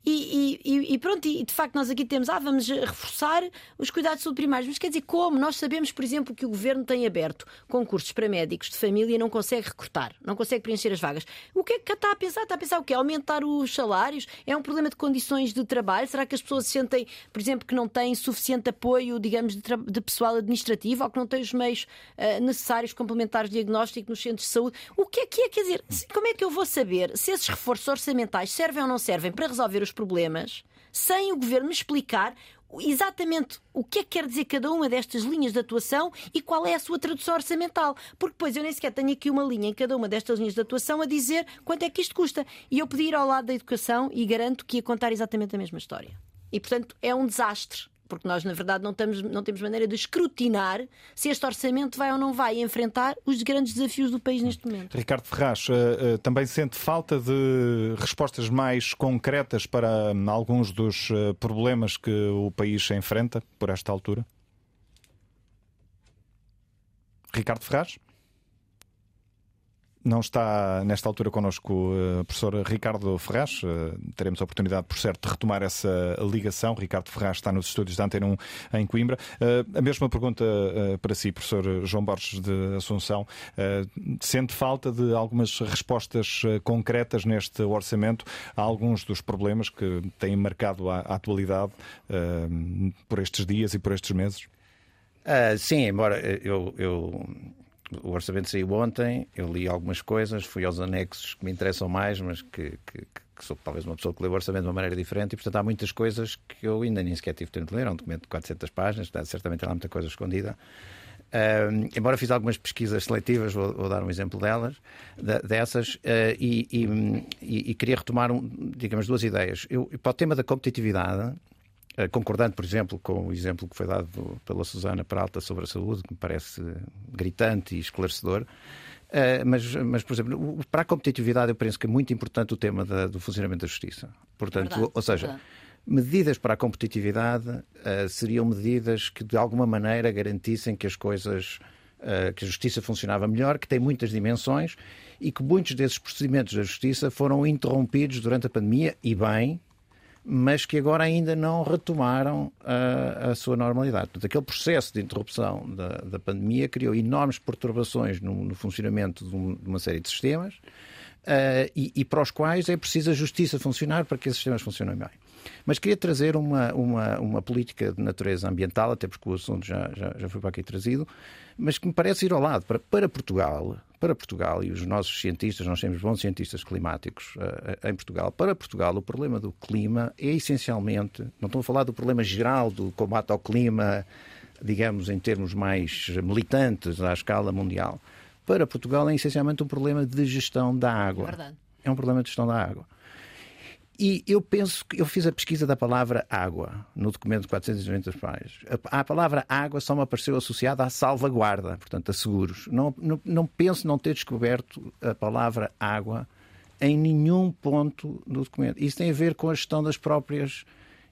E, e, e pronto, e de facto nós aqui temos, ah, vamos reforçar os cuidados de saúde primários, mas quer dizer, como? Nós sabemos, por exemplo, que o Governo tem aberto concursos para médicos de família e não consegue recrutar, não consegue preencher as vagas. O que é que está a pensar? Está a pensar o quê? Aumentar os salários? É um problema de condições de trabalho? Será que as pessoas se sentem, por exemplo, que não têm suficiente apoio, digamos, de, de pessoal administrativo ou que não têm os meios uh, necessários complementares de diagnóstico nos centros de saúde? O que é que é? Quer dizer, como é que eu vou saber se esses reforços orçamentais servem ou não servem para resolver os problemas sem o governo explicar exatamente o que é que quer dizer cada uma destas linhas de atuação e qual é a sua tradução orçamental. Porque depois eu nem sequer tenho aqui uma linha em cada uma destas linhas de atuação a dizer quanto é que isto custa. E eu podia ir ao lado da educação e garanto que ia contar exatamente a mesma história. E portanto é um desastre porque nós, na verdade, não, não temos maneira de escrutinar se este orçamento vai ou não vai enfrentar os grandes desafios do país neste momento. Ricardo Ferraz, uh, uh, também sente falta de respostas mais concretas para um, alguns dos uh, problemas que o país enfrenta por esta altura? Ricardo Ferraz? Não está nesta altura connosco o professor Ricardo Ferraz. Eh, teremos a oportunidade, por certo, de retomar essa ligação. Ricardo Ferraz está nos estúdios da Antena 1 em Coimbra. Eh, a mesma pergunta eh, para si, professor João Borges de Assunção. Sente falta de algumas respostas concretas neste orçamento a alguns dos problemas que têm marcado a atualidade por estes dias e por estes meses? Uh, sim, embora eu, eu o orçamento saiu ontem, eu li algumas coisas, fui aos anexos que me interessam mais, mas que, que, que sou talvez uma pessoa que lê o orçamento de uma maneira diferente, e portanto há muitas coisas que eu ainda nem sequer tive tempo de ler. É um documento de 400 páginas, portanto, certamente há muita coisa escondida. Embora fiz algumas pesquisas seletivas, vou, vou dar um exemplo delas, dessas, uh, e, e, e, queria retomar, um, digamos, duas ideias. Eu, para o tema da competitividade, concordando, por exemplo, com o exemplo que foi dado pela Susana Peralta sobre a saúde, que me parece gritante e esclarecedor. Uh, mas, mas, por exemplo, para a competitividade, eu penso que é muito importante o tema da, do funcionamento da justiça. Portanto, verdade, ou seja, verdade. medidas para a competitividade uh, seriam medidas que, de alguma maneira, garantissem que as coisas, uh, que a justiça funcionava melhor, que tem muitas dimensões e que muitos desses procedimentos da justiça foram interrompidos durante a pandemia, e bem, mas que agora ainda não retomaram a, a sua normalidade. Portanto, aquele processo de interrupção da, da pandemia criou enormes perturbações no, no funcionamento de, um, de, uma série de sistemas uh, e, e, para os quais é preciso a justiça funcionar para que esses sistemas funcionem bem. Mas queria trazer uma, uma, uma política de natureza ambiental, até porque o assunto já, já, já foi para aqui trazido, mas que me parece ir ao lado. Para, para Portugal, para Portugal e os nossos cientistas, nós temos bons cientistas climáticos uh, em Portugal, para Portugal o problema do clima é essencialmente, não estou a falar do problema geral do combate ao clima, digamos, em termos mais militantes à escala mundial. Para Portugal é essencialmente um problema de gestão da água. É, verdade. é um problema de gestão da água. E eu penso que eu fiz a pesquisa da palavra água no documento de 490 páginas. A, a palavra água só me apareceu associada à salvaguarda, portanto, a seguros. Não, não, não penso não ter descoberto a palavra água em nenhum ponto do documento. Isso tem a ver com a gestão das próprias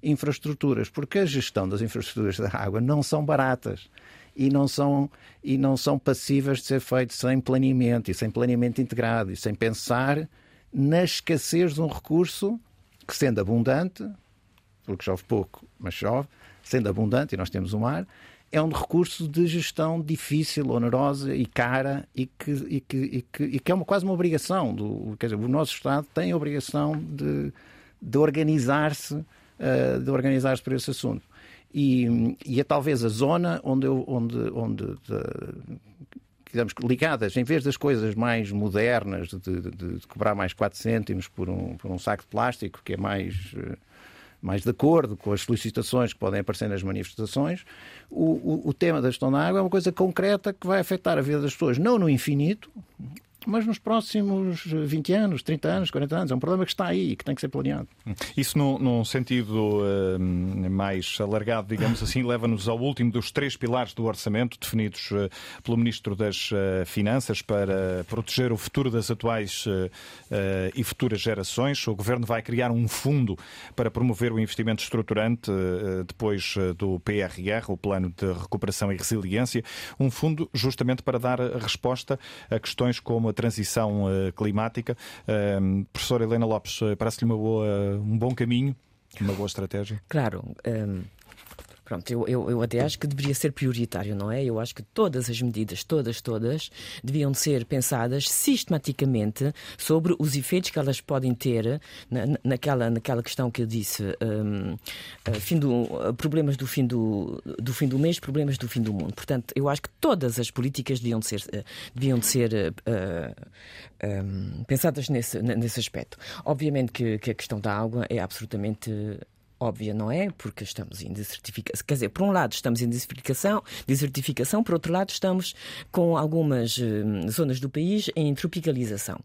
infraestruturas, porque a gestão das infraestruturas da água não são baratas e não são, e não são passíveis de ser feitas sem planeamento e sem planeamento integrado e sem pensar na escassez de um recurso que sendo abundante, porque chove pouco, mas chove, sendo abundante, e nós temos o mar, é um recurso de gestão difícil, onerosa e cara e que, e que, e que, e que é uma, quase uma obrigação. Do, quer dizer, o nosso Estado tem a obrigação de, de organizar-se uh, de organizar-se para esse assunto. E, e é talvez a zona onde, eu, onde, onde de, digamos, ligadas, em vez das coisas mais modernas, de, de, de, cobrar mais 4 cêntimos por um, por um saco de plástico, que é mais, eh, mais de acordo com as solicitações que podem aparecer nas manifestações, o, o, o tema da gestão da água é uma coisa concreta que vai afetar a vida das pessoas, não no infinito, mas nos próximos 20 anos, 30 anos, 40 anos. É um problema que está aí e que tem que ser planeado. Isso, num, num sentido uh, mais alargado, digamos assim, leva-nos ao último dos três pilares do orçamento definidos uh, pelo Ministro das uh, Finanças para proteger o futuro das atuais e futuras gerações. O Governo vai criar um fundo para promover o investimento estruturante depois do PRR, o Plano de Recuperação e Resiliência. Um fundo justamente para dar resposta a questões como a transição uh, climática. Uh, professora Helena Lopes, uh, parece-lhe um bom caminho, uma boa estratégia? Claro. Um Pronto, eu, eu, eu, até acho que deveria ser prioritário, não é? Eu acho que todas as medidas, todas, todas, deviam ser pensadas sistematicamente sobre os efeitos que elas podem ter na, naquela, naquela questão que eu disse, um, fim do, problemas do fim do, do fim do mês, problemas do fim do mundo. Portanto, eu acho que todas as políticas deviam ser, deviam ser uh, um, pensadas nesse, nesse aspecto. Obviamente que, que a questão da água é absolutamente óbvia, não é? Porque estamos em desertificação. Quer dizer, por um lado estamos em desertificação, desertificação por outro lado estamos com algumas hum, zonas do país em tropicalização.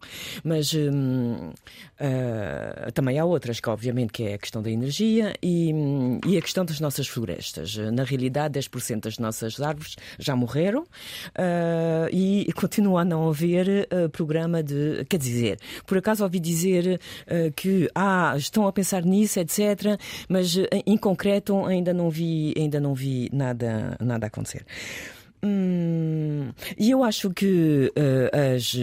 Mas hum, uh, também há outras, que obviamente que é a questão da energia e, hum, e a questão das nossas florestas. Na realidade, 10% das nossas árvores já morreram uh, e continua a não haver uh, programa de... Quer dizer, por acaso ouvi dizer que ah, estão a pensar nisso, etc., mas eh, em concreto ainda não vi, ainda não vi nada, nada acontecer. Hum, e eu acho que uh, as,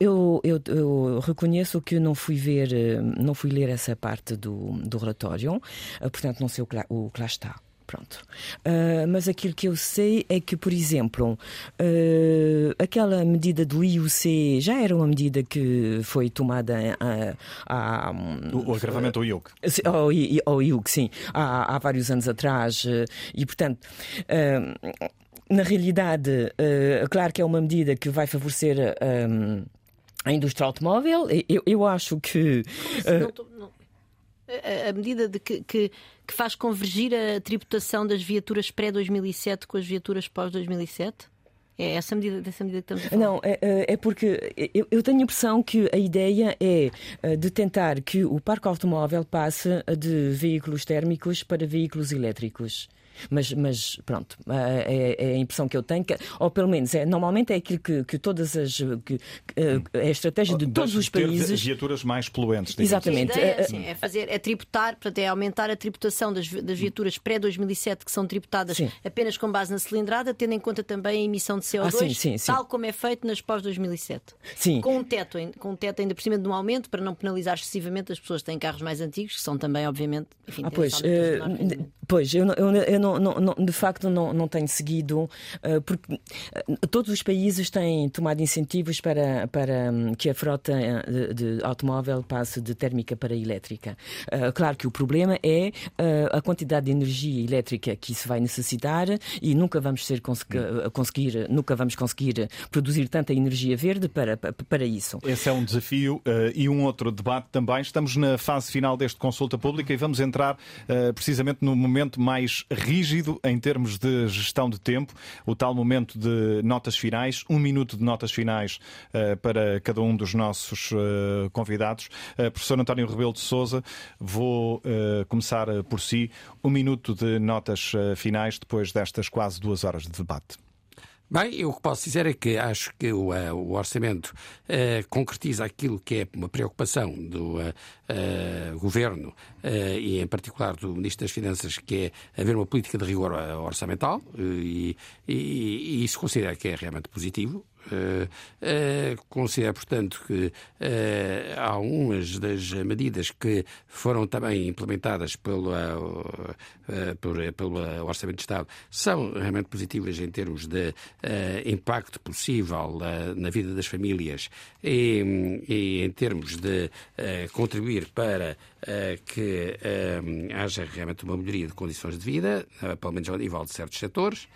eu, eu, eu, reconheço que não fui ver, não fui ler essa parte do, do relatório, portanto não sei o que lá, o que lá está. Pronto. Uh, mas aquilo que eu sei é que, por exemplo, uh, aquela medida do IUC já era uma medida que foi tomada há. o, o agravamento ao IUC. Ao, ao IUC, sim, há, há vários anos atrás. Uh, e, portanto. na realidade, claro que é uma medida que vai favorecer a indústria automóvel. Eu, eu acho que. Não, não a medida de que, que, que, faz convergir a tributação das viaturas pré-2007 com as viaturas pós-2007? É essa medida, dessa medida que estamos a falar? Não, é, é, é porque eu, eu, tenho a impressão que a ideia é eh, de tentar que o parque automóvel passe de veículos térmicos para veículos elétricos. Mas, mas pronto, é, é, a impressão que eu tenho, que, ou pelo menos é, normalmente é aquilo que, que todas as. Que, é a estratégia de todos os países. viaturas mais poluentes. Exatamente. A ideia, sim, é, fazer, é tributar, portanto, é aumentar a tributação das, das viaturas pré-2007 que são tributadas sim. apenas com base na cilindrada, tendo em conta também a emissão de CO2, ah, sim, tal como é feito nas pós-2007. Sim. Com um teto, com um teto ainda por cima de um aumento para não penalizar excessivamente as pessoas que têm carros mais antigos, que são também, obviamente, enfim, ah, pois, uh, pois eu, eu, eu não, não, não, de facto não, não tenho seguido, uh, porque uh, todos os países têm tomado incentivos para, para um, que a frota de, de, automóvel passe de térmica para elétrica. Claro que o problema é a quantidade de energia elétrica que isso vai necessitar e nunca vamos ser conseguir, nunca vamos conseguir produzir tanta energia verde para, para isso. Esse é um desafio e um outro debate também. Estamos na fase final deste consulta pública e vamos entrar precisamente no momento mais rígido em termos de gestão de tempo, o tal momento de notas finais, um minuto de notas finais uh, para cada um dos nossos uh, convidados. Uh, professor António Rebelo de Souza, vou começar por si. Um minuto de notas finais depois destas quase duas horas de debate. Bem, eu o que posso dizer é que acho que o, o orçamento uh, concretiza aquilo que é uma preocupação do uh, governo e, em particular, do Ministro das Finanças, que é haver uma política de rigor orçamental e, e, e isso considera que é realmente positivo. considero, portanto, que há umas das medidas que foram também implementadas pelo, pelo Orçamento de Estado são realmente positivas em termos de impacto possível na vida das famílias e, e em termos de contribuir para que haja realmente uma melhoria de condições de vida, pelo menos ao nível de certos setores.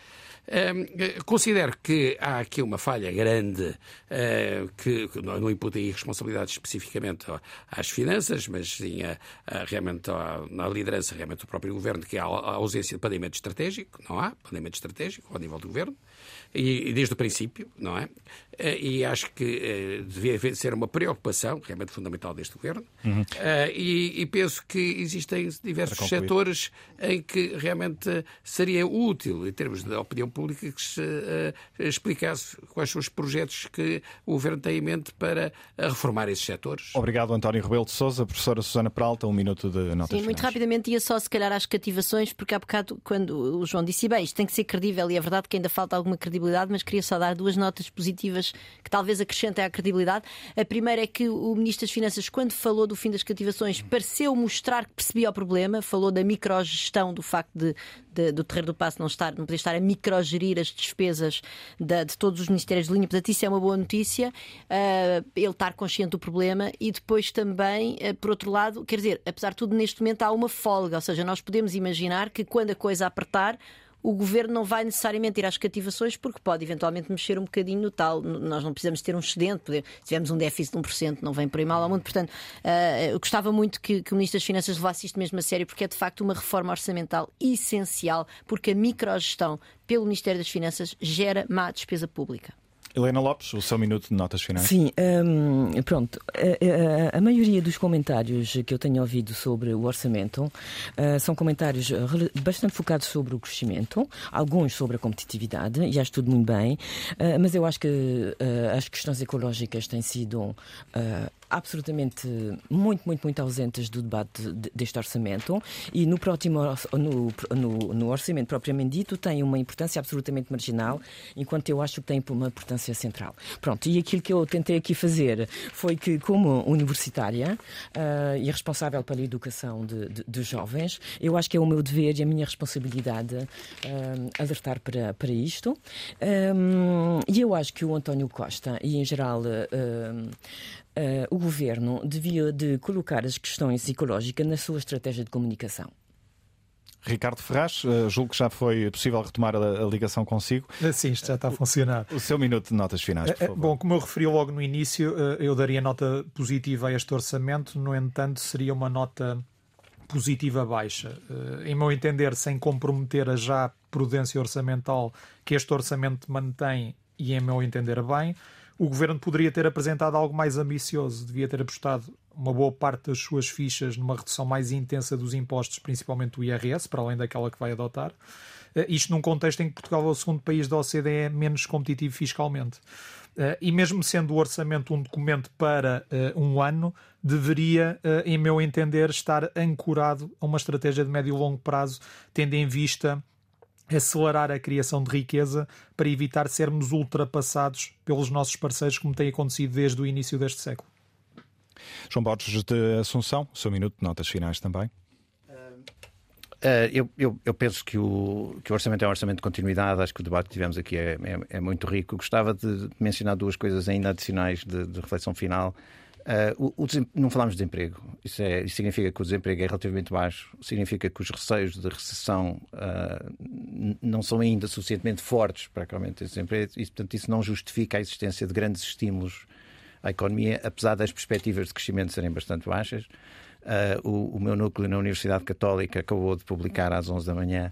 Uh, considero que há aqui uma falha grande uh, que, que, não, não imputa aí responsabilidade especificamente às finanças, mas sim a, a, realmente a, na liderança realmente do próprio governo, que há a ausência de planeamento estratégico, não há planeamento estratégico ao nível do governo e, desde o princípio, não é? Eh, e acho que eh, devia ser uma preocupação realmente fundamental deste governo. Uhum. E, e, penso que existem diversos setores em que realmente seria útil, em termos de opinião pública, que se explicasse quais são os projetos que o governo tem em mente para reformar esses setores. Obrigado, António Rebelo de Souza. Professora Susana Peralta, um minuto de notas Sim, muito rapidamente ia só, se calhar, às cativações, porque há bocado, quando o João disse, bem, isto tem que ser credível, e é verdade que ainda falta alguma credibilidade, mas queria só dar duas notas positivas que talvez acrescentem à credibilidade. A primeira é que o Ministro das Finanças, quando falou do fim das cativações, pareceu mostrar que percebia o problema, falou da microgestão, do facto de, de, do Terreiro do Passo não, estar, não poder estar a microgerir as despesas de, de todos os Ministérios de linha. Portanto, isso é uma boa notícia, uh, ele estar consciente do problema e depois também, uh, por outro lado, quer dizer, apesar de tudo, neste momento há uma folga, ou seja, nós podemos imaginar que quando a coisa apertar, o governo não vai necessariamente ir às cativações porque pode eventualmente mexer um bocadinho no tal. Nós não precisamos ter um excedente, se tivermos um déficit de 1%, não vem por aí mal ao mundo. Portanto, uh, gostava muito que, que o Ministro das Finanças levasse isto mesmo a sério, porque é de facto uma reforma orçamental essencial, porque a microgestão pelo Ministério das Finanças gera má despesa pública. Helena Lopes, o seu minuto de notas finais. Sim, um, pronto. A, a, a, maioria dos comentários que eu tenho ouvido sobre o orçamento uh, são comentários bastante focados sobre o crescimento, alguns sobre a competitividade, e acho tudo muito bem, uh, mas eu acho que uh, as questões ecológicas têm sido absolutamente muito, muito, muito ausentes do debate deste orçamento e no próximo no, no, no, orçamento propriamente dito tem uma importância absolutamente marginal, enquanto eu acho que tem uma importância central. Pronto, e aquilo que eu tentei aqui fazer foi que, como universitária uh, e responsável pela educação de, de, de, jovens, eu acho que é o meu dever e a minha responsabilidade uh, alertar para, para isto. Um, e eu acho que o António Costa e, em geral, uh, uh, o governo devia de colocar as questões ecológicas na sua estratégia de comunicação. Ricardo Ferraz, uh, julgo que já foi possível retomar a, a, ligação consigo. Eh, sim, isto já está a funcionar. O seu minuto de notas finais, por favor. Bom, como eu referi logo no início, eu daria nota positiva a este orçamento, no entanto, seria uma nota positiva baixa. Em meu entender, sem comprometer a já prudência orçamental que este orçamento mantém, e em meu entender bem, o governo poderia ter apresentado algo mais ambicioso, devia ter apostado uma boa parte das suas fichas numa redução mais intensa dos impostos, principalmente do IRS, para além daquela que vai adotar. Eh, isto num contexto em que Portugal é o segundo país da OCDE menos competitivo fiscalmente. Eh, e mesmo sendo o orçamento um documento para eh, um ano, deveria, em meu entender, estar ancorado a uma estratégia de médio e longo prazo, tendo em vista acelerar a criação de riqueza para evitar sermos ultrapassados pelos nossos parceiros, como tem acontecido desde o início deste século. João Borges de Assunção, seu minuto de notas finais também. Uh, eu, eu, eu, penso que o, que o orçamento é um orçamento de continuidade. Acho que o debate que tivemos aqui é, é, é muito rico. Gostava de mencionar duas coisas ainda adicionais de, de reflexão final. Uh, o, o não falamos de desemprego. Isso, é, isso, significa que o desemprego é relativamente baixo, significa que os receios de recessão uh, não são ainda suficientemente fortes para que aumente o desemprego e, portanto, isso não justifica a existência de grandes estímulos à economia, apesar das perspectivas de crescimento serem bastante baixas. Uh, o, o meu núcleo na Universidade Católica acabou de publicar às 11 da manhã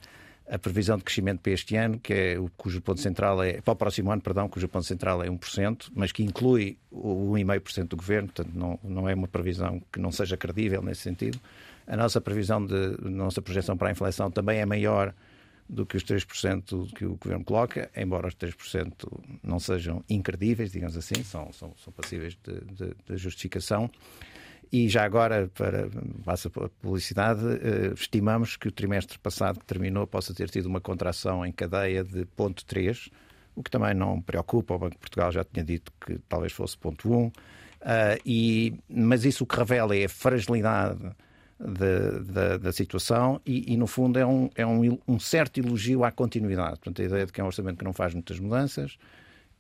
a previsão de crescimento para este ano, que é o, cujo ponto central é, para o próximo ano, perdão, cujo ponto central é 1%, mas que inclui o 1,5% do governo, portanto não, não é uma previsão que não seja credível nesse sentido. A nossa previsão de a nossa projeção para a inflação também é maior do que os 3% que o governo coloca, embora os 3% não sejam incredíveis, digamos assim, são, são, são passíveis de, de, de justificação. E já agora, para passa a publicidade, eh, estimamos que o trimestre passado que terminou possa ter tido uma contração em cadeia de 0,3, o que também não preocupa. O Banco de Portugal já tinha dito que talvez fosse ponto 1. Um. Uh, e, mas isso o que revela é a fragilidade da, da, da situação e, e, no fundo, é, um, é um, um, certo elogio à continuidade. Portanto, a ideia de que é um orçamento que não faz muitas mudanças,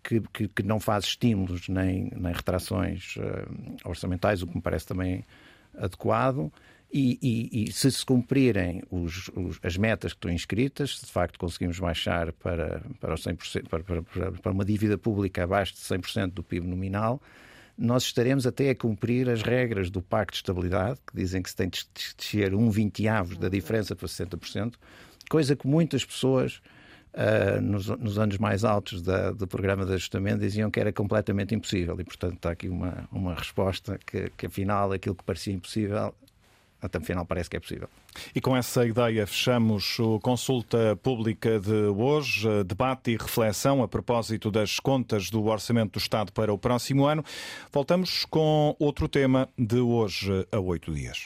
que, que, que não faz estímulos nem, nem retrações uh, orçamentais, o que me parece também adequado. E, e, e, se se cumprirem os, os, as metas que estão inscritas, se de facto conseguimos baixar para, para, 100%, para, para, para uma dívida pública abaixo de 100% do PIB nominal, nós estaremos até a cumprir as regras do Pacto de Estabilidade, que dizem que se tem de descer um vinteavos da diferença para 60%, coisa que muitas pessoas Uh, nos, nos, anos mais altos da, do programa de ajustamento diziam que era completamente impossível e portanto está aqui uma, uma resposta que, que afinal aquilo que parecia impossível até final parece que é possível. E com essa ideia fechamos a consulta pública de hoje, debate e reflexão a propósito das contas do Orçamento do Estado para o próximo ano. Voltamos com outro tema de hoje a oito dias.